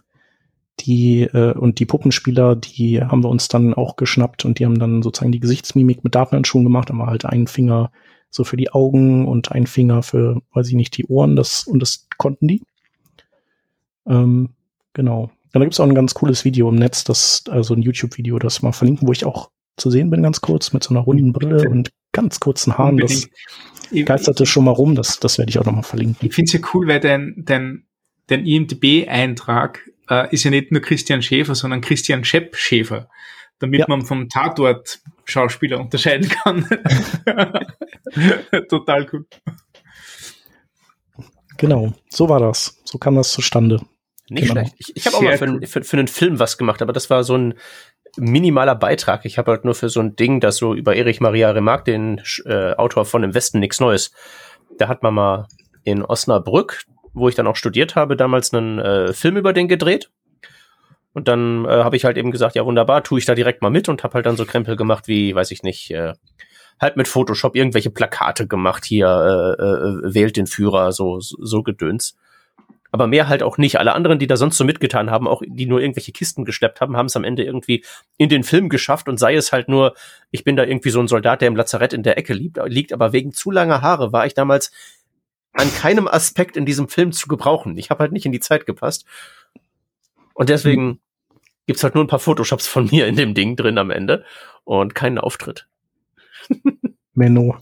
die äh, und die Puppenspieler, die haben wir uns dann auch geschnappt und die haben dann sozusagen die Gesichtsmimik mit Datenhandschuhen gemacht, aber halt einen Finger so für die Augen und einen Finger für, weiß ich nicht, die Ohren, das und das konnten die. Ähm, genau. Und da gibt es auch ein ganz cooles Video im Netz, das, also ein YouTube-Video, das mal verlinken, wo ich auch zu sehen bin, ganz kurz, mit so einer runden Brille und ganz kurzen Haaren. Das geisterte schon mal rum, das, das werde ich auch noch mal verlinken. Ich finde es ja cool, weil dein, dein, dein IMDB-Eintrag äh, ist ja nicht nur Christian Schäfer, sondern Christian Schepp Schäfer, damit ja. man vom Tatort-Schauspieler unterscheiden kann. Total cool. Genau, so war das. So kam das zustande. Nicht genau. schlecht. Ich, ich habe auch mal für, für, für einen Film was gemacht, aber das war so ein minimaler Beitrag. Ich habe halt nur für so ein Ding, das so über Erich Maria Remarque, den äh, Autor von Im Westen nichts Neues, da hat man mal in Osnabrück, wo ich dann auch studiert habe, damals einen äh, Film über den gedreht. Und dann äh, habe ich halt eben gesagt, ja wunderbar, tue ich da direkt mal mit und habe halt dann so Krempel gemacht wie, weiß ich nicht, äh, halt mit Photoshop irgendwelche Plakate gemacht, hier äh, äh, wählt den Führer, so, so Gedöns aber mehr halt auch nicht. Alle anderen, die da sonst so mitgetan haben, auch die nur irgendwelche Kisten geschleppt haben, haben es am Ende irgendwie in den Film geschafft und sei es halt nur, ich bin da irgendwie so ein Soldat, der im Lazarett in der Ecke liegt, liegt aber wegen zu langer Haare war ich damals an keinem Aspekt in diesem Film zu gebrauchen. Ich habe halt nicht in die Zeit gepasst. Und deswegen mhm. gibt's halt nur ein paar Photoshops von mir in dem Ding drin am Ende und keinen Auftritt. Menno.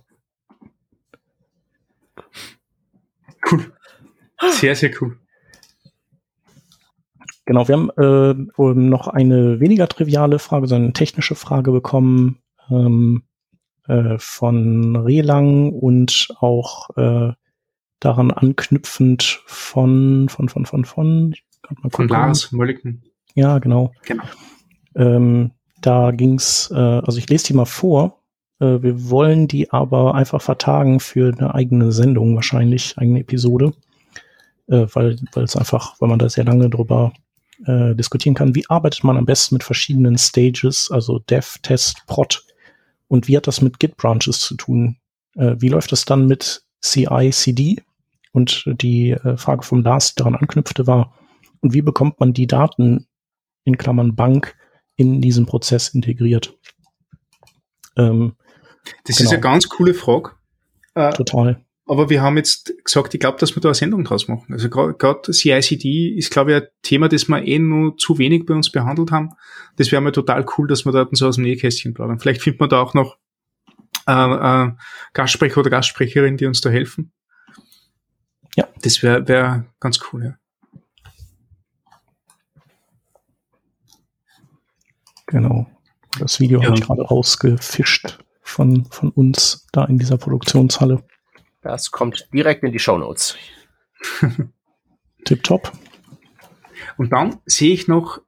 Cool. Sehr, sehr cool. Genau, wir haben äh, noch eine weniger triviale Frage, sondern eine technische Frage bekommen ähm, äh, von Relang und auch äh, daran anknüpfend von, von, von, von, von, von Lars Molliken. Ja, genau. genau. Ähm, da ging's, äh, also ich lese die mal vor. Äh, wir wollen die aber einfach vertagen für eine eigene Sendung, wahrscheinlich, eigene Episode äh, weil weil es einfach, weil man da sehr lange drüber äh, diskutieren kann, wie arbeitet man am besten mit verschiedenen Stages, also Dev, Test, Prod und wie hat das mit Git-Branches zu tun? Äh, wie läuft das dann mit CI, CD? Und die äh, Frage vom Lars, die daran anknüpfte, war, und wie bekommt man die Daten in Klammern Bank in diesen Prozess integriert? Ähm, das genau. ist eine ganz coole Frage. Äh, Total. Aber wir haben jetzt gesagt, ich glaube, dass wir da eine Sendung draus machen. Also gerade CICD ist, glaube ich, ein Thema, das wir eh nur zu wenig bei uns behandelt haben. Das wäre mir total cool, dass wir da so aus dem Nähkästchen plaudern. Vielleicht findet man da auch noch äh, äh, Gastsprecher oder Gastsprecherin, die uns da helfen. Ja. Das wäre wär ganz cool, ja. Genau. Das Video ja. habe ich gerade rausgefischt von, von uns da in dieser Produktionshalle. Das kommt direkt in die Show Notes. Tipptopp. Und dann sehe ich noch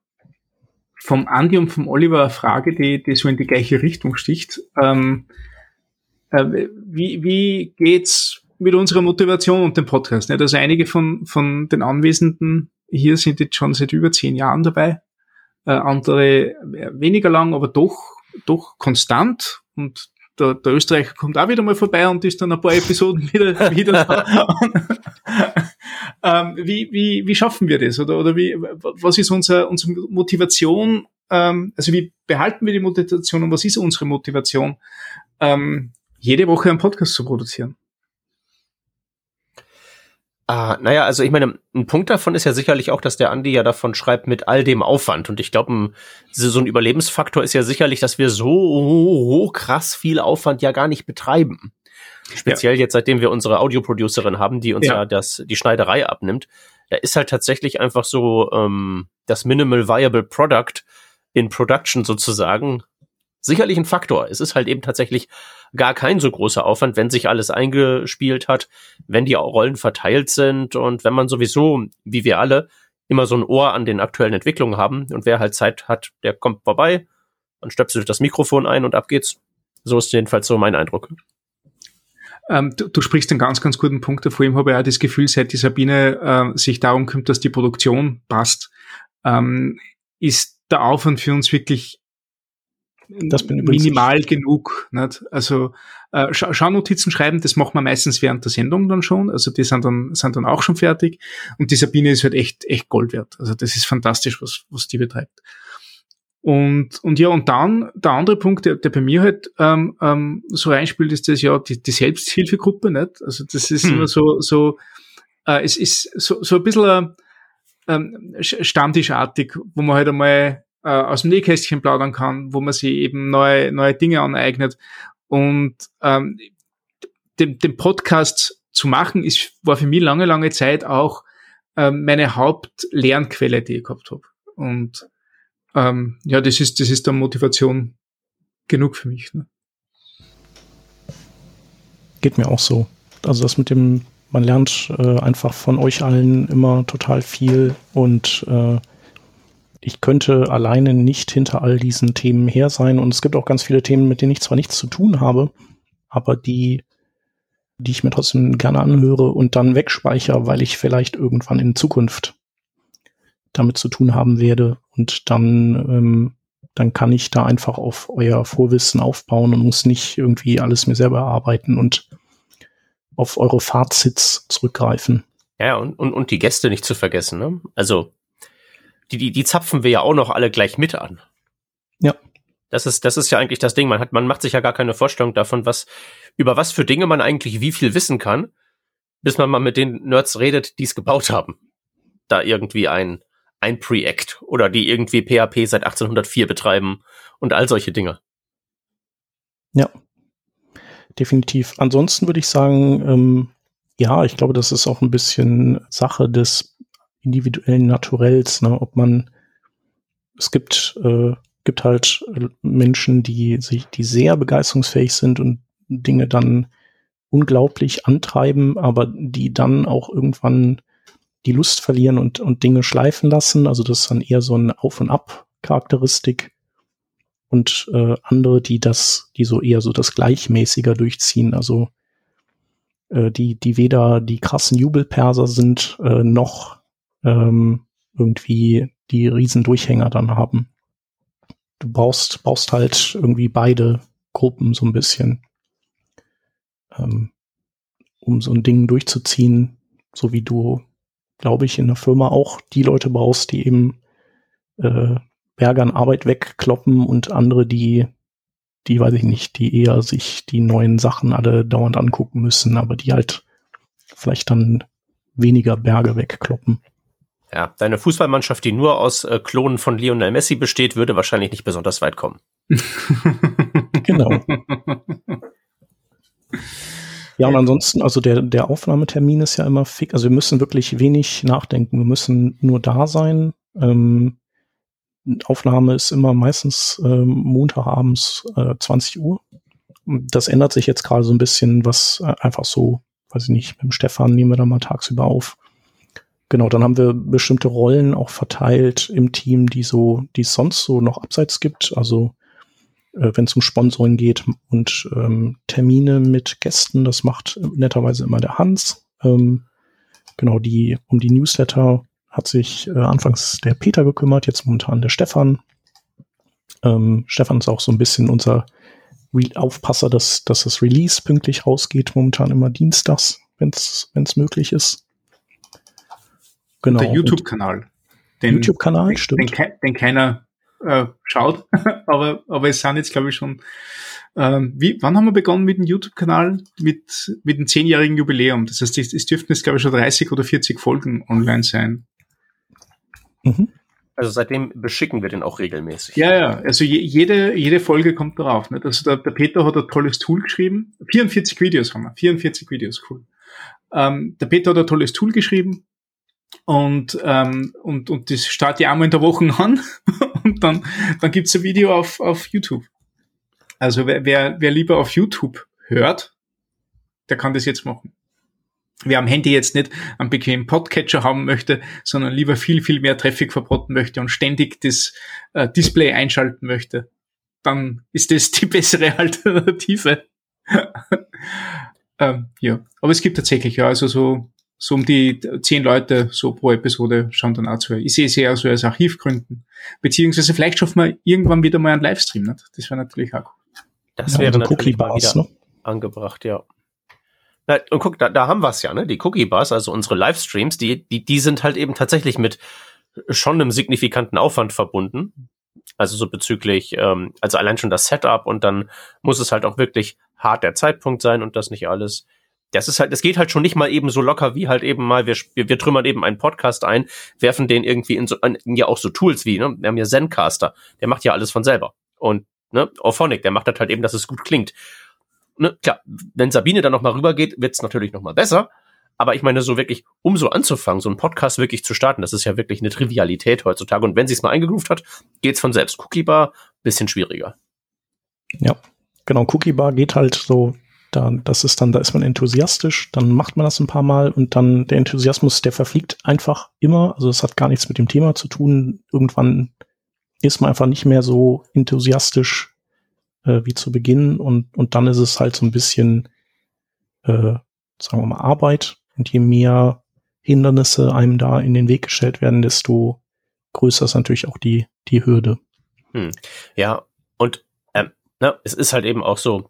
vom Andi und vom Oliver eine Frage, die, die so in die gleiche Richtung sticht. Ähm, äh, wie, wie geht's mit unserer Motivation und dem Podcast? Nicht? Also einige von, von den Anwesenden hier sind jetzt schon seit über zehn Jahren dabei. Äh, andere weniger lang, aber doch, doch konstant. Und der, der Österreicher kommt auch wieder mal vorbei und ist dann ein paar Episoden wieder, wieder da. ähm, wie, wie, wie schaffen wir das? Oder, oder wie, was ist unser, unsere Motivation? Ähm, also wie behalten wir die Motivation und was ist unsere Motivation, ähm, jede Woche einen Podcast zu produzieren? Ah, naja, also ich meine, ein Punkt davon ist ja sicherlich auch, dass der Andi ja davon schreibt mit all dem Aufwand. Und ich glaube, so ein Überlebensfaktor ist ja sicherlich, dass wir so krass viel Aufwand ja gar nicht betreiben. Speziell ja. jetzt, seitdem wir unsere Audioproducerin haben, die uns ja. ja, das, die Schneiderei abnimmt. Da ist halt tatsächlich einfach so ähm, das Minimal Viable Product in Production sozusagen sicherlich ein Faktor. Es ist halt eben tatsächlich gar kein so großer Aufwand, wenn sich alles eingespielt hat, wenn die Rollen verteilt sind und wenn man sowieso, wie wir alle, immer so ein Ohr an den aktuellen Entwicklungen haben und wer halt Zeit hat, der kommt vorbei, dann stöpselt das Mikrofon ein und ab geht's. So ist jedenfalls so mein Eindruck. Ähm, du, du, sprichst einen ganz, ganz guten Punkt. Vor ihm habe ich auch das Gefühl, seit die Sabine äh, sich darum kümmert, dass die Produktion passt, ähm, ist der Aufwand für uns wirklich das bin minimal ich. genug. Nicht? Also äh, Scha Schaunotizen schreiben, das macht man meistens während der Sendung dann schon. Also die sind dann, sind dann auch schon fertig. Und die Sabine ist halt echt, echt Gold wert. Also das ist fantastisch, was, was die betreibt. Und, und ja, und dann der andere Punkt, der, der bei mir halt ähm, ähm, so reinspielt, ist das ja die, die Selbsthilfegruppe, nicht? Also das ist hm. immer so, so äh, es ist so, so ein bisschen ähm, Stammtischartig, wo man halt einmal äh, aus dem Nähkästchen plaudern kann, wo man sich eben neue, neue Dinge aneignet. Und ähm, den, den Podcast zu machen, ist, war für mich lange, lange Zeit auch ähm, meine Hauptlernquelle, die ich gehabt habe. Und ähm, ja, das ist, das ist dann Motivation genug für mich. Ne? Geht mir auch so. Also das mit dem, man lernt äh, einfach von euch allen immer total viel und äh, ich könnte alleine nicht hinter all diesen Themen her sein und es gibt auch ganz viele Themen, mit denen ich zwar nichts zu tun habe, aber die, die ich mir trotzdem gerne anhöre und dann wegspeichere, weil ich vielleicht irgendwann in Zukunft damit zu tun haben werde. Und dann, ähm, dann kann ich da einfach auf euer Vorwissen aufbauen und muss nicht irgendwie alles mir selber erarbeiten und auf eure Fazits zurückgreifen. Ja, und, und, und die Gäste nicht zu vergessen. Ne? Also die, die, die zapfen wir ja auch noch alle gleich mit an. Ja. Das ist, das ist ja eigentlich das Ding. Man hat, man macht sich ja gar keine Vorstellung davon, was, über was für Dinge man eigentlich wie viel wissen kann, bis man mal mit den Nerds redet, die es gebaut haben. Da irgendwie ein, ein Preact oder die irgendwie PHP seit 1804 betreiben und all solche Dinge. Ja, definitiv. Ansonsten würde ich sagen, ähm, ja, ich glaube, das ist auch ein bisschen Sache des individuellen Naturells, ne? ob man, es gibt, äh, gibt halt Menschen, die sich, die sehr begeisterungsfähig sind und Dinge dann unglaublich antreiben, aber die dann auch irgendwann die Lust verlieren und, und Dinge schleifen lassen. Also das ist dann eher so eine Auf- und Ab-Charakteristik. Und äh, andere, die das, die so eher so das Gleichmäßiger durchziehen. Also äh, die, die weder die krassen Jubelperser sind, äh, noch ähm, irgendwie die Riesendurchhänger dann haben. Du brauchst, brauchst halt irgendwie beide Gruppen so ein bisschen, ähm, um so ein Ding durchzuziehen, so wie du glaube ich, in der Firma auch die Leute brauchst, die eben äh, Berge an Arbeit wegkloppen und andere, die, die weiß ich nicht, die eher sich die neuen Sachen alle dauernd angucken müssen, aber die halt vielleicht dann weniger Berge wegkloppen. Ja, deine Fußballmannschaft, die nur aus äh, Klonen von Lionel Messi besteht, würde wahrscheinlich nicht besonders weit kommen. genau. Ja, und ansonsten, also der, der Aufnahmetermin ist ja immer fix. Also wir müssen wirklich wenig nachdenken. Wir müssen nur da sein. Ähm, Aufnahme ist immer meistens ähm, Montagabends äh, 20 Uhr. Das ändert sich jetzt gerade so ein bisschen, was äh, einfach so, weiß ich nicht, mit dem Stefan nehmen wir da mal tagsüber auf. Genau, dann haben wir bestimmte Rollen auch verteilt im Team, die so, die es sonst so noch abseits gibt. Also äh, wenn es um Sponsoring geht und ähm, Termine mit Gästen. Das macht netterweise immer der Hans. Ähm, genau, die um die Newsletter hat sich äh, anfangs der Peter gekümmert, jetzt momentan der Stefan. Ähm, Stefan ist auch so ein bisschen unser Re Aufpasser, dass, dass das Release pünktlich rausgeht, momentan immer dienstags, wenn es möglich ist. Genau. Der YouTube-Kanal. YouTube-Kanal, stimmt. Den, den keiner äh, schaut. aber, aber es sind jetzt, glaube ich, schon. Ähm, wie, wann haben wir begonnen mit dem YouTube-Kanal? Mit, mit dem zehnjährigen Jubiläum. Das heißt, es, es dürften jetzt, glaube ich, schon 30 oder 40 Folgen online sein. Mhm. Also seitdem beschicken wir den auch regelmäßig. Ja, ja. Also je, jede, jede Folge kommt darauf. Nicht? Also der, der Peter hat ein tolles Tool geschrieben. 44 Videos haben wir. 44 Videos, cool. Ähm, der Peter hat ein tolles Tool geschrieben, und, ähm, und, und das startet ja einmal in der Woche an und dann, dann gibt's ein Video auf, auf YouTube. Also wer, wer, wer lieber auf YouTube hört, der kann das jetzt machen. Wer am Handy jetzt nicht einen bequemen Podcatcher haben möchte, sondern lieber viel, viel mehr Traffic verboten möchte und ständig das äh, Display einschalten möchte, dann ist das die bessere Alternative. ähm, ja, aber es gibt tatsächlich ja also so so um die zehn Leute so pro Episode schauen dann auch zu. Ich sehe es eher so als Archivgründen. Beziehungsweise vielleicht schaffen wir irgendwann wieder mal einen Livestream. Nicht? Das wäre natürlich auch cool. Das ja, wäre also natürlich mal wieder ne? angebracht, ja. Na, und guck, da, da haben wir es ja, ne? Die Cookie Bars, also unsere Livestreams, die, die, die sind halt eben tatsächlich mit schon einem signifikanten Aufwand verbunden. Also so bezüglich, ähm, also allein schon das Setup und dann muss es halt auch wirklich hart der Zeitpunkt sein und das nicht alles. Das ist halt, es geht halt schon nicht mal eben so locker wie halt eben mal, wir, wir, wir trümmern eben einen Podcast ein, werfen den irgendwie in so, in ja auch so Tools wie, ne? Wir haben ja Zencaster, der macht ja alles von selber. Und, ne, Orphonic, der macht das halt eben, dass es gut klingt. Ne, klar, wenn Sabine dann nochmal rübergeht, wird's natürlich nochmal besser. Aber ich meine, so wirklich, um so anzufangen, so einen Podcast wirklich zu starten, das ist ja wirklich eine Trivialität heutzutage. Und wenn sie es mal eingegroovt hat, geht's von selbst. Cookie Bar, bisschen schwieriger. Ja, genau. Cookie Bar geht halt so, da, das ist dann, da ist man enthusiastisch, dann macht man das ein paar Mal und dann der Enthusiasmus, der verfliegt einfach immer. Also es hat gar nichts mit dem Thema zu tun. Irgendwann ist man einfach nicht mehr so enthusiastisch äh, wie zu Beginn und, und dann ist es halt so ein bisschen, äh, sagen wir mal, Arbeit und je mehr Hindernisse einem da in den Weg gestellt werden, desto größer ist natürlich auch die, die Hürde. Hm. Ja, und ähm, na, es ist halt eben auch so,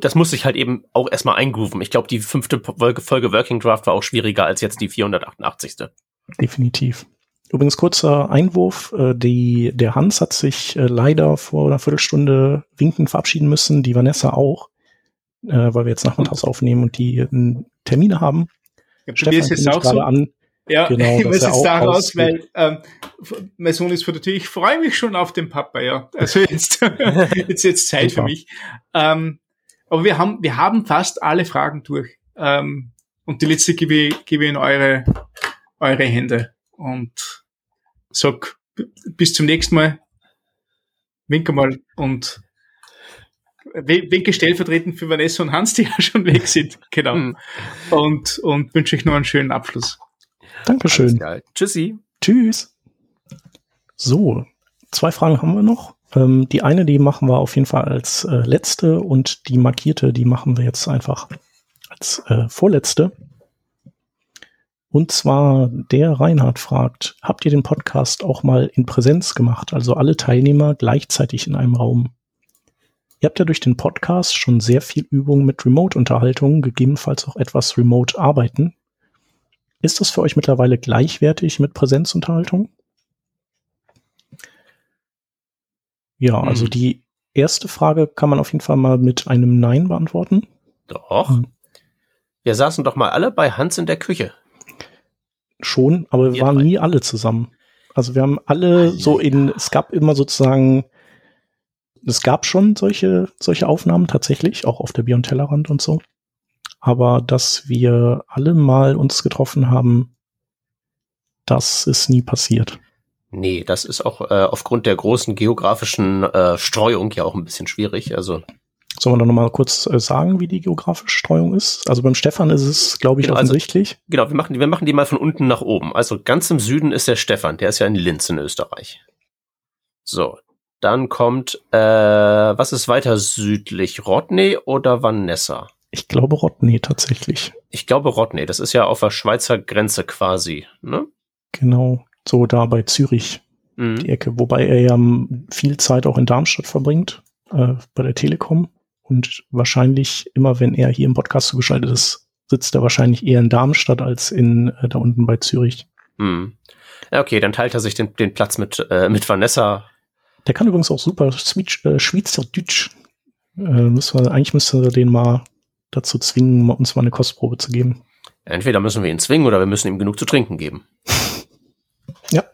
das muss sich halt eben auch erstmal eingrooven. Ich glaube, die fünfte Folge Working Draft war auch schwieriger als jetzt die 488. Definitiv. Übrigens kurzer Einwurf, äh, die, der Hans hat sich äh, leider vor einer Viertelstunde winkend verabschieden müssen, die Vanessa auch, äh, weil wir jetzt nachmittags aufnehmen und die Termine haben. Ja, Stefan ist es auch so. An. Ja, genau, ich weiß jetzt daraus, weil ähm, mein Sohn ist vor der Tür. Ich freue mich schon auf den Papa, ja. Also jetzt, jetzt jetzt Zeit für mich. Ähm, aber wir haben, wir haben fast alle Fragen durch. Ähm, und die letzte gebe ich, gebe ich in eure, eure Hände. Und sag bis zum nächsten Mal. Winke mal und Winke stellvertretend für Vanessa und Hans, die ja schon weg sind. Genau. Mhm. Und, und wünsche euch noch einen schönen Abschluss. Dankeschön. Tschüssi. Tschüss. So, zwei Fragen haben wir noch. Ähm, die eine, die machen wir auf jeden Fall als äh, letzte und die markierte, die machen wir jetzt einfach als äh, vorletzte. Und zwar der Reinhard fragt, habt ihr den Podcast auch mal in Präsenz gemacht, also alle Teilnehmer gleichzeitig in einem Raum? Ihr habt ja durch den Podcast schon sehr viel Übung mit Remote-Unterhaltung, gegebenenfalls auch etwas Remote-Arbeiten. Ist das für euch mittlerweile gleichwertig mit Präsenzunterhaltung? Ja, hm. also die erste Frage kann man auf jeden Fall mal mit einem Nein beantworten. Doch. Hm. Wir saßen doch mal alle bei Hans in der Küche. Schon, aber wir, waren drei. nie alle zusammen. Also wir haben alle ah, so in, es gab immer sozusagen es gab schon solche, solche Aufnahmen tatsächlich, auch auf der Beyond Tellerrand und so. Aber dass wir alle mal uns getroffen haben, das ist nie passiert. Nee, das ist auch äh, aufgrund der großen geografischen äh, Streuung ja auch ein bisschen schwierig. Also Sollen wir da nochmal kurz äh, sagen, wie die geografische Streuung ist? Also beim Stefan ist es, glaube ich, genau, also offensichtlich. Also, genau, wir machen, wir machen die mal von unten nach oben. Also ganz im Süden ist der Stefan, der ist ja in Linz in Österreich. So, dann kommt, äh, was ist weiter südlich? Rodney oder Vanessa? Ich glaube Rodney tatsächlich. Ich glaube Rodney, das ist ja auf der Schweizer Grenze quasi, ne? Genau, so da bei Zürich, mhm. die Ecke. Wobei er ja viel Zeit auch in Darmstadt verbringt, äh, bei der Telekom. Und wahrscheinlich immer, wenn er hier im Podcast zugeschaltet ist, sitzt er wahrscheinlich eher in Darmstadt als in äh, da unten bei Zürich. Mhm. Ja, okay, dann teilt er sich den, den Platz mit, äh, mit Vanessa der kann übrigens auch super äh, Schweizerdeutsch. Äh, müssen wir, eigentlich müsste wir den mal dazu zwingen, uns mal eine Kostprobe zu geben. Entweder müssen wir ihn zwingen oder wir müssen ihm genug zu trinken geben. ja.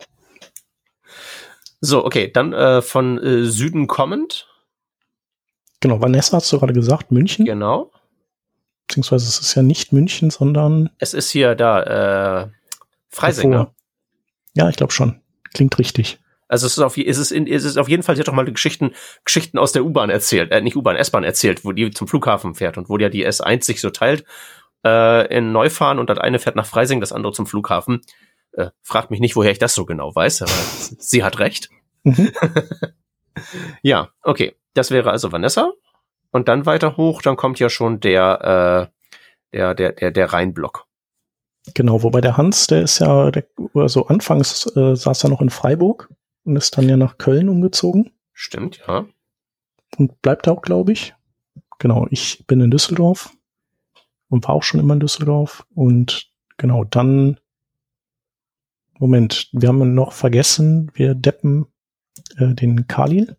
So, okay, dann äh, von äh, Süden kommend. Genau, Vanessa hast du gerade gesagt, München. Genau. Beziehungsweise es ist ja nicht München, sondern. Es ist hier da, äh, Freising. Ne? Ja, ich glaube schon. Klingt richtig. Also es ist auf, es ist, in, es ist auf jeden Fall, sie hat doch mal Geschichten, Geschichten aus der U-Bahn erzählt, äh, nicht U-Bahn, S-Bahn erzählt, wo die zum Flughafen fährt und wo ja die S1 sich so teilt äh, in Neufahren und das eine fährt nach Freising, das andere zum Flughafen. Äh, fragt mich nicht, woher ich das so genau weiß, aber sie hat recht. Mhm. ja, okay. Das wäre also Vanessa. Und dann weiter hoch, dann kommt ja schon der, äh, der, der, der, der Rheinblock. Genau, wobei der Hans, der ist ja, der, also anfangs äh, saß er noch in Freiburg und ist dann ja nach Köln umgezogen. Stimmt, ja. Und bleibt da auch, glaube ich. Genau, ich bin in Düsseldorf und war auch schon immer in Düsseldorf. Und genau, dann, Moment, wir haben noch vergessen, wir deppen äh, den Kalil.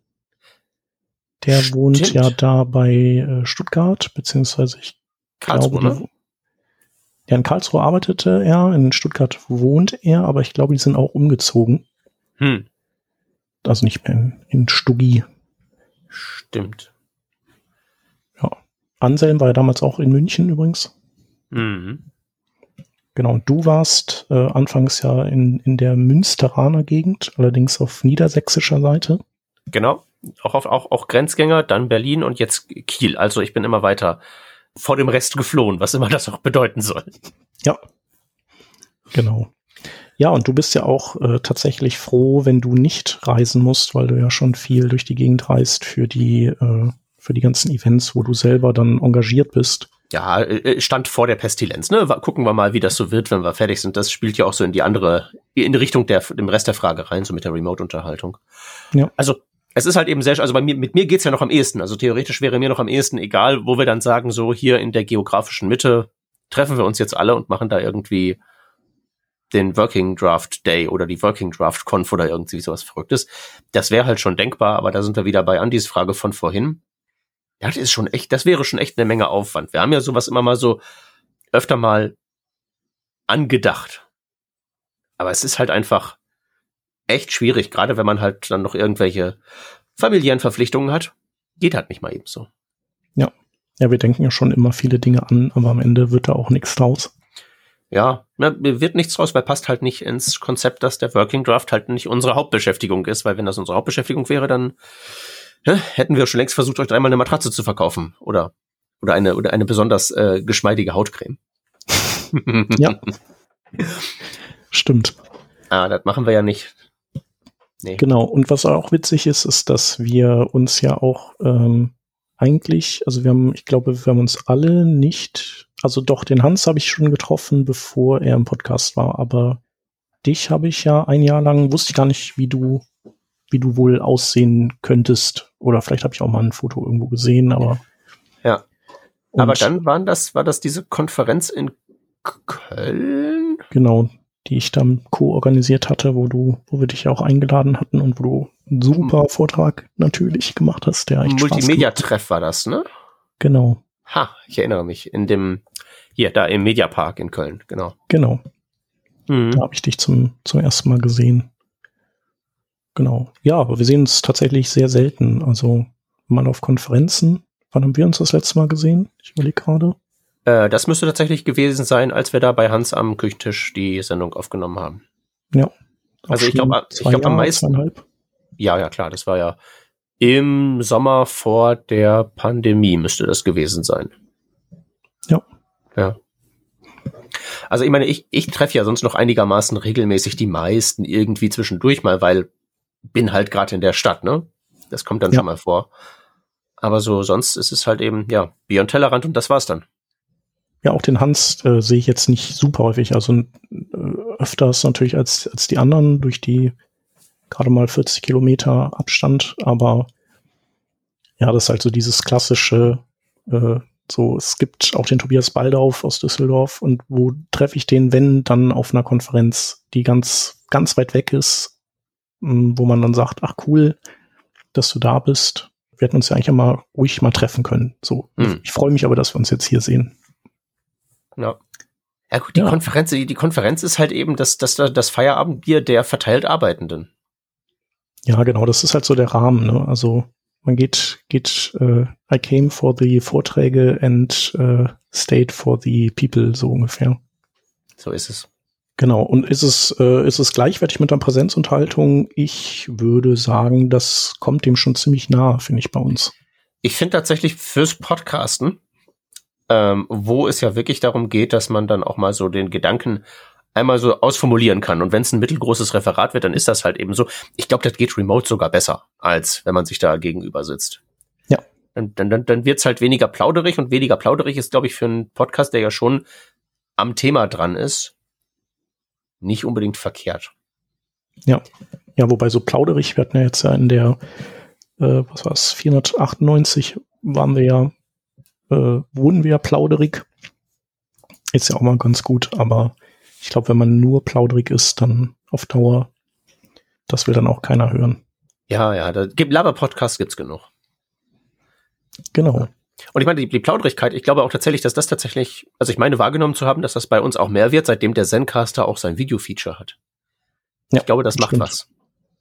Der Stimmt. wohnt ja da bei äh, Stuttgart, beziehungsweise ich Karlsruhe, glaube, ne? ja, in Karlsruhe arbeitete er, in Stuttgart wohnt er, aber ich glaube, die sind auch umgezogen. Hm, Also nicht mehr in, in Stuggi. stimmt. Anselm war ja damals auch in München übrigens. Mhm. Genau, und du warst äh, anfangs ja in, in der Münsteraner Gegend, allerdings auf niedersächsischer Seite. Genau. Auch, auf, auch, auch Grenzgänger, dann Berlin und jetzt Kiel. Also ich bin immer weiter vor dem Rest geflohen, was immer das auch bedeuten soll. Ja. Genau. Ja, und du bist ja auch äh, tatsächlich froh, wenn du nicht reisen musst, weil du ja schon viel durch die Gegend reist für die, äh, für die ganzen Events, wo du selber dann engagiert bist. Ja, äh, stand vor der Pestilenz. Ne? Gucken wir mal, wie das so wird, wenn wir fertig sind. Das spielt ja auch so in die andere, in die Richtung der, dem Rest der Frage rein, so mit der Remote-Unterhaltung. Ja. Also, es ist halt eben sehr, also bei mir, mit mir geht's ja noch am ehesten. Also theoretisch wäre mir noch am ehesten egal, wo wir dann sagen, so hier in der geografischen Mitte treffen wir uns jetzt alle und machen da irgendwie den Working Draft Day oder die Working Draft Conf oder irgendwie sowas Verrücktes. Das wäre halt schon denkbar, aber da sind wir wieder bei Andys Frage von vorhin. Ja, das ist schon echt, das wäre schon echt eine Menge Aufwand. Wir haben ja sowas immer mal so öfter mal angedacht. Aber es ist halt einfach echt schwierig, gerade wenn man halt dann noch irgendwelche familiären Verpflichtungen hat. Geht halt nicht mal eben so. Ja, wir denken ja schon immer viele Dinge an, aber am Ende wird da auch nichts draus. Ja, na, wird nichts draus, weil passt halt nicht ins Konzept, dass der Working Draft halt nicht unsere Hauptbeschäftigung ist, weil wenn das unsere Hauptbeschäftigung wäre, dann ja, hätten wir schon längst versucht, euch dreimal eine Matratze zu verkaufen oder oder eine oder eine besonders äh, geschmeidige Hautcreme. Ja. Stimmt. ah, das machen wir ja nicht. Nee. Genau. Und was auch witzig ist, ist, dass wir uns ja auch ähm, eigentlich, also wir haben, ich glaube, wir haben uns alle nicht, also doch, den Hans habe ich schon getroffen, bevor er im Podcast war, aber dich habe ich ja ein Jahr lang, wusste ich gar nicht, wie du, wie du wohl aussehen könntest. Oder vielleicht habe ich auch mal ein Foto irgendwo gesehen, aber. Ja. Und Aber dann waren das, war das diese Konferenz in Köln? Genau, die ich dann co-organisiert hatte, wo du, wo wir dich ja auch eingeladen hatten und wo du einen super Vortrag natürlich gemacht hast, der hat. Multimedia-Treff war das, ne? Genau, Ha, ich erinnere mich. In dem, hier, da im Mediapark in Köln, genau. genau. Mhm. Da habe ich dich zum, zum ersten Mal gesehen. Genau. Ja, aber wir sehen uns tatsächlich sehr selten. Also mal auf Konferenzen. Wann haben wir uns das letzte Mal gesehen? Ich überlege gerade. Äh, das müsste tatsächlich gewesen sein, als wir da bei Hans am Küchentisch die Sendung aufgenommen haben. Ja. Also ich Auch schon glaub, ich zwei glaub, am meisten- zweieinhalb. Ja, ja, klar, das war ja im Sommer vor der Pandemie müsste das gewesen sein. Ja. Ja. Also ich meine, ich, ich treffe ja sonst noch einigermaßen regelmäßig die meisten irgendwie zwischendurch mal, weil bin halt gerade in der Stadt, ne? Das kommt dann Ja. schon mal vor. Aber so sonst ist es halt eben, ja, Beyond Tellerrand und das war's dann. Ja, auch den Hans äh, sehe ich jetzt nicht super häufig. Also äh, öfters natürlich als, als die anderen durch die gerade mal 40 Kilometer Abstand. Aber ja, das ist halt so dieses klassische, äh, so, es gibt auch den Tobias Baldauf aus Düsseldorf und wo treffe ich den, wenn, dann auf einer Konferenz, die ganz, ganz weit weg ist, wo man dann sagt, ach cool, dass du da bist. Wir hätten uns ja eigentlich immer ruhig mal treffen können. So, Hm. ich freue mich aber, dass wir uns jetzt hier sehen. Ja. Ja gut, die Ja. Konferenz, die, die Konferenz ist halt eben das, das, das Feierabendbier der verteilt Arbeitenden. Ja, genau, das ist halt so der Rahmen. Ne? Also man geht, geht, äh, I came for the Vorträge and äh, stayed for the people, so ungefähr. So ist es. Genau. Und ist es, äh, ist es gleichwertig mit der Präsenzunterhaltung? Ich würde sagen, das kommt dem schon ziemlich nah, finde ich bei uns. Ich finde tatsächlich fürs Podcasten, ähm, wo es ja wirklich darum geht, dass man dann auch mal so den Gedanken einmal so ausformulieren kann. Und wenn es ein mittelgroßes Referat wird, dann ist das halt eben so. Ich glaube, das geht remote sogar besser, als wenn man sich da gegenüber sitzt. Ja. Dann, dann, dann, dann wird's halt weniger plauderig und weniger plauderig ist, glaube ich, für einen Podcast, der ja schon am Thema dran ist, nicht unbedingt verkehrt. Ja. Ja, wobei so plauderig, wir hatten ja jetzt ja in der, äh, was war es, 498 waren wir ja, äh, wurden wir ja plauderig. Ist ja auch mal ganz gut, aber ich glaube, wenn man nur plauderig ist, dann auf Dauer, das will dann auch keiner hören. Ja, ja, da gibt Laber-Podcasts gibt's genug. Genau. Und ich meine, die, die Plauderigkeit, ich glaube auch tatsächlich, dass das tatsächlich, also ich meine wahrgenommen zu haben, dass das bei uns auch mehr wird, seitdem der Zencaster auch sein Video-Feature hat. Ja, ich glaube, das macht stimmt. was.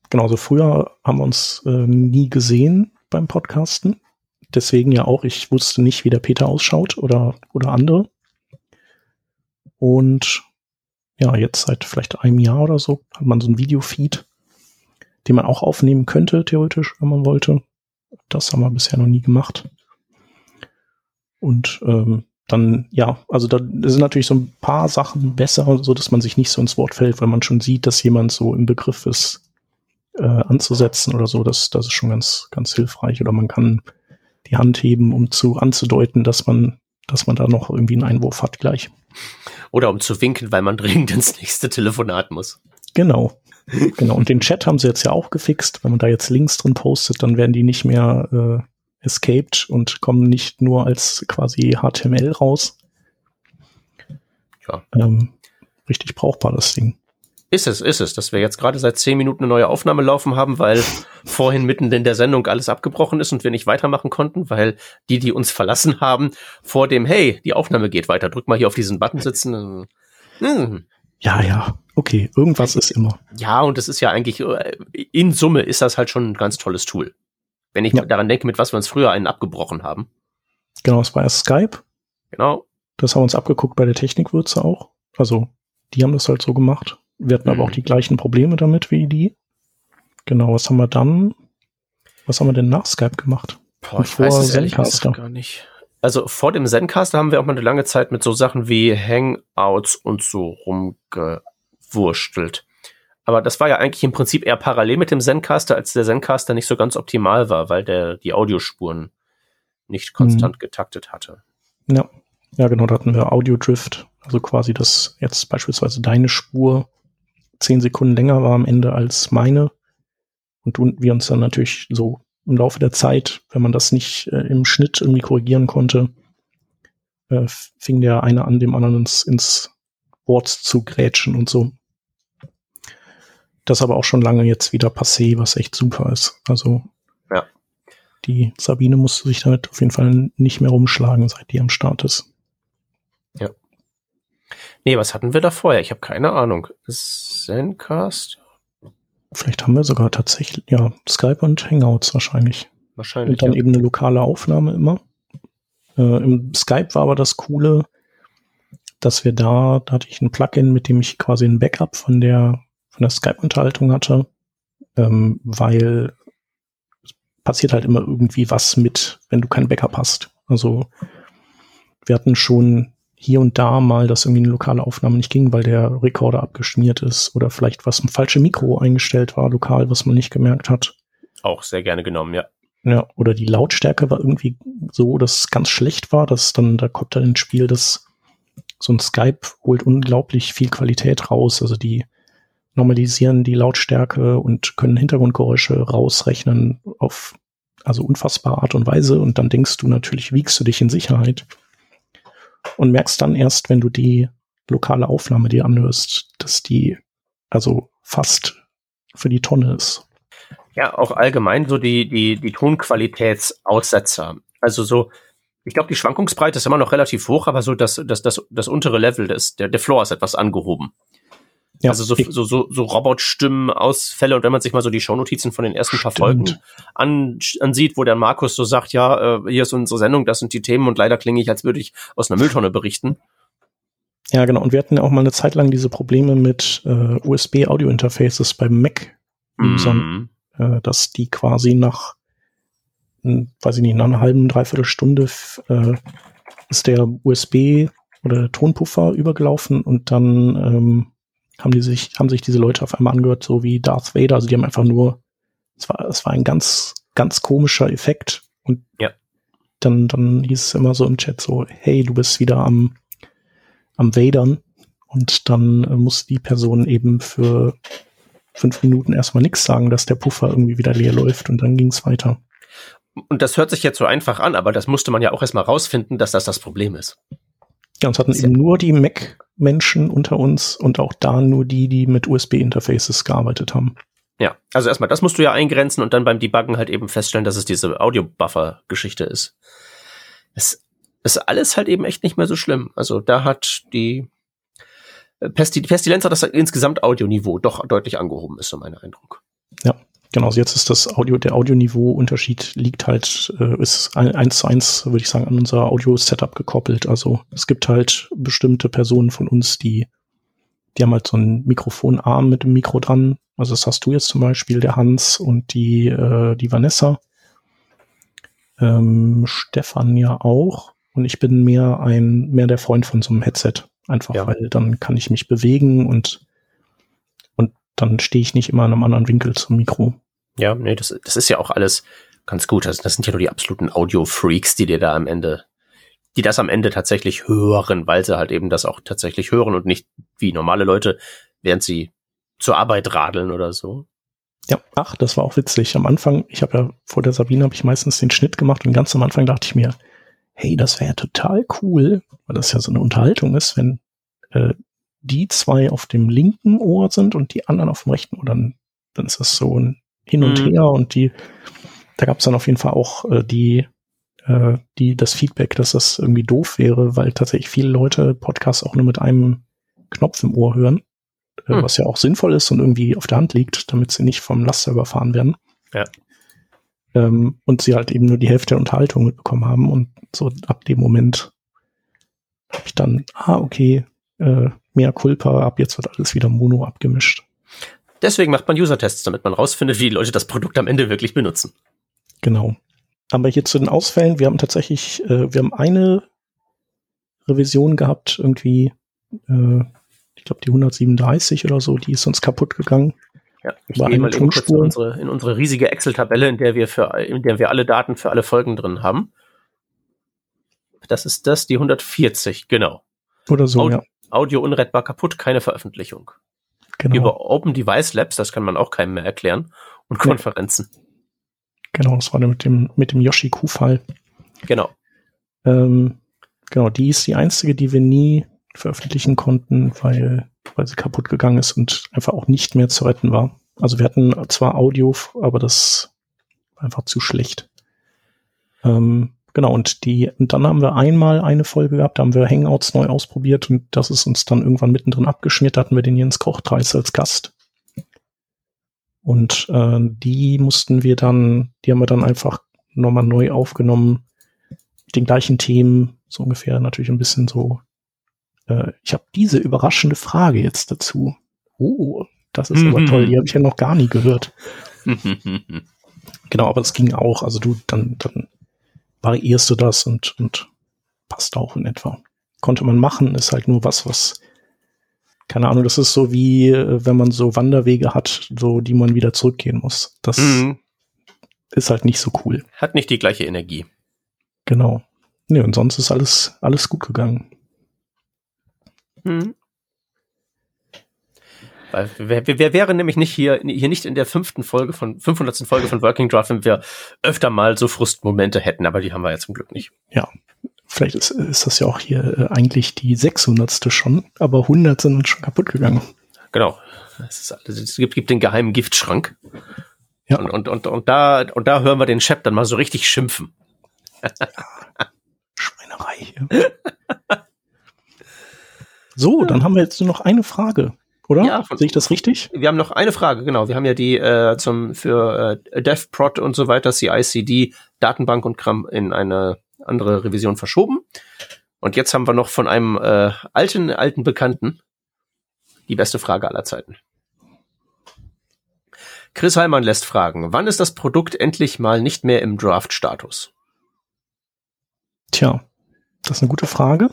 Genau, so früher haben wir uns äh, nie gesehen beim Podcasten. Deswegen ja auch, ich wusste nicht, wie der Peter ausschaut oder, oder andere. Und ja, jetzt seit vielleicht einem Jahr oder so hat man so ein Videofeed, den man auch aufnehmen könnte, theoretisch, wenn man wollte. Das haben wir bisher noch nie gemacht. Und ähm, dann, ja, also da sind natürlich so ein paar Sachen besser, so dass man sich nicht so ins Wort fällt, weil man schon sieht, dass jemand so im Begriff ist, äh, anzusetzen oder so. Das, das ist schon ganz, ganz hilfreich. Oder man kann die Hand heben, um zu anzudeuten, dass man, dass man da noch irgendwie einen Einwurf hat gleich. Oder um zu winken, weil man dringend ins nächste Telefonat muss. Genau. Genau. Und den Chat haben sie jetzt ja auch gefixt. Wenn man da jetzt Links drin postet, dann werden die nicht mehr äh, escaped und kommen nicht nur als quasi HTML raus. Ja. Ähm, richtig brauchbar, das Ding. Ist es, ist es, dass wir jetzt gerade seit zehn Minuten eine neue Aufnahme laufen haben, weil vorhin mitten in der Sendung alles abgebrochen ist und wir nicht weitermachen konnten, weil die, die uns verlassen haben, vor dem, hey, die Aufnahme geht weiter, drück mal hier auf diesen Button sitzen. Hm. Ja, ja. Okay, irgendwas ist immer. Ja, und das ist ja eigentlich, äh, in Summe ist das halt schon ein ganz tolles Tool. Wenn ich Ja. daran denke, mit was wir uns früher einen abgebrochen haben. Genau, es war erst Skype. Genau. Das haben wir uns abgeguckt bei der Technikwürze auch. Also, die haben das halt so gemacht. Wir hatten aber Mhm. auch die gleichen Probleme damit wie die. Genau, was haben wir dann? Was haben wir denn nach Skype gemacht? Boah, ich Vor weiß es ehrlich Zencaster. gesagt gar nicht. Also vor dem Zencaster haben wir auch mal eine lange Zeit mit so Sachen wie Hangouts und so rumgewurstelt. Aber das war ja eigentlich im Prinzip eher parallel mit dem Zencaster, als der Zencaster nicht so ganz optimal war, weil der die Audiospuren nicht konstant getaktet hatte. Ja. Ja, genau, da hatten wir Audio Drift. Also quasi, dass jetzt beispielsweise deine Spur zehn Sekunden länger war am Ende als meine. Und du, wir uns dann natürlich so im Laufe der Zeit, wenn man das nicht äh, im Schnitt irgendwie korrigieren konnte, äh, fing der eine an, dem anderen ins, ins Wort zu grätschen und so. Das aber auch schon lange jetzt wieder passé, was echt super ist. Also Ja. die Sabine musste sich damit auf jeden Fall nicht mehr rumschlagen, seit die am Start ist. Nee, was hatten wir da vorher? Ich habe keine Ahnung. Zencast? Vielleicht haben wir sogar tatsächlich, ja, Skype und Hangouts wahrscheinlich. Wahrscheinlich. Und dann ja. eben eine lokale Aufnahme immer. Äh, Im Skype war aber das Coole, dass wir da, da hatte ich ein Plugin, mit dem ich quasi ein Backup von der, von der Skype-Unterhaltung hatte, ähm, weil es passiert halt immer irgendwie was mit, wenn du kein Backup hast. Also wir hatten schon hier und da mal, dass irgendwie eine lokale Aufnahme nicht ging, weil der Rekorder abgeschmiert ist oder vielleicht was ein falsche Mikro eingestellt war, lokal, was man nicht gemerkt hat. Auch sehr gerne genommen, ja. Ja, oder die Lautstärke war irgendwie so, dass es ganz schlecht war, dass dann, da kommt dann ins Spiel, dass so ein Skype holt unglaublich viel Qualität raus. Also die normalisieren die Lautstärke und können Hintergrundgeräusche rausrechnen auf also unfassbare Art und Weise. Und dann denkst du natürlich, wiegst du dich in Sicherheit und merkst dann erst, wenn du die lokale Aufnahme dir anhörst, dass die also fast für die Tonne ist. Ja, auch allgemein so die, die, die Tonqualitätsaussetzer. Also so, ich glaube, die Schwankungsbreite ist immer noch relativ hoch, aber so das, das, das, das untere Level, das, der, der Floor ist etwas angehoben. Ja, also so, so, so, so Robotstimmen, Ausfälle und wenn man sich mal so die Shownotizen von den ersten paar Folgen an, ansieht, wo der Markus so sagt, ja, äh, hier ist unsere Sendung, das sind die Themen und leider klinge ich, als würde ich aus einer Mülltonne berichten. Ja, genau. Und wir hatten ja auch mal eine Zeit lang diese Probleme mit äh, USB-Audio-Interfaces beim Mac-Usern, Mhm. äh, dass die quasi nach, weiß ich nicht, nach einer halben, dreiviertel Stunde äh, ist der USB oder der Tonpuffer übergelaufen und dann ähm, haben die sich, haben sich diese Leute auf einmal angehört, so wie Darth Vader. Also die haben einfach nur, es war, es war ein ganz, ganz komischer Effekt. Und Ja. dann, dann hieß es immer so im Chat so, hey, du bist wieder am, am Vadern. Und dann äh, muss die Person eben für fünf Minuten erstmal nichts sagen, dass der Puffer irgendwie wieder leer läuft und dann ging es weiter. Und das hört sich jetzt so einfach an, aber das musste man ja auch erstmal rausfinden, dass das das Problem ist. Ja, uns hatten eben nur die Mac-Menschen unter uns und auch da nur die, die mit USB-Interfaces gearbeitet haben. Ja, also erstmal, das musst du ja eingrenzen und dann beim Debuggen halt eben feststellen, dass es diese Audio-Buffer-Geschichte ist. Es ist alles halt eben echt nicht mehr so schlimm. Also da hat die Pesti Pestilenz hat das insgesamt Audioniveau doch deutlich angehoben, ist so mein Eindruck. Ja, genau. Also jetzt ist das Audio, der Audioniveau-Unterschied liegt halt, äh, ist eins zu eins, würde ich sagen, an unser Audio-Setup gekoppelt. Also es gibt halt bestimmte Personen von uns, die, die haben halt so einen Mikrofonarm mit dem Mikro dran. Also das hast du jetzt zum Beispiel, der Hans und die, äh, die Vanessa. Ähm, Stefan ja auch. Und ich bin mehr ein, mehr der Freund von so einem Headset. Einfach ja. weil dann kann ich mich bewegen und dann stehe ich nicht immer in einem anderen Winkel zum Mikro. Ja, nee, das, das ist ja auch alles ganz gut. Das, das sind ja nur die absoluten Audio-Freaks, die dir da am Ende, die das am Ende tatsächlich hören, weil sie halt eben das auch tatsächlich hören und nicht wie normale Leute, während sie zur Arbeit radeln oder so. Ja, ach, das war auch witzig. Am Anfang, ich habe ja vor der Sabine habe ich meistens den Schnitt gemacht und ganz am Anfang dachte ich mir, hey, das wäre ja total cool, weil das ja so eine Unterhaltung ist, wenn äh, die zwei auf dem linken Ohr sind und die anderen auf dem rechten Ohr, dann, dann ist das so ein Hin und mhm. Her und die, da gab es dann auf jeden Fall auch äh, die, äh, die, das Feedback, dass das irgendwie doof wäre, weil tatsächlich viele Leute Podcasts auch nur mit einem Knopf im Ohr hören, äh, mhm. was ja auch sinnvoll ist und irgendwie auf der Hand liegt, damit sie nicht vom Laster überfahren werden. Ja. Ähm, und sie halt eben nur die Hälfte der Unterhaltung mitbekommen haben und so ab dem Moment habe ich dann, ah, okay, äh, mehr Culpa, ab jetzt wird alles wieder Mono abgemischt. Deswegen macht man User-Tests, damit man rausfindet, wie die Leute das Produkt am Ende wirklich benutzen. Genau. Aber hier zu den Ausfällen, wir haben tatsächlich, äh, wir haben eine Revision gehabt, irgendwie, äh, ich glaube die 137 oder so, die ist uns kaputt gegangen. Ja, ich gehe mal in unsere, in unsere riesige Excel-Tabelle, in der wir für, in der wir alle Daten für alle Folgen drin haben. Das ist das, die 140, genau. Oder so, Audio, ja. Audio unrettbar kaputt, keine Veröffentlichung. Genau. Über Open Device Labs, das kann man auch keinem mehr erklären, und Konferenzen. Genau, das war mit dem, mit dem Yoshi Q-Fall. Genau. Ähm, genau, die ist die einzige, die wir nie veröffentlichen konnten, weil, weil sie kaputt gegangen ist und einfach auch nicht mehr zu retten war. Also wir hatten zwar Audio, aber das war einfach zu schlecht. Ähm, Genau, und die, und dann haben wir einmal eine Folge gehabt, da haben wir Hangouts neu ausprobiert und das ist uns dann irgendwann mittendrin abgeschnitten, hatten wir den Jens Kochtreis als Gast. Und äh, die mussten wir dann, die haben wir dann einfach nochmal neu aufgenommen, mit den gleichen Themen, so ungefähr natürlich ein bisschen so. Äh, ich habe diese überraschende Frage jetzt dazu. Oh, das ist aber toll, die habe ich ja noch gar nie gehört. genau, aber es ging auch. Also du, dann, dann variierst du das und, und passt auch in etwa. Konnte man machen, ist halt nur was, was, keine Ahnung, das ist so wie, äh, wenn man so Wanderwege hat, so, die man wieder zurückgehen muss. Das mhm. ist halt nicht so cool. Hat nicht die gleiche Energie. Genau. Nee, und sonst ist alles, alles gut gegangen. Mhm. Weil wir, wir, wir wären nämlich nicht hier, hier nicht in der fünften Folge von, 500. Folge von Working Draft, wenn wir öfter mal so Frustmomente hätten, aber die haben wir ja zum Glück nicht. Ja. Vielleicht ist, ist das ja auch hier äh, eigentlich die 600. schon, aber 100 sind uns schon kaputt gegangen. Genau. Es, also es gibt, gibt den geheimen Giftschrank. Ja. Und, und, und, und, da, und da hören wir den Chef dann mal so richtig schimpfen. Schweinerei hier. so, dann haben wir jetzt nur noch eine Frage oder? Ja, Sehe ich das richtig? Wir haben noch eine Frage, genau. Wir haben ja die äh, zum für äh, DevProt und so weiter, CICD, Datenbank und Kram in eine andere Revision verschoben. Und jetzt haben wir noch von einem äh, alten, alten Bekannten die beste Frage aller Zeiten. Chris Heimann lässt fragen, wann ist das Produkt endlich mal nicht mehr im Draft-Status? Tja, das ist eine gute Frage.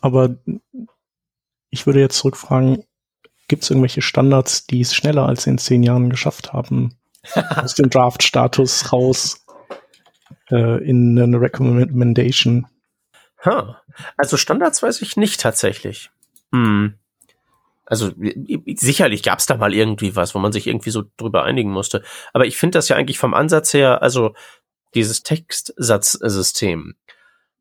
Aber ich würde jetzt zurückfragen, Gibt es irgendwelche Standards, die es schneller als in zehn Jahren geschafft haben, aus dem Draft-Status raus äh, in eine Recommendation? Huh. Also Standards weiß ich nicht tatsächlich. Hm. Also sicherlich gab es da mal irgendwie was, wo man sich irgendwie so drüber einigen musste. Aber ich finde das ja eigentlich vom Ansatz her, also dieses Textsatzsystem.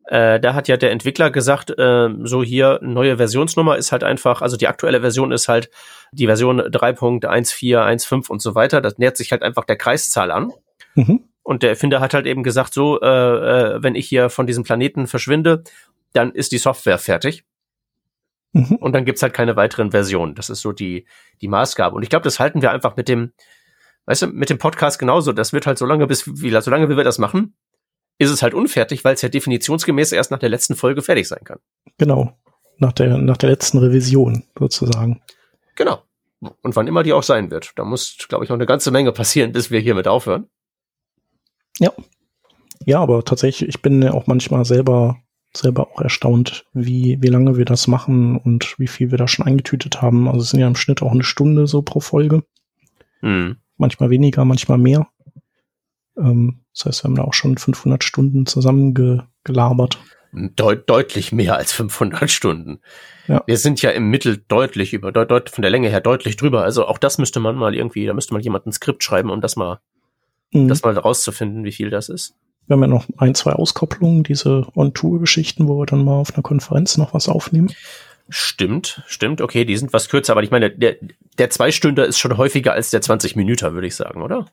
Äh, da hat ja der Entwickler gesagt, äh, so hier neue Versionsnummer ist halt einfach, also die aktuelle Version ist halt die Version 3.1415 und so weiter. Das nähert sich halt einfach der Kreiszahl an. Mhm. Und der Erfinder hat halt eben gesagt, so, äh, äh, wenn ich hier von diesem Planeten verschwinde, dann ist die Software fertig. Mhm. Und dann gibt's halt keine weiteren Versionen. Das ist so die, die Maßgabe. Und ich glaube, das halten wir einfach mit dem, weißt du, mit dem Podcast genauso. Das wird halt so lange, bis, wie, so lange wie wir das machen, ist es halt unfertig, weil es ja definitionsgemäß erst nach der letzten Folge fertig sein kann. Genau. Nach der, nach der letzten Revision sozusagen. Genau. Und wann immer die auch sein wird. Da muss, glaube ich, noch eine ganze Menge passieren, bis wir hiermit aufhören. Ja. Ja, aber tatsächlich, ich bin ja auch manchmal selber, selber auch erstaunt, wie, wie lange wir das machen und wie viel wir da schon eingetütet haben. Also es sind ja im Schnitt auch eine Stunde so pro Folge. Mhm. Manchmal weniger, manchmal mehr. Ähm, das heißt, wir haben da auch schon 500 Stunden zusammen ge gelabert. Deut deutlich mehr als 500 Stunden. Ja. Wir sind ja im Mittel deutlich über, deut deut von der Länge her deutlich drüber. Also auch das müsste man mal irgendwie, da müsste man jemand ein Skript schreiben, um das mal, mhm. das mal rauszufinden, wie viel das ist. Wir haben ja noch ein, zwei Auskopplungen, diese On-Tour-Geschichten, wo wir dann mal auf einer Konferenz noch was aufnehmen. Stimmt, stimmt, okay, die sind was kürzer, aber ich meine, der, der Zwei-Stünder ist schon häufiger als der 20 Minuten, würde ich sagen, oder?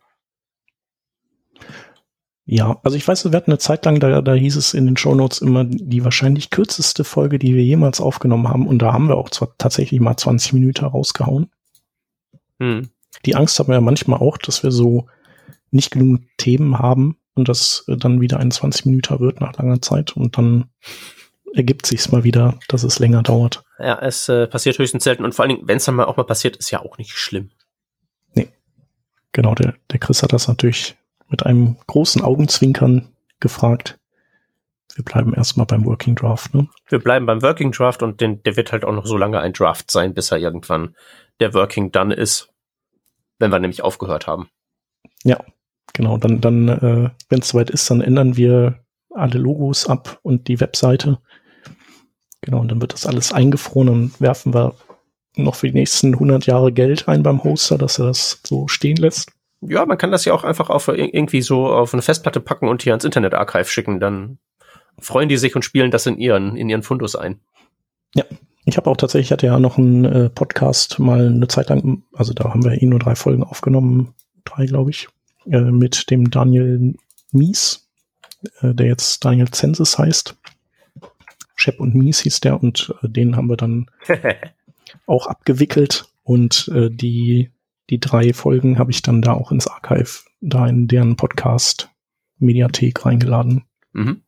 Ja, also ich weiß, wir hatten eine Zeit lang, da, da hieß es in den Shownotes immer die wahrscheinlich kürzeste Folge, die wir jemals aufgenommen haben. Und da haben wir auch zwar tatsächlich mal 20 Minuten rausgehauen. Hm. Die Angst haben wir ja manchmal auch, dass wir so nicht genug Themen haben und das dann wieder ein 20 Minuten wird nach langer Zeit und dann ergibt sich's mal wieder, dass es länger dauert. Ja, es äh, passiert höchstens selten und vor allen Dingen, wenn es dann mal auch mal passiert, ist ja auch nicht schlimm. Nee. Genau, der, der Chris hat das natürlich mit einem großen Augenzwinkern gefragt. Wir bleiben erstmal beim Working Draft, ne? Wir bleiben beim Working Draft und den, der wird halt auch noch so lange ein Draft sein, bis er irgendwann der Working Done ist, wenn wir nämlich aufgehört haben. Ja, genau. Dann, dann äh, wenn es soweit ist, dann ändern wir alle Logos ab und die Webseite. Genau, und dann wird das alles eingefroren und werfen wir noch für die nächsten 100 Jahre Geld ein beim Hoster, dass er das so stehen lässt. Ja, man kann das ja auch einfach auf irgendwie so auf eine Festplatte packen und hier ans Internet-Archive schicken. Dann freuen die sich und spielen das in ihren, in ihren Fundus ein. Ja, ich habe auch tatsächlich, hatte ja noch einen äh, Podcast mal eine Zeit lang, also da haben wir eh nur drei Folgen aufgenommen, drei glaube ich, äh, mit dem Daniel Mies, äh, der jetzt Daniel Zensis heißt. Shep und Mies hieß der und äh, den haben wir dann auch abgewickelt und äh, die die drei Folgen habe ich dann da auch ins Archive, da in deren Podcast Mediathek reingeladen. Mhm.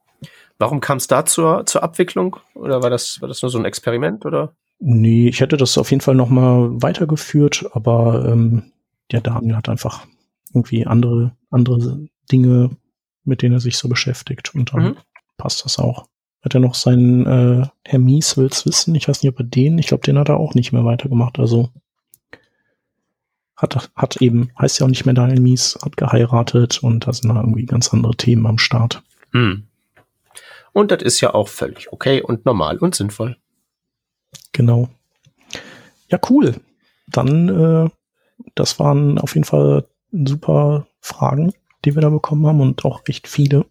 Warum kam es da zur, zur Abwicklung? Oder war das, war das nur so ein Experiment, oder? Nee, ich hätte das auf jeden Fall nochmal weitergeführt, aber ähm, der Daniel hat einfach irgendwie andere, andere Dinge, mit denen er sich so beschäftigt und dann mhm. passt das auch. Hat er noch seinen äh, Herr Mies will's wissen? Ich weiß nicht, ob er den, ich glaube, den hat er auch nicht mehr weitergemacht. Also hat, hat eben, heißt ja auch nicht mehr Daniel Mies, hat geheiratet und da sind da irgendwie ganz andere Themen am Start. Hm. Und das ist ja auch völlig okay und normal und sinnvoll. Genau. Ja, cool. Dann, äh, das waren auf jeden Fall super Fragen, die wir da bekommen haben und auch echt viele.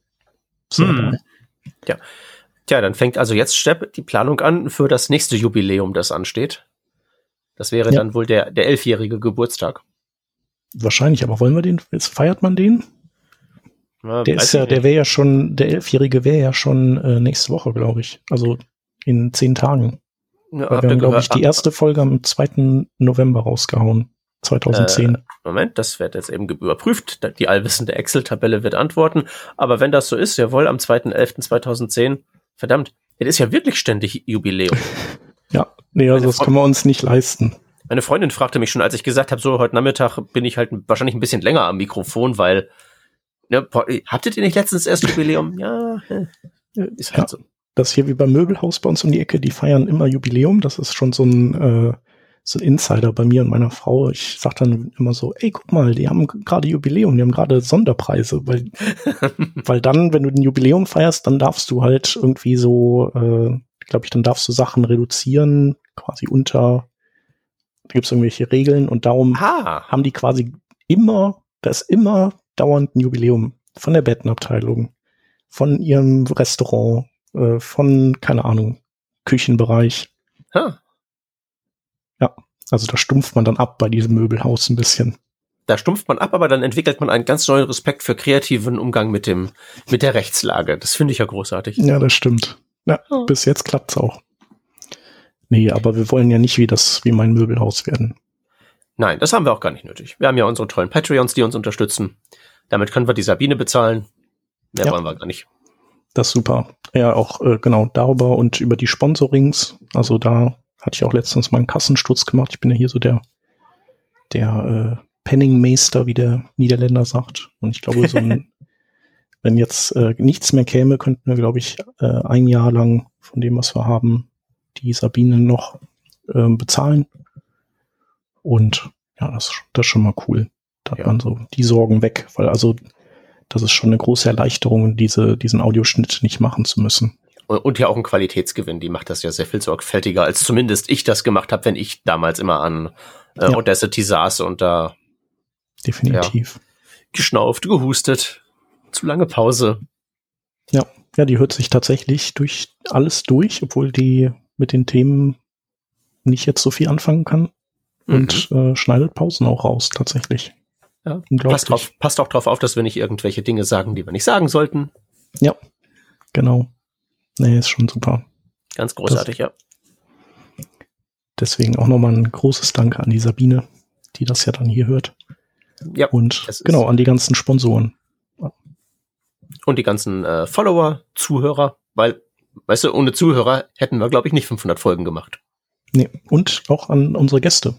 Hm. Ja. Tja, dann fängt also jetzt Stepp die Planung an für das nächste Jubiläum, das ansteht. Das wäre ja. dann wohl der, der elfjährige Geburtstag. Wahrscheinlich, aber wollen wir den, jetzt feiert man den? Ja, der ist ja, der wäre ja schon, der Elfjährige wäre ja schon äh, nächste Woche, glaube ich. Also in zehn Tagen. Ja, wir haben, glaube ich, die erste Folge am 2. November rausgehauen. 2010. Äh, Moment, das wird jetzt eben überprüft. Die allwissende Excel-Tabelle wird antworten. Aber wenn das so ist, jawohl, am 2.11.2010, verdammt, es ist ja wirklich ständig Jubiläum. ja, nee, also das können wir uns nicht leisten. Meine Freundin fragte mich schon, als ich gesagt habe, so heute Nachmittag bin ich halt wahrscheinlich ein bisschen länger am Mikrofon, weil ne, habtet ihr nicht letztens erst Jubiläum? Ja, ist halt ja, so. Das hier wie beim Möbelhaus bei uns um die Ecke, die feiern immer Jubiläum. Das ist schon so ein, äh, so ein Insider bei mir und meiner Frau. Ich sag dann immer so, ey, guck mal, die haben gerade Jubiläum, die haben gerade Sonderpreise, weil, weil dann, wenn du ein Jubiläum feierst, dann darfst du halt irgendwie so, äh, glaube ich, dann darfst du Sachen reduzieren, quasi unter, da gibt es irgendwelche Regeln und darum Ah, haben die quasi immer, da ist immer dauernd ein Jubiläum von der Bettenabteilung, von ihrem Restaurant, äh, von, keine Ahnung, Küchenbereich. ha. Also da stumpft man dann ab bei diesem Möbelhaus ein bisschen. Da stumpft man ab, aber dann entwickelt man einen ganz neuen Respekt für kreativen Umgang mit dem, mit der Rechtslage. Das finde ich ja großartig. Ja, das stimmt. Ja, Oh. bis jetzt klappt's auch. Nee, aber wir wollen ja nicht wie das, wie mein Möbelhaus werden. Nein, das haben wir auch gar nicht nötig. Wir haben ja unsere tollen Patreons, die uns unterstützen. Damit können wir die Sabine bezahlen. Mehr Ja. wollen wir gar nicht. Das ist super. Ja, auch äh, genau darüber und über die Sponsorings. Also da hatte ich auch letztens mal einen Kassensturz gemacht. Ich bin ja hier so der, der äh, Penningmeister, wie der Niederländer sagt. Und ich glaube, so ein, wenn jetzt äh, nichts mehr käme, könnten wir, glaube ich, äh, ein Jahr lang von dem, was wir haben, die Sabine noch ähm, bezahlen. Und ja, das, das ist schon mal cool. Da hat Ja. man so die Sorgen weg, weil also das ist schon eine große Erleichterung, diese, diesen Audioschnitt nicht machen zu müssen. Und, ja auch ein Qualitätsgewinn. Die macht das ja sehr viel sorgfältiger, als zumindest ich das gemacht habe, wenn ich damals immer an äh, Ja. Audacity saß und da Definitiv. geschnauft, gehustet. Zu lange Pause. Ja. ja, die hört sich tatsächlich durch alles durch, obwohl die mit den Themen nicht jetzt so viel anfangen kann. Und äh, schneidet Pausen auch raus, tatsächlich. Mhm. Ja, passt, drauf, passt auch drauf auf, dass wir nicht irgendwelche Dinge sagen, die wir nicht sagen sollten. Genau. Nee, ist schon super. Ganz großartig, ja. Deswegen auch nochmal ein großes Danke an die Sabine, die das ja dann hier hört. Ja. Und das genau, an die ganzen Sponsoren. Und die ganzen äh, Follower, Zuhörer, weil, weißt du, ohne Zuhörer hätten wir, glaube ich, nicht 500 Folgen gemacht. Nee, und auch an unsere Gäste.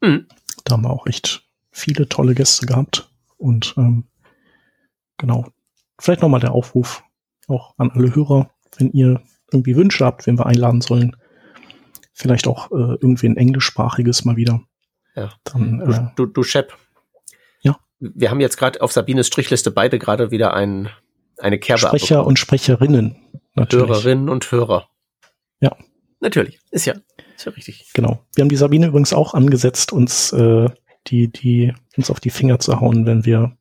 Mhm. Da haben wir auch echt viele tolle Gäste gehabt. Und ähm, genau, vielleicht nochmal der Aufruf auch an alle Hörer, wenn ihr irgendwie Wünsche habt, wen wir einladen sollen. Vielleicht auch äh, irgendwie ein englischsprachiges mal wieder. Ja. Dann, äh, Du, du Shep. Wir haben jetzt gerade auf Sabines Strichliste beide gerade wieder ein, eine Kerbe Sprecher abbekommen. und Sprecherinnen natürlich. Hörerinnen und Hörer. Ja. Natürlich. Ist ja, ist ja richtig. Genau. Wir haben die Sabine übrigens auch angesetzt, uns äh, die, die uns auf die Finger zu hauen, wenn wir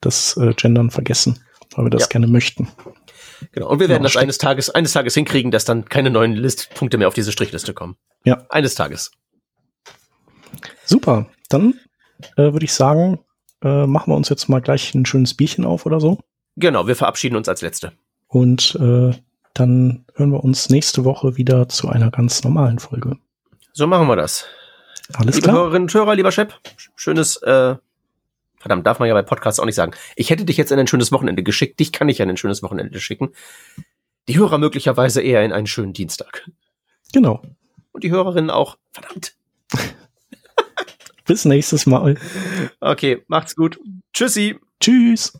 das äh, Gendern vergessen, weil wir das Ja. gerne möchten. Genau. Und wir werden Genau, das stimmt. eines Tages, eines Tages hinkriegen, dass dann keine neuen Listpunkte mehr auf diese Strichliste kommen. Ja. Eines Tages. Super. Dann äh, würde ich sagen, äh, machen wir uns jetzt mal gleich ein schönes Bierchen auf oder so. Genau, wir verabschieden uns als Letzte. Und äh, dann hören wir uns nächste Woche wieder zu einer ganz normalen Folge. So machen wir das. Alles liebe klar? Hörerinnen und Hörer, lieber Shep, schönes, äh, verdammt, darf man ja bei Podcasts auch nicht sagen. Ich hätte dich jetzt in ein schönes Wochenende geschickt. Dich kann ich in ein schönes Wochenende schicken. Die Hörer möglicherweise eher in einen schönen Dienstag. Genau. Und die Hörerinnen auch. Verdammt. Bis nächstes Mal. Okay, macht's gut. Tschüssi. Tschüss.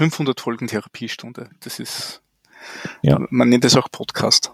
Fünfhundert Folgen Therapiestunde. Das ist, Ja. man nennt es auch Podcast.